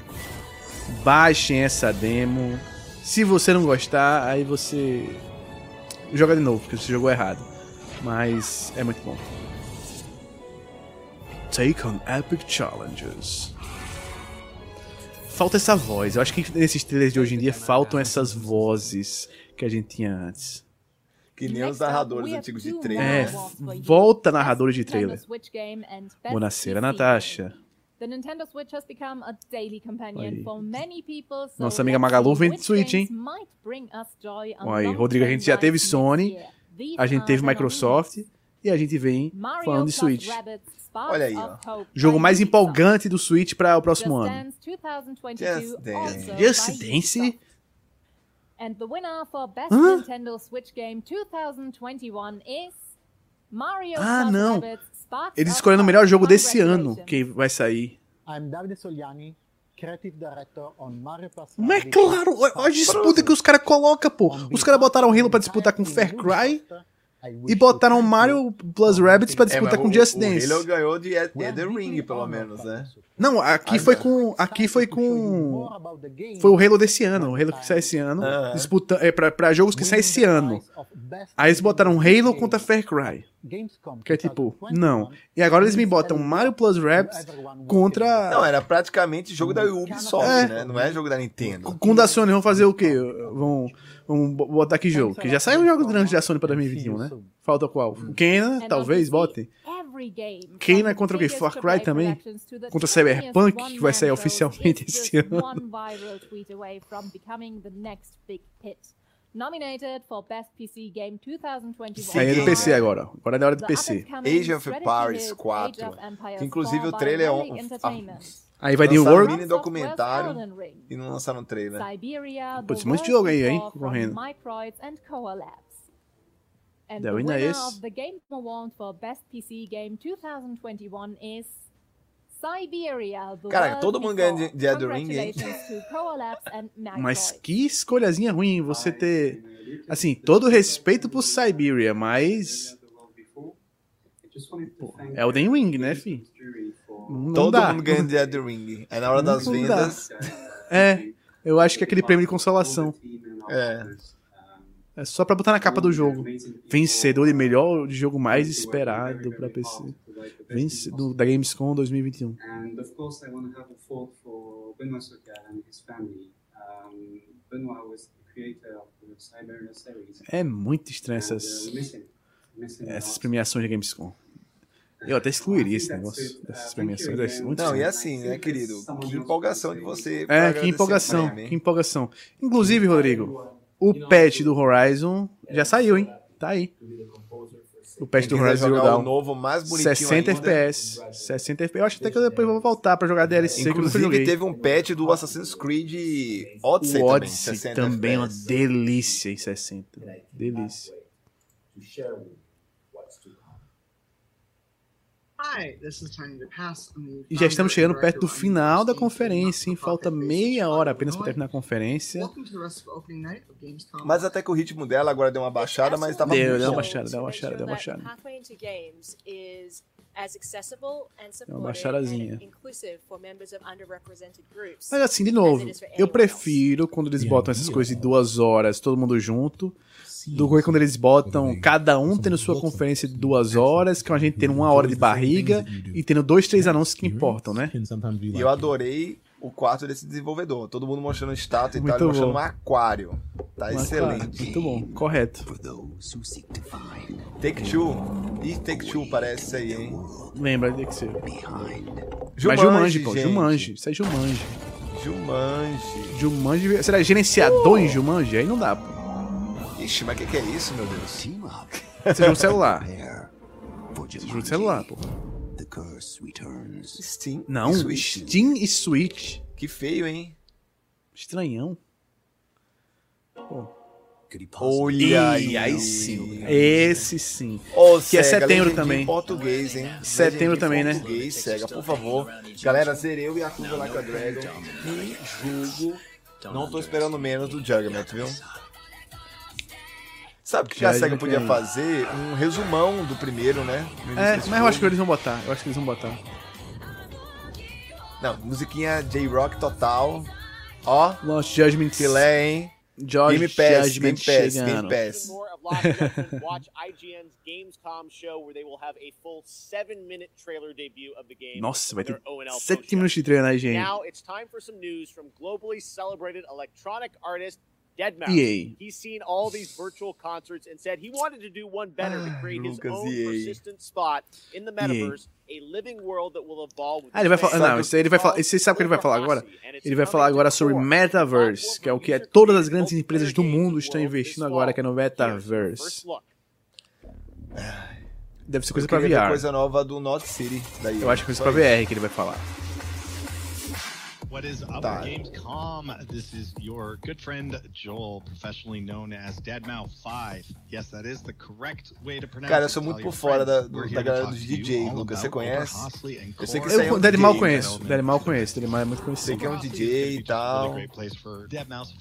Baixem essa demo. Se você não gostar, aí você joga de novo, porque você jogou errado. Mas é muito bom. Take on Epic Challenges. Falta essa voz. Eu acho que nesses trailers de hoje em dia faltam essas vozes que a gente tinha antes. Que nem os narradores antigos de trailer. É, volta narradores de trailer. PC Natasha. The Nintendo Switch has become a daily companion Oi. for many people. So Nossa amiga Magalu vem de Switch, hein? Olha aí, Rodrigo, a gente já teve Sony, a gente teve Microsoft e a gente vem falando de Switch. Olha aí, ó. Jogo mais empolgante do Switch para o próximo ano. Dance 2022 Just Dance. Just Dance? And the winner for Best Hã? Nintendo Switch Game 2021 is Mario Ah, não. Eles escolheram o melhor jogo desse ano que vai sair. I'm Davide Soliani, Creative Director on Mario Plus Mas é claro, olha a disputa que os caras colocam, pô. Os caras botaram o Halo pra disputar com Far Cry e botaram Mario Plus Rabbids pra É, disputar mas com o- Just o Dance. Halo ganhou de Elden Ring, pelo menos, né? Não, aqui foi com. Aqui foi com. Foi o Halo desse ano, o Halo que sai esse ano. Ah. Disputa, é pra, pra jogos que saem esse ano. Aí eles botaram Halo contra Far Cry. Que é tipo, não. E agora eles me botam Mario Plus Rabbids contra. Não, era praticamente jogo da Ubisoft, É. né? Não é jogo da Nintendo. Com da Sony vão fazer o quê? Vão, vão botar que jogo? Que já saiu jogos grandes da Sony pra 2021, né? Falta qual? O Kena, talvez, botem. Every game, Kena é contra o quê? Far Cry também? Contra Cyberpunk, que vai sair oficialmente esse ano. one viral tweet away from becoming the next big hit. Nominated for Best PC Game 2021. Aí é do PC agora. Agora é hora do PC. Age of Empires hit 4. Age of Empires Que inclusive 4 o trailer é um. Entertainment. Aí vai Lançaram World. um mini documentário e não lançaram um trailer. Siberia, Putz, The muito jogo aí, hein, correndo. And. And The the winner winner is- of the Game Award for Best PC Game 2021 is Siberia. The Cara, World todo mundo ganha de- de Elden Ring, hein? Mas que escolhazinha ruim você ter. Assim, todo respeito pro Siberia, mas. Pô, Elden Ring, né, fi? Não Todo dá. mundo ganha de Elden Ring. Aí na hora das Não dá. vendas. É, eu acho que é aquele prêmio de consolação. É. É só pra botar na capa do jogo. Vencedor de melhor jogo mais esperado pra PC. Vencedor da Gamescom 2021. And of course, I want to have a thought for Benoit Sokal and his family. Um, Benoit was the creator of the Siberia series. É muito estranho essas, uh, essas premiações da Gamescom. Eu até excluiria esse negócio dessas premiações. deve ser muito Não, e assim, né, querido? Que empolgação de você. É, que empolgação, que empolgação. Inclusive, Rodrigo, o patch do Horizon já saiu, hein? Tá aí. O patch do Horizon Zero jogar o Dawn. novo, mais bonitinho 60 ainda. FPS. 60 FPS. Eu acho até que eu depois vou voltar pra jogar DLC que eu nunca Inclusive, teve um patch do Assassin's Creed Odyssey o também. Odyssey 60 também é uma delícia em 60. Delícia. Hi, this is Tiny the Pass. I'm the E já estamos chegando perto do final da conferência, hein? Falta meia hora apenas pra terminar a conferência. Mas até que o ritmo dela agora deu uma baixada, mas tava Deu, muito deu uma baixada, deu uma baixada, deu uma baixada. and supportive baixadazinha. Mas assim, de novo, eu prefiro quando eles botam essas coisas de duas horas, todo mundo junto, do que quando eles botam cada um tendo sua conferência de duas horas, que a gente tendo uma hora de barriga e tendo dois, três anúncios que importam, né? E eu adorei o quarto desse desenvolvedor. Todo mundo mostrando estátua e Muito tal, mostrando um aquário. Tá Mas, excelente. claro, Muito bom, correto. Take Two. Ih, Take Two parece isso aí, hein? Lembra de que ser. Jumanji, Mas Jumanji, pô. gente. Jumanji. Isso é Jumanji. Jumanji. Jumanji. Será gerenciador em Jumanji? Aí não dá, pô. Ixi, mas o que, que é isso, meu Deus? Você joga no celular. Você joga no celular, pô. Steam Não, e Switch. Steam e Switch. Que feio, hein? Estranhão. Pô. Olha aí, aí sim. Esse sim. Ô, que é setembro também. Em português, hein? Setembro também, né? Português, Sega, por favor. Galera, zerei o Yakuza Like a Dragon. Que jogo. Não tô esperando menos do Juggernaut, viu? Sabe o que a Já SEGA podia tem. fazer? Um resumão do primeiro, né? É, mas eu acho que jogo. eles vão botar. Eu acho que eles vão botar. Não, musiquinha J-Rock total. Ó. Launch Judgment. Filé, hein? George Game Pass, Judgment Game Pass, chegando. Game Pass. more of Lost Judgment, watch IGN's Gamescom show where they will have a full seven-minute trailer debut of the game. Nossa, vai ter their ONL 7 post-show. minutos de treino aí, gente. Now it's time for some news from globally celebrated electronic artist Deadmau EA. He's seen all these virtual concerts and said he wanted to do one better to create his Lucas, own EA. persistent spot in the metaverse, a living world that will evolve with Ah, ele vai his falar. Não, isso aí ele vai falar. Você sabe o que ele vai falar agora? Ele vai falar agora sobre Metaverse, que é o que é, todas as grandes empresas do mundo estão investindo agora, que é no Metaverse. Deve ser coisa ver VR. coisa nova do North City. Daí, Eu acho que é coisa isso. VR que ele vai falar. What is up, Tá. Gamescom? This is your good friend Joel, professionally known as Deadmau5. Yes, that is the correct way to pronounce Cara, eu it. sou muito por fora da, da galera dos DJ, Lucas. Você conhece? Eu sei que você é um Eu, Deadmau DJ, conheço. Deadmau conheço. Deadmau é muito Sei conhecido. que é um DJ e tal.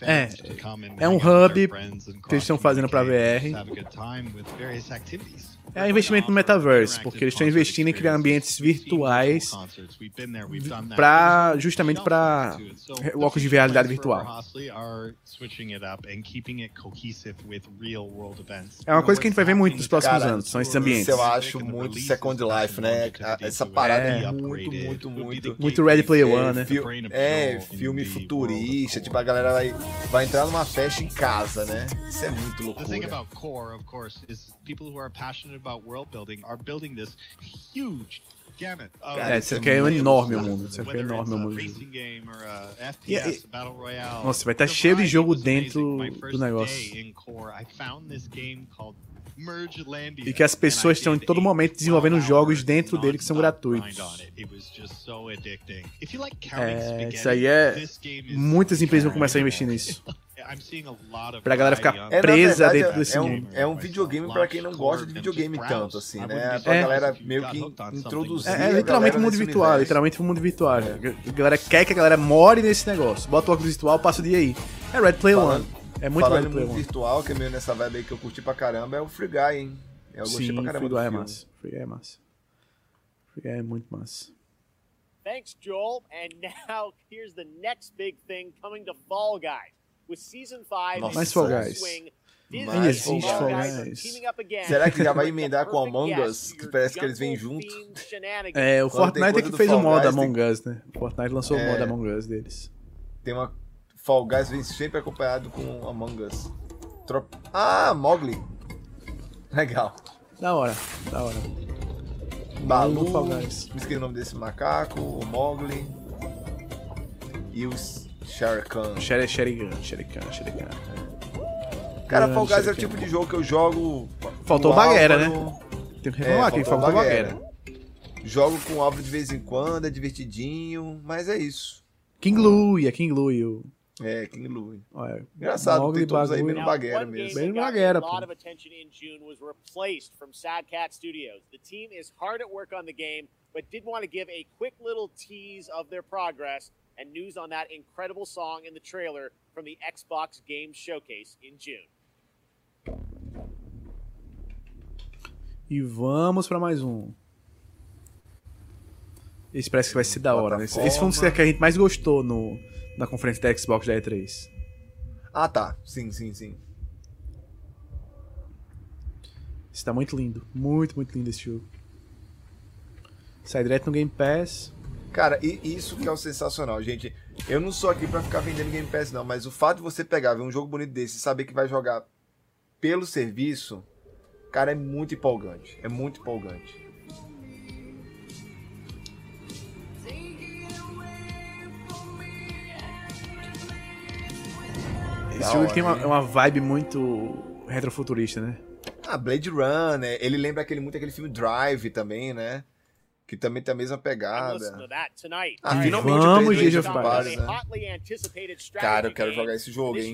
É, é um hub que eles estão fazendo pra VR. É um investimento no metaverse, porque eles estão investindo em criar ambientes virtuais para justamente para o óculos de realidade virtual. É uma coisa que a gente vai ver muito nos próximos Cara, anos, são esses ambientes. Isso eu acho muito Second Life, né? Essa parada É. é muito, muito, muito. Muito Ready Player é, One, né? É, filme futurista. Tipo, a galera vai, vai entrar numa festa em casa, né? Isso é muito loucura. People who are passionate about world building are building this huge gamut of É, isso aqui é enorme o mundo. Isso aqui é enorme o mundo. racing game or a FPS, Battle Royale. Nossa, vai estar The cheio de jogo dentro do negócio. day in core, I found this game called Mergelandia, E que as pessoas estão em todo momento desenvolvendo jogos dentro dele que são gratuitos. É, isso aí é. Muitas empresas vão começar a investir nisso. Pra galera ficar É, presa verdade, dentro é- desse é um, mundo. é um videogame pra quem não gosta de videogame tanto, assim, né? Pra É. galera meio que introduzir. É, é literalmente o mundo virtual, universo. literalmente o mundo virtual. A galera quer que a galera more nesse negócio. Bota o óculos virtual, passa o dia aí. É Red Falando- One. É muito Falando Red mundo One. virtual, que é meio nessa vibe aí que eu curti pra caramba, é o Free Guy, hein? Eu gostei Sim, pra caramba Free Guy é massa. Free Guy é massa. Free Guy é muito massa. Thanks, Joel. And now here's the next big thing coming to Fall Guys. With season 5 Nossa. Mais Fall Guys. And existe Fall Guys Será que já vai emendar com Among Us? Que parece que eles vêm junto. É, o Quando Fortnite é que fez o Fall mod Guys, Among Us, né? O Fortnite lançou o É. mod Among Us deles. Tem uma. Fall Guys vem sempre acompanhado com Among Us. Trop... Ah, Mogli. Legal. Da hora, da hora. Balu, do Fall Guys. me esqueci o nome desse macaco, o Mogli. E os Shere- Sherigan, Sherigan, Sherigan. Cara, Ah, Fall Guys é o tipo de jogo que eu jogo. Faltou Baguera, né? Tem que reclamar aqui, faltou o Baguera. Jogo com o Álvaro de vez em quando, é divertidinho, mas é isso. King Louie, é King Louie. O... É, King Louie. Engraçado, Mogli, tem todos aí menos Baguera mesmo. Bem got Baguera, a pô. lot of attention in June was replaced from Sad Cat Studios. The team is hard at work on the game, but did want to give a quick little tease of their progress and news on that incredible song in the trailer from the Xbox Games Showcase in June. E vamos pra mais um. Esse parece que vai ser da hora, né? Esse esse foi um dos que a gente mais gostou no, na conferência da Xbox da E3. Ah, tá. Sim, sim, sim. Esse tá muito lindo. Muito, muito lindo esse jogo. Sai direto no Game Pass. Cara, e isso que é o sensacional, gente. Eu não sou aqui pra ficar vendendo Game Pass, não, mas o fato de você pegar, ver um jogo bonito desse e saber que vai jogar pelo serviço Cara, é muito empolgante. É muito empolgante. Esse jogo tem uma, uma vibe muito retrofuturista, né? Ah, Blade Runner. Ele lembra aquele, muito aquele filme Drive também, né? Que também tem a mesma pegada. Ah, finalmente Vamos, o 3 Age of Empires, né? Cara, eu quero jogar esse jogo, hein?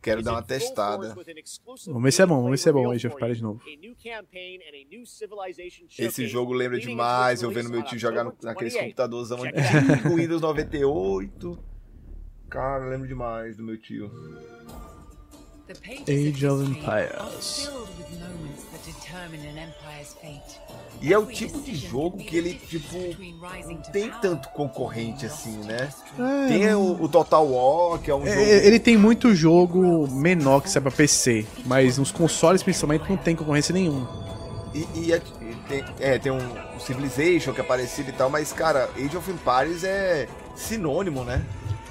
Quero dar uma testada. Vamos ver se é bom, vamos ver se é bom Age of Empires de novo. Esse jogo lembra demais eu vendo meu tio jogar no, naqueles computadorzão antigo, Windows 98. Cara, eu lembro demais do meu tio. Age of Empires. E é o tipo de jogo que ele, tipo, não tem tanto concorrente assim, né? É, tem o, o Total War, que é um É, jogo... Ele tem muito jogo menor que sai pra PC, mas nos consoles principalmente não tem concorrência nenhuma. E, e é, e tem, é, tem um Civilization que é parecido e tal, mas, cara, Age of Empires é sinônimo, né?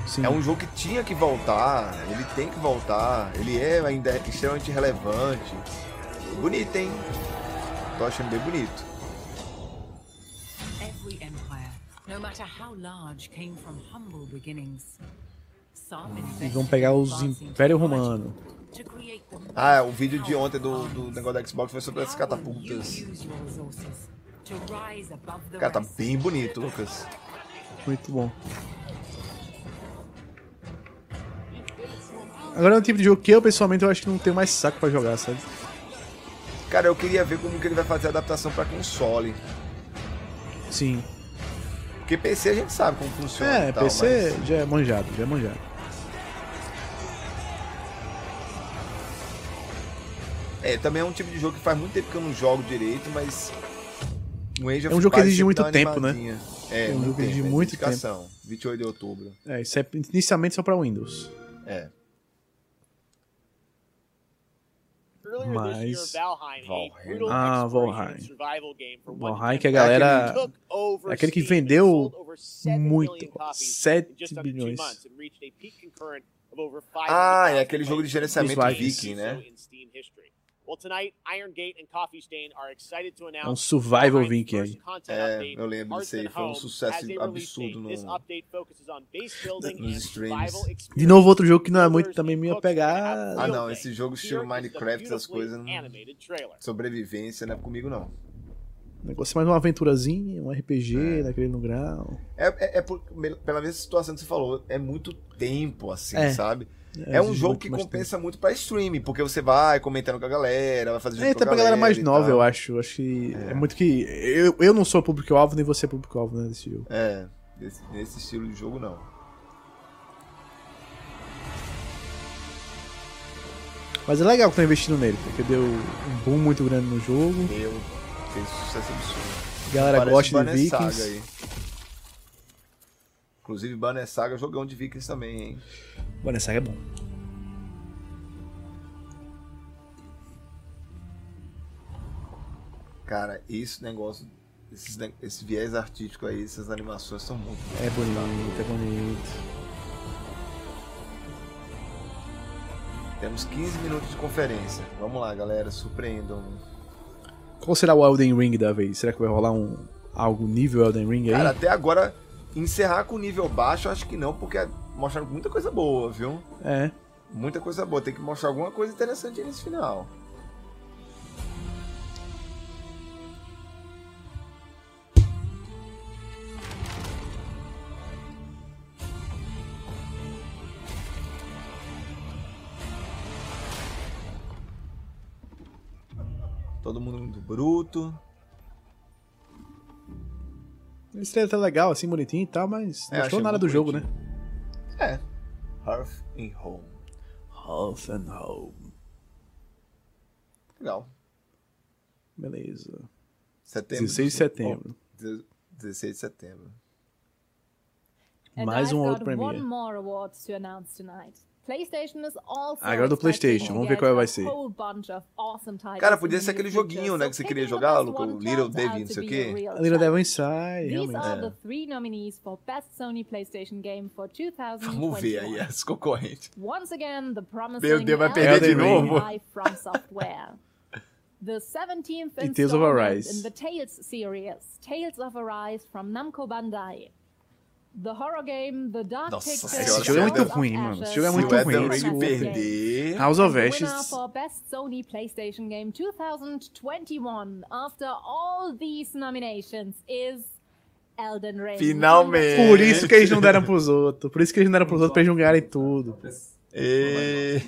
Sim. É um jogo que tinha que voltar, ele tem que voltar, ele é ainda extremamente relevante. Bonito, hein? Tô achando bem bonito. Every empire, no matter how large, came from humble beginnings. Some E vão pegar os Império Romano. Ah, o vídeo de ontem do, do negócio da Xbox foi sobre as catapultas. Cara, tá bem bonito, Lucas. Muito bom. Agora é um tipo de jogo que eu, pessoalmente, eu acho que não tenho mais saco pra jogar, sabe? Cara, eu queria ver como que ele vai fazer a adaptação pra console. Sim. Porque PC a gente sabe como funciona É, tal, PC mas- já é manjado, já é manjado. É, também é um tipo de jogo que faz muito tempo que eu não jogo direito, mas. O Age of É um jogo que exige muito tempo, né? É, É um jogo que exige tempo, é muito dedicação. 28 de outubro. É, isso é inicialmente só pra Windows. É. Earlier this year, Mas- Valheim, Ah, Valheim. and survival game for one Valheim que a galera. É aquele que vendeu sold over 7 muito. million copies in 7 just under two bilhões. Ah, 500,000 é aquele jogo de gerenciamento viking, né? In Steam history. Well, tonight, Iron Gate and Coffee Stain are excited to announce É um survival viking É, eu lembro disso aí, foi um sucesso absurdo no- nos streams. survival De novo, outro jogo que não é muito também minha pegada. Ah, não, esse jogo estilo Minecraft, essas coisas, não... sobrevivência não é comigo, não. O negócio é mais uma aventurazinha, um RPG daquele no grau. É, é, é por- pela mesma situação que você falou, é muito tempo, assim, É. sabe? É, É, um jogo que compensa muito pra streaming, porque você vai comentando com a galera, vai fazer É, até pra galera mais nova, eu acho. Acho que é, muito que. Eu, eu não sou público-alvo, nem você é público-alvo, né, desse jogo. É, desse, nesse estilo de jogo não. Mas é legal que tá investindo nele, porque deu um boom muito grande no jogo. Deu, fez sucesso absurdo. A galera Parece gosta de Vikings. Aí. Inclusive, Banner Saga, jogão de Vikings também, hein? Banner Saga é bom. Cara, esse negócio, esses esse viés artístico aí, essas animações são muito É bonito, é bonito. Temos 15 minutos de conferência. Vamos lá, galera, surpreendam. Qual será o Elden Ring da vez? Será que vai rolar um algo nível Elden Ring aí? Cara, até agora, encerrar com nível baixo, acho que não, porque mostraram muita coisa boa, viu? É. Muita coisa boa. Tem que mostrar alguma coisa interessante nesse final. Todo mundo muito bruto. Esse trailer tá legal, assim, bonitinho e tal, mas não É, achei nada do jogo, né? bonitinho. É. Hearth and Home. Hearth and Home. Legal. Beleza. Setembro. 16 de setembro. Oh, 16 de setembro. Mais um outro premiere. one more awards to announce tonight. PlayStation is also Agora do PlayStation, vamos ver qual a vai ser. Cara, podia ser aquele joguinho, né, que você queria jogar, best Luca, one o Little Devil, não sei o quê. Little Devil. Inside, realmente. É. the three nominees for Best Sony PlayStation Game for 2021. Vamos ver aí as concorrentes. Once again, the promising Meu Deus, vai perder de novo? by From Software. The 17th E Tales of installment in the Tales series, Tales of Arise from Namco Bandai. The horror game The Dark Nossa Pictures. Esse jogo é muito House of ruim, mano. Esse Ashes jogo é Se muito o Elden ruim. Ring desculpa. perder. House of Ashes. winner for Best Sony PlayStation Game 2021 after all these nominations is Elden Ring. Finalmente. Por isso que eles não deram pros outros. Por isso que eles não deram pros outros pra eles não ganharem tudo. E...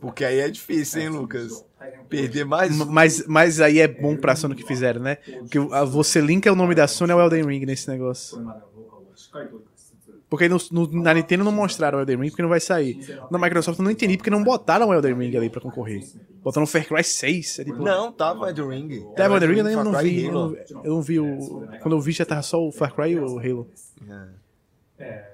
Porque aí é difícil, hein, Lucas? Perder mais. Mas, mas aí é bom pra Sony que fizeram, né? Porque a- você linka o nome da Sony ao Elden Ring nesse negócio. Porque no, no- na Nintendo não mostraram o Elden Ring porque não vai sair. Na Microsoft eu não entendi porque não botaram o Elden Ring ali pra concorrer. Botaram o Far Cry 6. É tipo... Não, tava Elden Ring. Tava o Elden Ring, eu Far não vi. Eu não, eu não vi o. Quando eu vi já tava só o Far Cry e o Halo. É,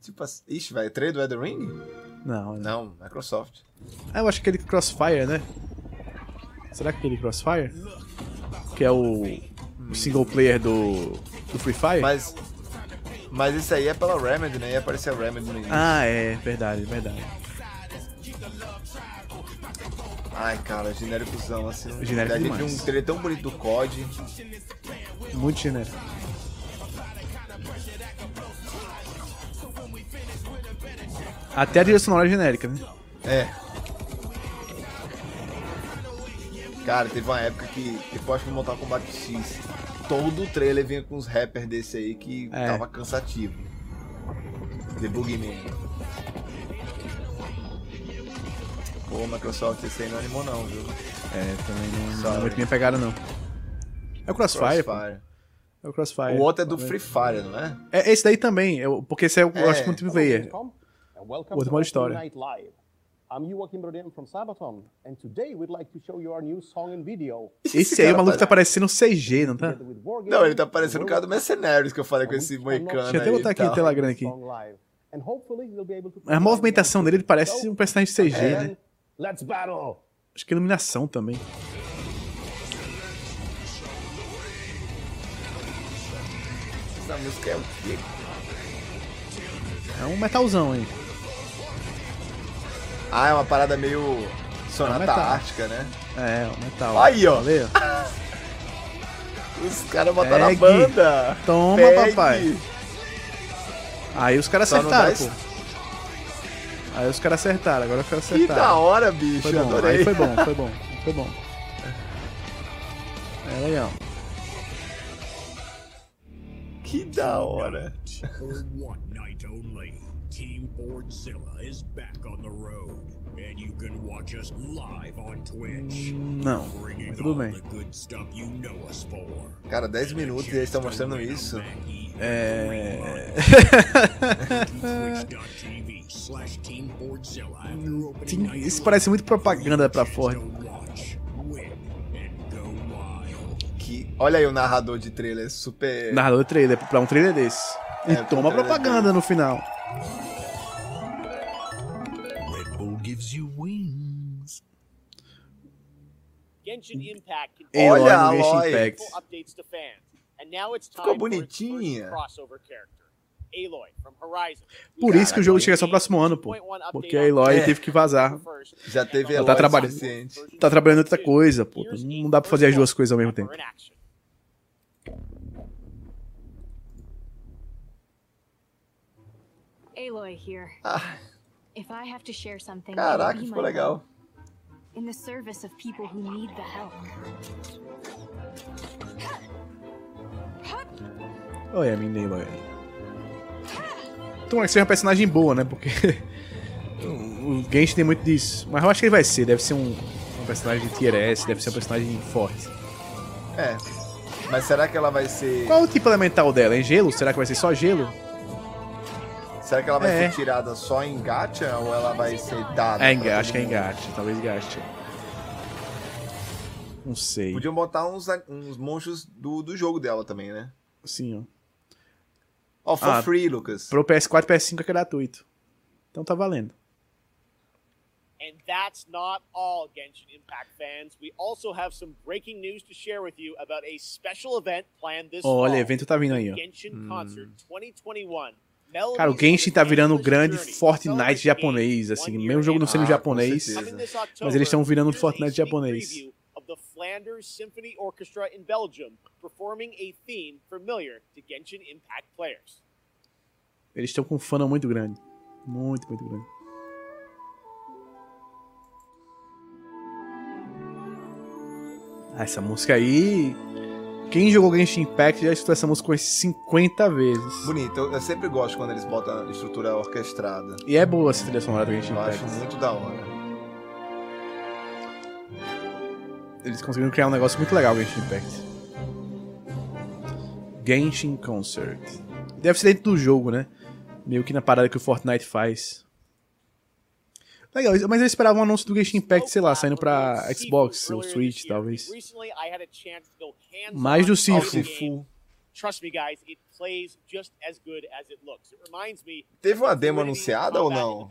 tipo assim. Ixi, vai trade do Elden Ring? Não, Não, Microsoft. Ah, eu acho que aquele Crossfire, né? Será que aquele Crossfire? Que é o, o single player do, do Free Fire? Mas. Mas isso aí é pela Remedy, né? Ia aparecer a Remedy no início. Ah, é, verdade, verdade. Ai, cara, genéricozão, assim. Genérico a gente demais. viu um trailer tão bonito do COD. Muito genérico. Até a trilha sonora é genérica, né? É. Cara, teve uma época que, depois que Mortal Kombat X, todo o trailer vinha com uns rappers desse aí que É. tava cansativo. The Boogeyman. Pô, Microsoft, esse aí não animou não, viu? É, também não, não é Sorry. muito minha pegada, não. É o Crossfire. Crossfire. É o Crossfire. O outro é do Free Fire, não é? É esse daí também, eu- porque esse é o eu acho que é um multiplayer. Welcome Outro to modo Open história. Night Live. I'm Brodin from Sabaton, and today we'd like to show you our new song and video. Esse aí, o maluco tá parecendo CG, não tá? Não, ele tá parecendo o cara do Mercenários que eu falei com esse moicano Deixa eu até botar aqui a tela grande aqui. A movimentação dele ele parece um personagem CG, né? Let's battle! Acho que a iluminação também. Essa música é o quê? É um metalzão aí. Ah, é uma parada meio É um sonata metal. ártica, né? É, um metal. Aí, ó. Valeu. Os caras botaram a banda. Toma, Pegue. papai. Aí os caras acertaram, pô. Aí os caras acertaram, agora os caras Que acertaram. da hora, bicho. Foi bom, adorei. aí foi bom, foi bom, foi bom. É legal. Que da hora. Team Boardzilla is back on the road, and you can watch us live on Twitch. Não, Bringing mas tudo all bem. the good stuff you know us for. Cara, 10 minutos e eles estão mostrando isso. É. Sim, Isso parece muito propaganda pra Ford. Que... Olha aí o narrador de trailer, super. Narrador de trailer, pra um trailer desse. E É, toma propaganda no final. Now it's time Ficou bonitinha. crossover character, Aloy from Horizon. Por isso que o jogo chega só próximo ano, pô. Porque a Eloy É. teve que vazar. Já teve Ela Eloy tá trabalhando, suficiente. tá trabalhando em outra coisa, pô. Não dá pra fazer as duas coisas ao mesmo tempo. Aloy here. Ah. If I have to share something, Caraca, ficou legal. In the service of people who need the help. Olha a minha Eloy. Tomara que seja uma personagem boa, né? Porque o Genshin tem muito disso. Mas eu acho que ele vai ser. Deve ser um, um personagem de tier S, deve ser um personagem forte. É. Mas será que ela vai ser. Qual o tipo elemental dela? É gelo? Será que vai ser só gelo? Será que ela vai É. ser tirada só em gacha ou ela vai ser dada? É engaste, acho que é mundo? engaste. Talvez gaste. Não sei. Podiam botar uns, uns monstros do, do jogo dela também, né? Sim, ó. Ó, for Ah, free, Lucas. Pro PS4 e PS5 é gratuito. Então tá valendo. And that's not all, Genshin Impact fans. We also have some breaking news to share with you about a special event planned this Olha, fall. evento tá vindo aí, ó. Genshin Hum. Concert 2021. Cara, o Genshin tá virando o grande Fortnite japonês, assim, mesmo o jogo não sendo Ah, japonês, mas eles estão virando o Fortnite japonês. the Flanders Symphony Orchestra in Belgium performing a theme familiar to Genshin Impact players. Eles estão com um fã muito grande. Muito, muito grande. Ah, essa música aí. Quem jogou Genshin Impact já escutou essa música umas 50 vezes. Bonito, eu, eu sempre gosto quando eles botam a estrutura orquestrada. E é boa essa trilha sonora do Genshin Eu Impact. acho muito da hora. Eles conseguiram criar um negócio muito legal, Genshin Impact. Genshin Concert. Deve ser dentro do jogo, né? Meio que na parada que o Fortnite faz. Legal, mas eu esperava um anúncio do Genshin Impact, sei lá, saindo pra Xbox ou Switch, talvez. Recently, I had a chance to go hands-on Mais do on Sifu. the game. Trust me, guys, it plays just as good as it looks. It reminds me Teve uma of demo anunciada ou não?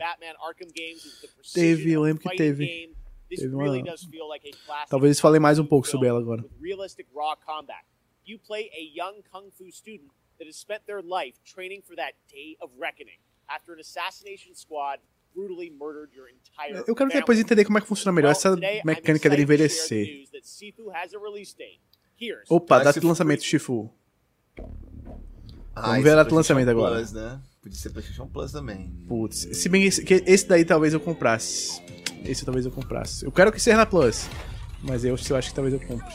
Teve, eu lembro que teve. Teve uma- Talvez eles falem mais um pouco sobre ela agora. with realistic raw combat. You play a young kung fu student that has spent their life training for that day of reckoning after an assassination squad brutally murdered your entire Eu quero depois entender como é que funciona melhor essa mecânica dele envelhecer. a Opa, data de lançamento, Shifu. Ah, Vamos ver a é data de lançamento agora. Plus, né? Podia ser PlayStation Plus também. Putz, se bem que esse, que esse daí talvez eu comprasse. Esse talvez eu comprasse. Eu quero que seja na Plus. Mas eu, eu acho que talvez eu compre.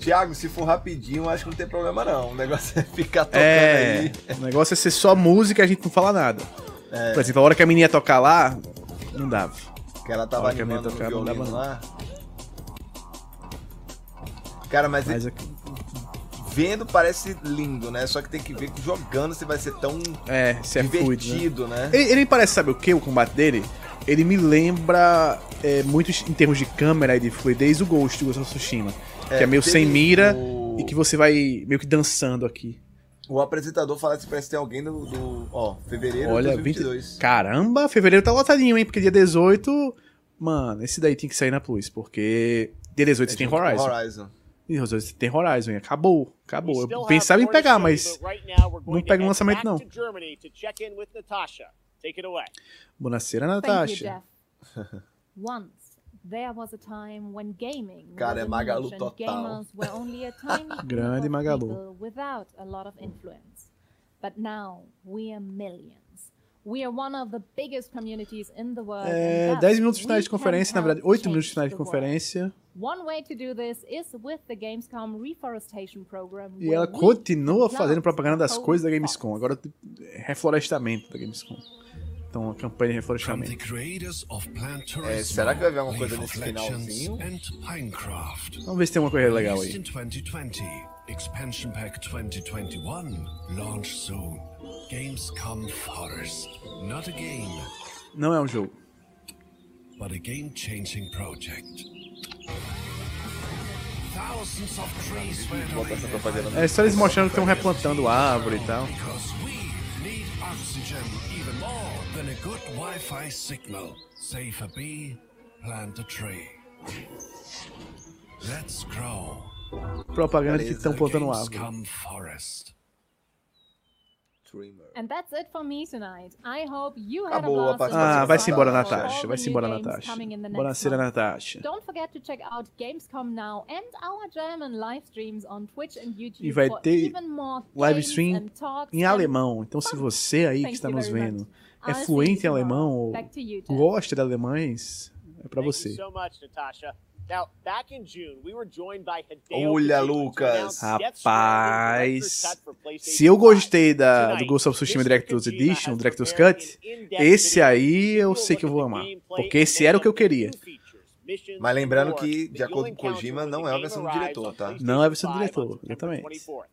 Thiago, se for rapidinho, acho que não tem problema não. O negócio é ficar tocando É, aí. o negócio é ser só música e a gente não fala nada. É. Por exemplo, a hora que a menina ia tocar lá, não dava. Que ela A tava a animando no tocar, não dava violino não. lá. Cara, mas, Mas ele- vendo parece lindo, né? Só que tem que ver que jogando você vai ser tão É, se é né? divertido, né? Ele, ele me parece, sabe o que? O combate dele? Ele me lembra é, muito em termos de câmera e de fluidez o Ghost do Ghost of Tsushima. É, que é meio sem mira o- e que você vai meio que dançando aqui. O apresentador fala que parece que tem alguém do, do ó, fevereiro Olha, de 20... 2022. Caramba, fevereiro tá lotadinho, hein? Porque dia 18. Mano, esse daí tem que sair na Plus, porque dia 18 É tem Horizon. Horizon. E dia 18 tem Horizon, e acabou. Acabou. Eu pensava em pegar, mas não pega um head lançamento, não. to Germany to check in with Natasha. Once there was a time when gaming Cara, é Magalu total. gamers were only a tiny group Grande Magalu. without a lot of influence. But now we are millions. We are one of the biggest communities in the world. É, and thus 10 minutos de finais de conferência, na verdade, 8 change minutos finais de conferência. One way to do this is with the Gamescom reforestation program. E ela continua fazendo propaganda das coisas da Gamescom. Agora, reflorestamento da Gamescom. Então, a campanha de reflorestamento. É, será que vai haver alguma coisa nesse finalzinho? Vamos ver se tem uma coisa legal aí. in 2020, Expansion Pack 2021, launch soon. Gamescom Forest. Not a game, Não é um jogo. but a game-changing project. Thousands of trees were É só eles mostrando que estão replantando árvore e tal. Because we need oxygen even a good Wi-Fi signal. Save a bee, plant a tree. Let's grow. Propaganda que estão plantando árvore. And that's it for me tonight. I hope you had Acabou a blast. Ah, vai-se embora, Natasha. Vai-se embora, Natasha. month. Natasha. Don't forget to check out Gamescom Now and our German live streams on Twitch and YouTube E vai ter even more live games stream and talks em and alemão. Então, se você aí que Thank está you nos very vendo much. É fluente em alemão ou gosta de alemães, é you você. so much, Natasha. Now, back in June, we were joined by Hideo Olha, Lucas. Rapaz, se eu 5. gostei da, do Ghost of Tsushima. Director's Edition, Director's Cut, esse aí eu sei que eu vou amar. Porque esse era o que eu queria. Mas and lembrando que, de acordo com Kojima, não é a versão do diretor, tá? Não é a versão do 5 on diretor, exatamente. 24th.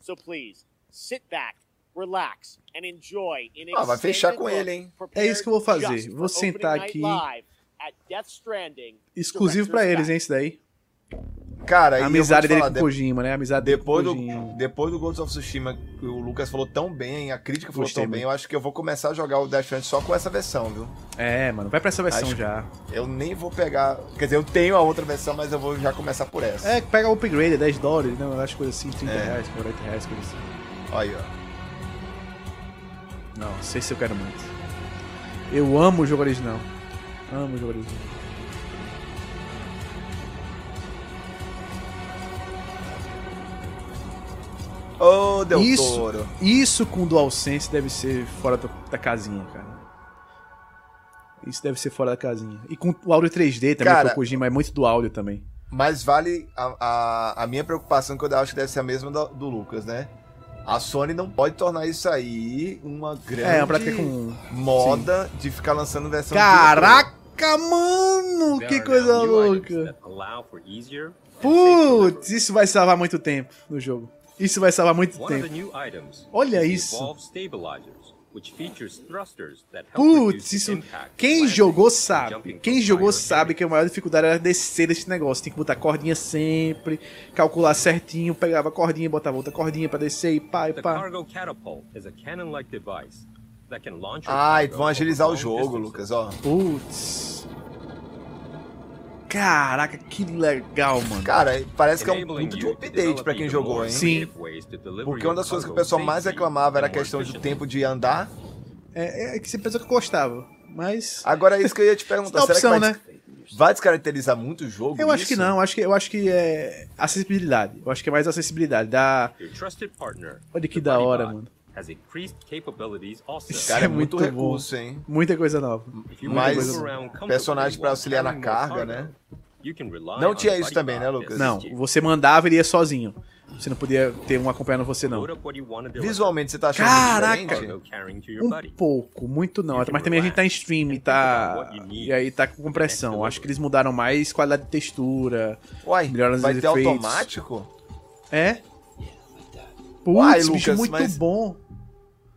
So please, sit back, relax, and enjoy Ah, vai fechar com ele, hein? É isso que eu vou fazer. Vou for sentar aqui, exclusivo pra eles, hein, isso daí. Cara, e A eu amizade dele falar, com de- o Kojima, né? A amizade dele com Depois o do, Kojima. depois do Ghost of Tsushima, que o Lucas falou tão bem, a crítica falou Gostei tão bem, eu acho que eu vou começar a jogar o Death Stranding só com essa versão, viu? É, mano, vai pra essa versão Acho- já. Eu nem vou pegar. Quer dizer, eu tenho a outra versão, mas eu vou já começar por essa. É, pega o upgrade, 10 dólares, não, eu acho coisa assim, 30 É. reais, 40 reais, coisa assim. Aí, ó. Nossa, esse eu quero muito. Eu amo o jogo original. Amo o jogo original. Ô, Del isso, Toro. isso com DualSense deve ser fora da, da casinha, cara. Isso deve ser fora da casinha. E com o áudio 3D também, Cara, que o Kojima é muito do áudio também. Mas vale a, a, a minha preocupação, que eu acho que deve ser a mesma do, do Lucas, né? A Sony não pode tornar isso aí uma grande É, uma prática com- moda de ficar lançando versão Caraca, mano! Que coisa louca! Putz, isso vai salvar muito tempo no jogo. Isso vai salvar muito tempo. Olha isso. Evolve Stabilizers, which features thrusters that help Putz, reduce isso. impact Quem jogou sabe. Quem jogou sabe que a maior dificuldade era descer desse negócio. Tem que botar cordinha sempre, calcular certinho, pegava a cordinha, botava outra cordinha pra descer e pá e The pá. Cargo Catapult is a cannon-like device that can launch your Ah, e cargo vão agilizar o jogo. Lucas, ó. Putz. Caraca, que legal, mano. Cara, parece que é um puto de um update pra quem jogou, hein? Sim. Porque uma das coisas que o pessoal mais reclamava era a questão do tempo de andar. É, é que você pensou que eu gostava, mas. Agora é isso que eu ia te perguntar. Dá Será opção, que vai, né? vai descaracterizar muito o jogo? Eu acho que isso? não, eu acho que, eu acho que é acessibilidade. Eu acho que é mais acessibilidade. Partner, Olha que da hora, mano. Has increased capabilities also. Isso Cara, é é muito muito recurso, bom. hein? Muita coisa nova. Mais personagem pra while auxiliar na carga, né? you can rely Não on tinha isso também, né, Lucas? Não, você mandava e ele ia sozinho. Você não podia ter um acompanhando você, não. Visualmente, você tá achando Caraca! diferente? Um pouco, muito não. Mas também a gente tá em stream tá. E aí tá com compressão. Acho que eles mudaram mais qualidade de textura. Uai, melhoraram vai os ter efeitos. automático? É? Uai, Putz, bicho, Lucas, muito mas- bom.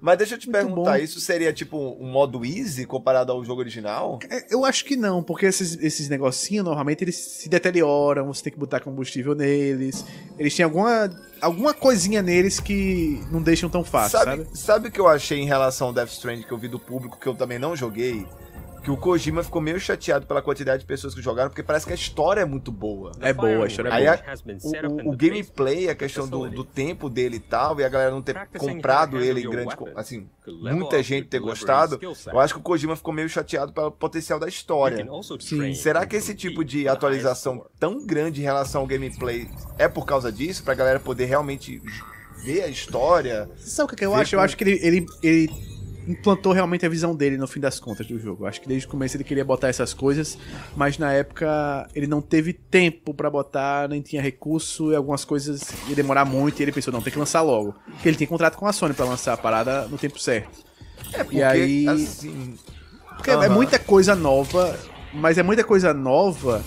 Mas deixa eu te Muito perguntar, bom. isso seria tipo um modo easy comparado ao jogo original? É, Eu acho que não, porque esses, esses negocinhos, normalmente, eles se deterioram, você tem que botar combustível neles. Eles têm alguma, alguma coisinha neles que não deixam tão fácil, sabe? sabe, sabe o que eu achei em relação ao Death Stranding que eu vi do público, que eu também não joguei? Que o Kojima ficou meio chateado pela quantidade de pessoas que jogaram, porque parece que a história é muito boa. É boa, a história é Aí boa. a- o, o- o gameplay, a questão do, do tempo dele e tal, e a galera não ter comprado ele em grande. Assim, muita gente ter gostado. Eu acho que o Kojima ficou meio chateado pelo potencial da história. Sim. Será que esse tipo de atualização tão grande em relação ao gameplay é por causa disso? Pra galera poder realmente ver a história? Sabe o que, eu acho? Eu como- acho que ele, ele, ele implantou realmente a visão dele no fim das contas do jogo. Acho que desde o começo ele queria botar essas coisas, mas na época ele não teve tempo pra botar, nem tinha recurso e algumas coisas ia demorar muito e ele pensou, não, tem que lançar logo. Porque ele tem contrato com a Sony pra lançar a parada no tempo certo. É porque, e aí. assim... Porque é Aham. muita coisa nova, mas é muita coisa nova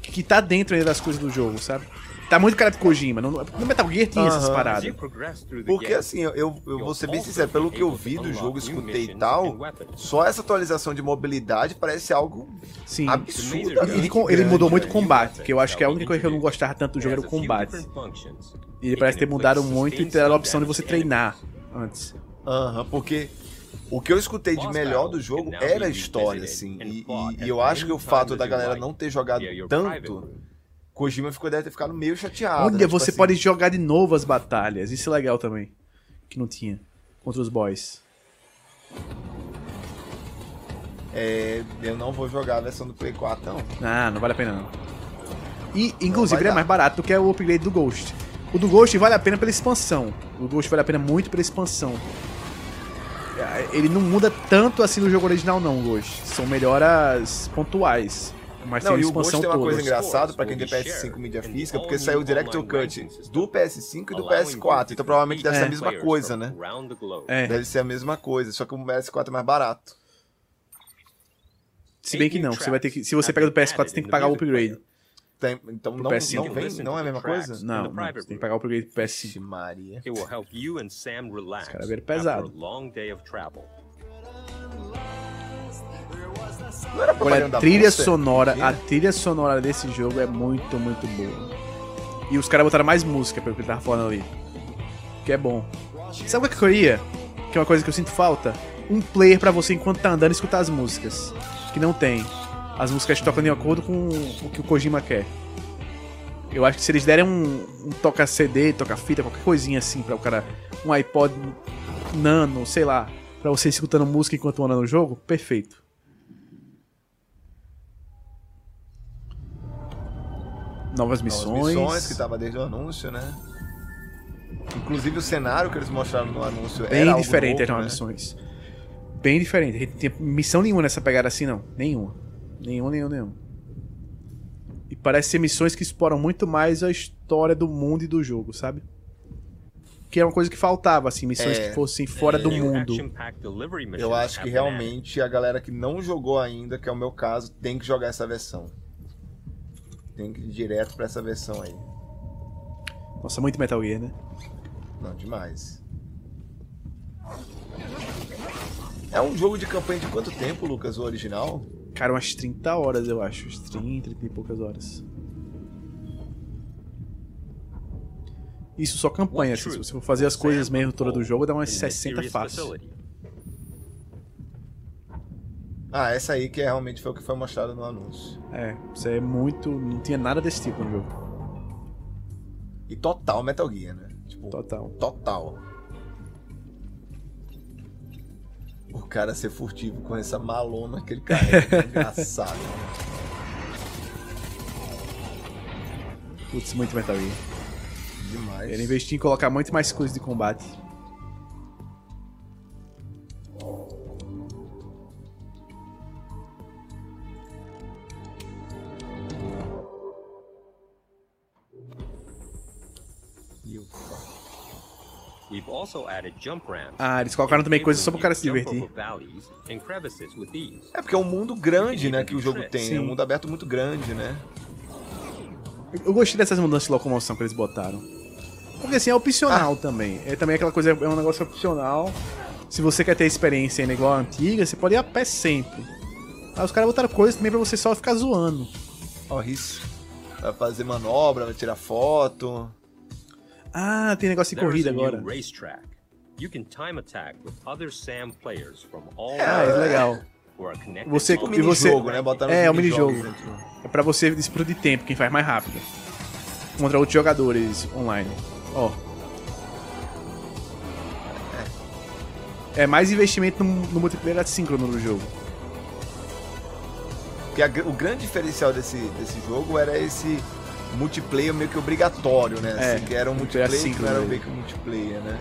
que tá dentro ainda das coisas do jogo, sabe? Tá muito cara de Kojima. No, no Metal Gear tinha essas Aham. paradas. Porque assim, eu, eu, vou ser bem sincero, pelo que eu vi do jogo, escutei e tal, só essa atualização de mobilidade parece algo Sim. absurdo. Ele, ele mudou muito o combate, que eu acho que a única coisa que eu não gostava tanto do jogo era o combate. E ele parece ter mudado muito e ter a opção de você treinar antes. Aham, porque o que eu escutei de melhor do jogo era a história, assim. E, e- e eu acho que o fato da galera não ter jogado tanto, Kojima ficou, deve ter ficado meio chateado. Olha, né? Tipo você assim, pode jogar de novo as batalhas. Isso é legal também. Que não tinha. Contra os boys. É, eu não vou jogar a versão do Play 4, não. Ah, não vale a pena não. E, inclusive, vai ele é mais barato do que o upgrade do Ghost. O do Ghost vale a pena pela expansão. O Ghost vale a pena muito pela expansão. É, Ele não muda tanto assim no jogo original, não, Ghost. São melhoras pontuais. Mas não, e o Ghost tem uma coisa engraçada pra quem tem PS5 mídia física, porque saiu o Director Cut do PS5 e do PS4. Então provavelmente deve ser É. a mesma coisa, né? É. Deve ser a mesma coisa, só que o PS4 é mais barato. Se bem que não, você vai ter que. Se você pega do PS4, você tem que pagar o upgrade. Tem- então não, PS5. não vem, não é a mesma coisa? Não, não, você tem que pagar o upgrade pro PS5. Maria. Relax caras vieram after Olha, a trilha sonora, a trilha sonora desse jogo é muito, muito boa. E os caras botaram mais música pelo que ele tava falando ali. Que é bom. Sabe o que eu queria? Que é uma coisa que eu sinto falta? Um player pra você enquanto tá andando escutar as músicas. Que não tem. As músicas tocam de acordo com o que o Kojima quer. Eu acho que se eles derem um, um toca CD, toca fita, qualquer coisinha assim pra o cara. Um iPod Nano, sei lá. Pra você escutando música enquanto anda no jogo, perfeito. Novas missões. Novas missões, que tava desde o anúncio, né? Inclusive o cenário que eles mostraram no anúncio Bem era diferente novo, as novas né? missões. Bem diferente. A gente não tem missão nenhuma nessa pegada assim, não. Nenhuma. Nenhuma, nenhuma, nenhuma. E parece ser missões que exploram muito mais a história do mundo e do jogo, sabe? Que é uma coisa que faltava, assim, missões É. que fossem fora do mundo. Eu acho que realmente a galera que não jogou ainda, que é o meu caso, tem que jogar essa versão. Tem que ir direto pra essa versão aí. Nossa, muito Metal Gear, né? Não, demais. É um jogo de campanha de quanto tempo, Lucas, o original? Cara, umas 30 horas, eu acho. Uns 30, 30 e poucas horas. Isso só campanha, assim, se você for fazer as coisas mesmo toda do jogo, dá umas 60 fácil. Ah, essa aí que é, realmente foi o que foi mostrado no anúncio. É, isso é muito. Não tinha nada desse tipo no jogo. E total Metal Gear, né? Tipo, total. Total. O cara ser furtivo com essa malona que ele carrega. é engraçado. Putz, muito Metal Gear. Demais. Ele investiu em colocar muito mais coisas de combate. Ah, eles colocaram também coisas só pro cara se divertir. É porque é um mundo grande, né, que o jogo tem. Sim. É um mundo aberto muito grande, né? Eu gostei dessas mudanças de locomoção que eles botaram. Porque assim, é opcional também. É também aquela coisa, é um negócio opcional. Se você quer ter experiência ainda igual a antiga, você pode ir a pé sempre. Aí os caras botaram coisas também pra você só ficar zoando. Ó, isso. Vai fazer manobra, vai tirar foto. Ah, tem negócio de corrida agora. racetrack. You can time attack with other SAM players from all Ah, é legal. Você, to e você, né? Botaram é, é o minijogo. É pra você disputa de tempo, quem faz mais rápido. Contra outros jogadores online. Ó. É mais investimento no, no multiplayer assíncrono do jogo. Porque a o grande diferencial desse, desse jogo era esse multiplayer meio que obrigatório, né? É, Assim, era um multiplayer multiplayer que não era meio que um multiplayer, né?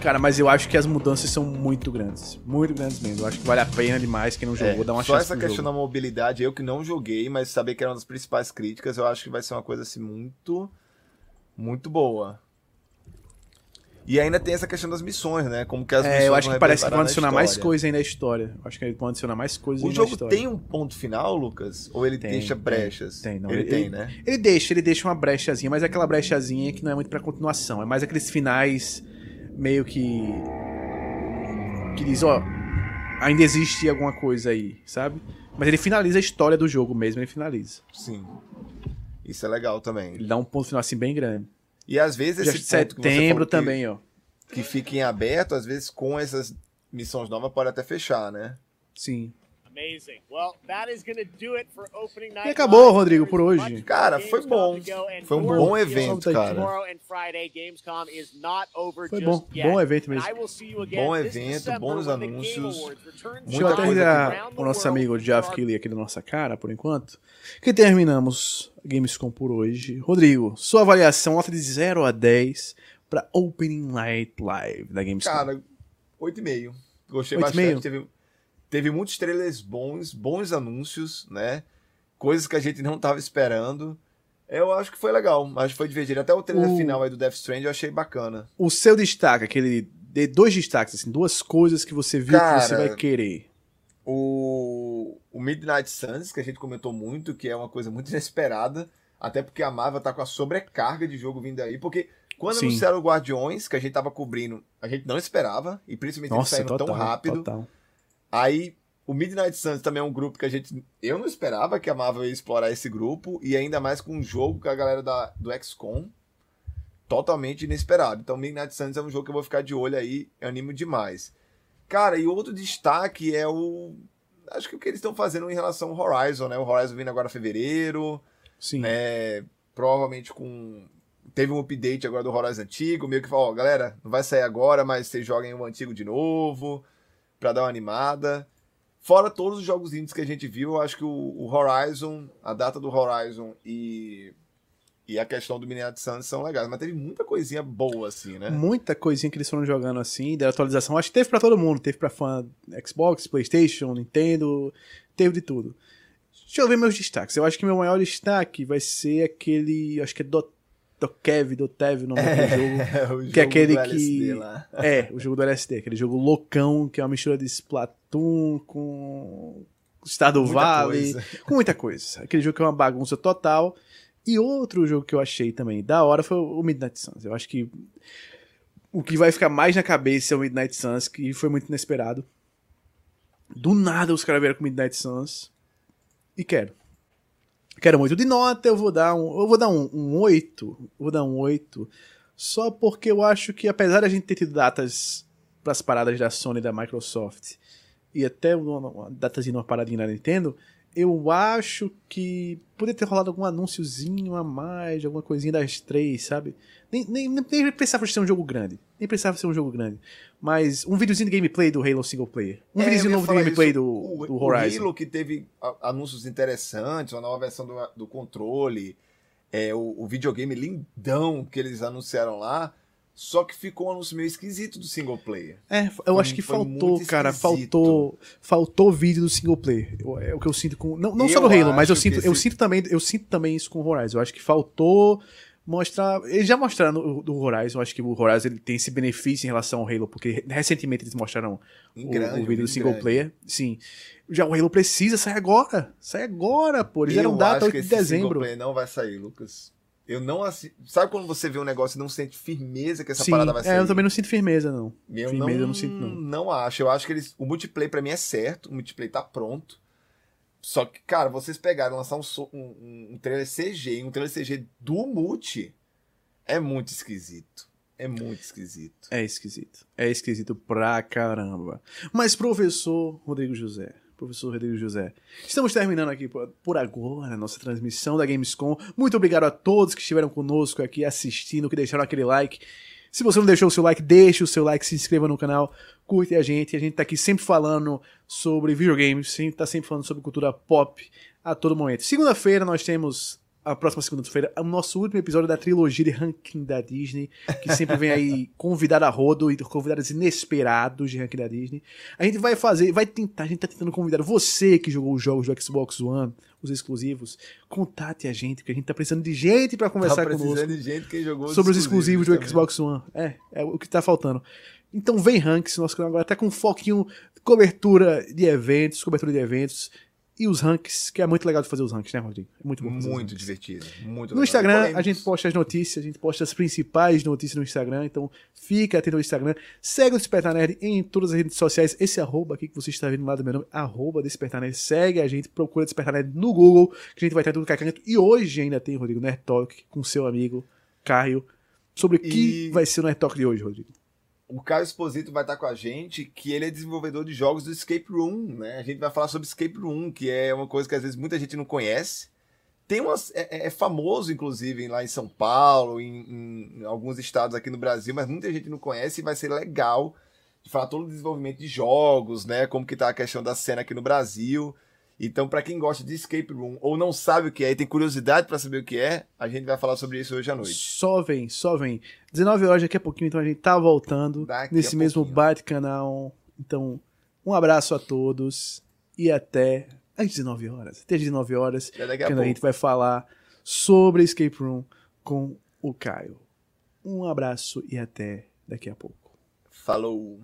Cara, mas eu acho que as mudanças são muito grandes. Muito grandes mesmo. Eu acho que vale a pena demais quem não jogou, É, dar uma só chance essa pro questão jogo. da mobilidade, eu que não joguei, mas saber que era uma das principais críticas, eu acho que vai ser uma coisa assim muito, muito boa. E ainda tem essa questão das missões, né? Como que as missões É, eu acho que parece que vão na adicionar mais coisa ainda à história. Eu acho que eles vão adicionar mais coisas O ainda à jogo história. tem um ponto final, Lucas? Ou ele Tem, deixa tem, brechas? Tem, não. Ele, tem, né? Ele deixa, ele deixa uma brechazinha, mas é aquela brechazinha que não é muito pra continuação. É mais aqueles finais meio que. que diz, ó. Ainda existe alguma coisa aí, sabe? Mas ele finaliza a história do jogo mesmo, ele finaliza. Sim. Isso é legal também. Ele dá um ponto final assim bem grande. E às vezes esse setembro falou que- também, ó. Que fica em aberto, às vezes com essas missões novas pode até fechar, né? Sim. Amazing. Well, that is going to do it for opening night. E acabou, Rodrigo, por hoje. Cara, foi bom. Foi um bom evento, cara. Foi bom, bom evento mesmo. Bom evento, bons anúncios. Deixa eu até virar o nosso amigo our Keighley aqui na nossa cara, por enquanto. Que terminamos a Gamescom por hoje. Rodrigo, sua avaliação, nota de 0 a 10 pra Opening Night Live da Gamescom. Cara, 8,5. Gostei 8,5? bastante. Teve, teve muitos trailers bons, bons anúncios, né? Coisas que a gente não tava esperando. Eu acho que foi legal, acho que foi divertido. Até o trailer O- final aí do Death Strand eu achei bacana. O seu destaque, aquele. De dois destaques, assim, duas coisas que você viu que você Cara, vai querer. O, o Midnight Suns, que a gente comentou muito, que é uma coisa muito inesperada, até porque a Marvel tá com a sobrecarga de jogo vindo aí, porque quando Sim. anunciaram o Guardiões, que a gente tava cobrindo, a gente não esperava, e principalmente eles Nossa, saíram total, tão rápido. total. Aí o Midnight Suns também é um grupo que a gente. Eu não esperava que a Marvel ia explorar esse grupo, e ainda mais com um jogo com a galera da, do XCOM. Totalmente inesperado. Então, Midnight Suns é um jogo que eu vou ficar de olho aí, eu animo demais. Cara, e outro destaque é o. Acho que o que eles estão fazendo em relação ao Horizon, né? O Horizon vindo agora em fevereiro. Sim. Né? Provavelmente com teve um update agora do Horizon antigo, meio que falou, ó, galera, não vai sair agora, mas vocês joguem o antigo de novo, pra dar uma animada. Fora todos os jogos indies que a gente viu, eu acho que o, o Horizon, a data do Horizon e, e a questão do Midnight Suns são legais, mas teve muita coisinha boa, assim, né? Muita coisinha que eles foram jogando assim, da atualização. Acho que teve pra todo mundo. Teve pra fã Xbox, Playstation, Nintendo, teve de tudo. Deixa eu ver meus destaques. Eu acho que meu maior destaque vai ser aquele. Acho que é do, do Kev, do Tev, o nome É, do o jogo. que é jogo aquele do que. LSD lá. É, o jogo do LSD, aquele jogo loucão, que é uma mistura de Splatoon com Muita Valley, coisa. com muita coisa. Aquele jogo que é uma bagunça total. E outro jogo que eu achei também da hora foi o Midnight Suns. Eu acho que o que vai ficar mais na cabeça é o Midnight Suns, que foi muito inesperado. Do nada os caras vieram com Midnight Suns. E quero. Quero muito. De nota, eu vou dar um. Eu vou dar um, um 8. Eu vou dar um 8. Só porque eu acho que, apesar da gente ter tido datas pras paradas da Sony e da Microsoft, e até uma, uma datazinha uma paradinha da Nintendo, eu acho que poderia ter rolado algum anúnciozinho a mais, alguma coisinha das três, sabe? Nem, nem, nem precisava ser um jogo grande. Nem precisava ser um jogo grande. Mas um videozinho de gameplay do Halo Single Player. Um É, videozinho novo de gameplay do, o, do o Horizon. Halo que teve anúncios interessantes, uma nova versão do, do controle, é, o, o videogame lindão que eles anunciaram lá, só que ficou um anúncio meio esquisito do single player. É, eu Foi- acho que faltou, cara, faltou, faltou vídeo do single player. É o que eu sinto com, não, não só do Halo, mas eu sinto, que eu esse- sinto também, eu sinto também isso com o Horizon. Eu acho que faltou mostrar, eles já mostraram no- do Horizon, eu acho que o Horizon ele tem esse benefício em relação ao Halo, porque recentemente eles mostraram o, grande, o vídeo do single grande. player. Sim. Já o Halo precisa sair agora. Sai agora, pô. Eles deram Eu data acho que 8 de esse single dezembro. player não vai sair, Lucas. Eu não assi... Sabe quando você vê um negócio e não sente firmeza que essa Sim, parada vai sair? é, eu também não sinto firmeza, não. Eu firmeza não, eu não sinto, não. não acho. Eu acho que eles. O multiplayer pra mim é certo. O multiplayer tá pronto. Só que, cara, vocês pegaram lançar um, um, um- um trailer CG, um trailer CG do multi. É muito esquisito. É muito esquisito. É esquisito. É esquisito pra caramba. Mas, professor Rodrigo José, professor Rodrigo José, estamos terminando aqui por, agora a nossa transmissão da Gamescom. Muito obrigado a todos que estiveram conosco aqui assistindo, que deixaram aquele like. Se você não deixou o seu like, deixe o seu like, se inscreva no canal, curte a gente. A gente tá aqui sempre falando sobre videogames, sempre, tá sempre falando sobre cultura pop a todo momento. Segunda-feira nós temos a próxima segunda-feira, o nosso último episódio da trilogia de ranking da Disney, que sempre vem aí convidado a rodo e convidados inesperados de ranking da Disney. A gente vai fazer, vai tentar, a gente tá tentando convidar você que jogou os jogos do Xbox One, os exclusivos, contate a gente, porque a gente tá precisando de gente pra conversar tá precisando conosco de gente que jogou sobre os exclusivos do também. Xbox One. É, é o que tá faltando. Então vem ranks, nosso canal agora tá com um foquinho cobertura de eventos, cobertura de eventos e os ranks, que é muito legal de fazer os ranks, né, Rodrigo? É muito bom Muito divertido. Muito No legal. Instagram, a gente posta as notícias, a gente posta as principais notícias no Instagram, então fica atento ao Instagram. Segue o Despertar Nerd em todas as redes sociais. Esse arroba aqui que você está vendo lá do meu nome, arroba Despertar Nerd. Segue a gente, procura Despertar Nerd no Google, que a gente vai estar tudo que é canto. E hoje ainda tem, Rodrigo, Nerd Talk com seu amigo Caio. Sobre o que E- vai ser o Nerd Talk de hoje, Rodrigo. O Caio Esposito vai estar com a gente, que ele é desenvolvedor de jogos do Escape Room, né? A gente vai falar sobre Escape Room, que é uma coisa que às vezes muita gente não conhece. Tem umas, é, é- é famoso, inclusive, lá em São Paulo, em, em alguns estados aqui no Brasil, mas muita gente não conhece e vai ser legal de falar todo o desenvolvimento de jogos, né? Como que tá a questão da cena aqui no Brasil. Então, para quem gosta de Escape Room ou não sabe o que é e tem curiosidade para saber o que é, a gente vai falar sobre isso hoje à noite. Só vem, só vem. 19 horas daqui a pouquinho, então a gente tá voltando Daqui nesse mesmo bate-canal. Então, um abraço a todos e até às 19 horas. Até às 19 horas, daqui a quando a, gente vai falar sobre Escape Room com o Caio. Um abraço e até daqui a pouco. Falou!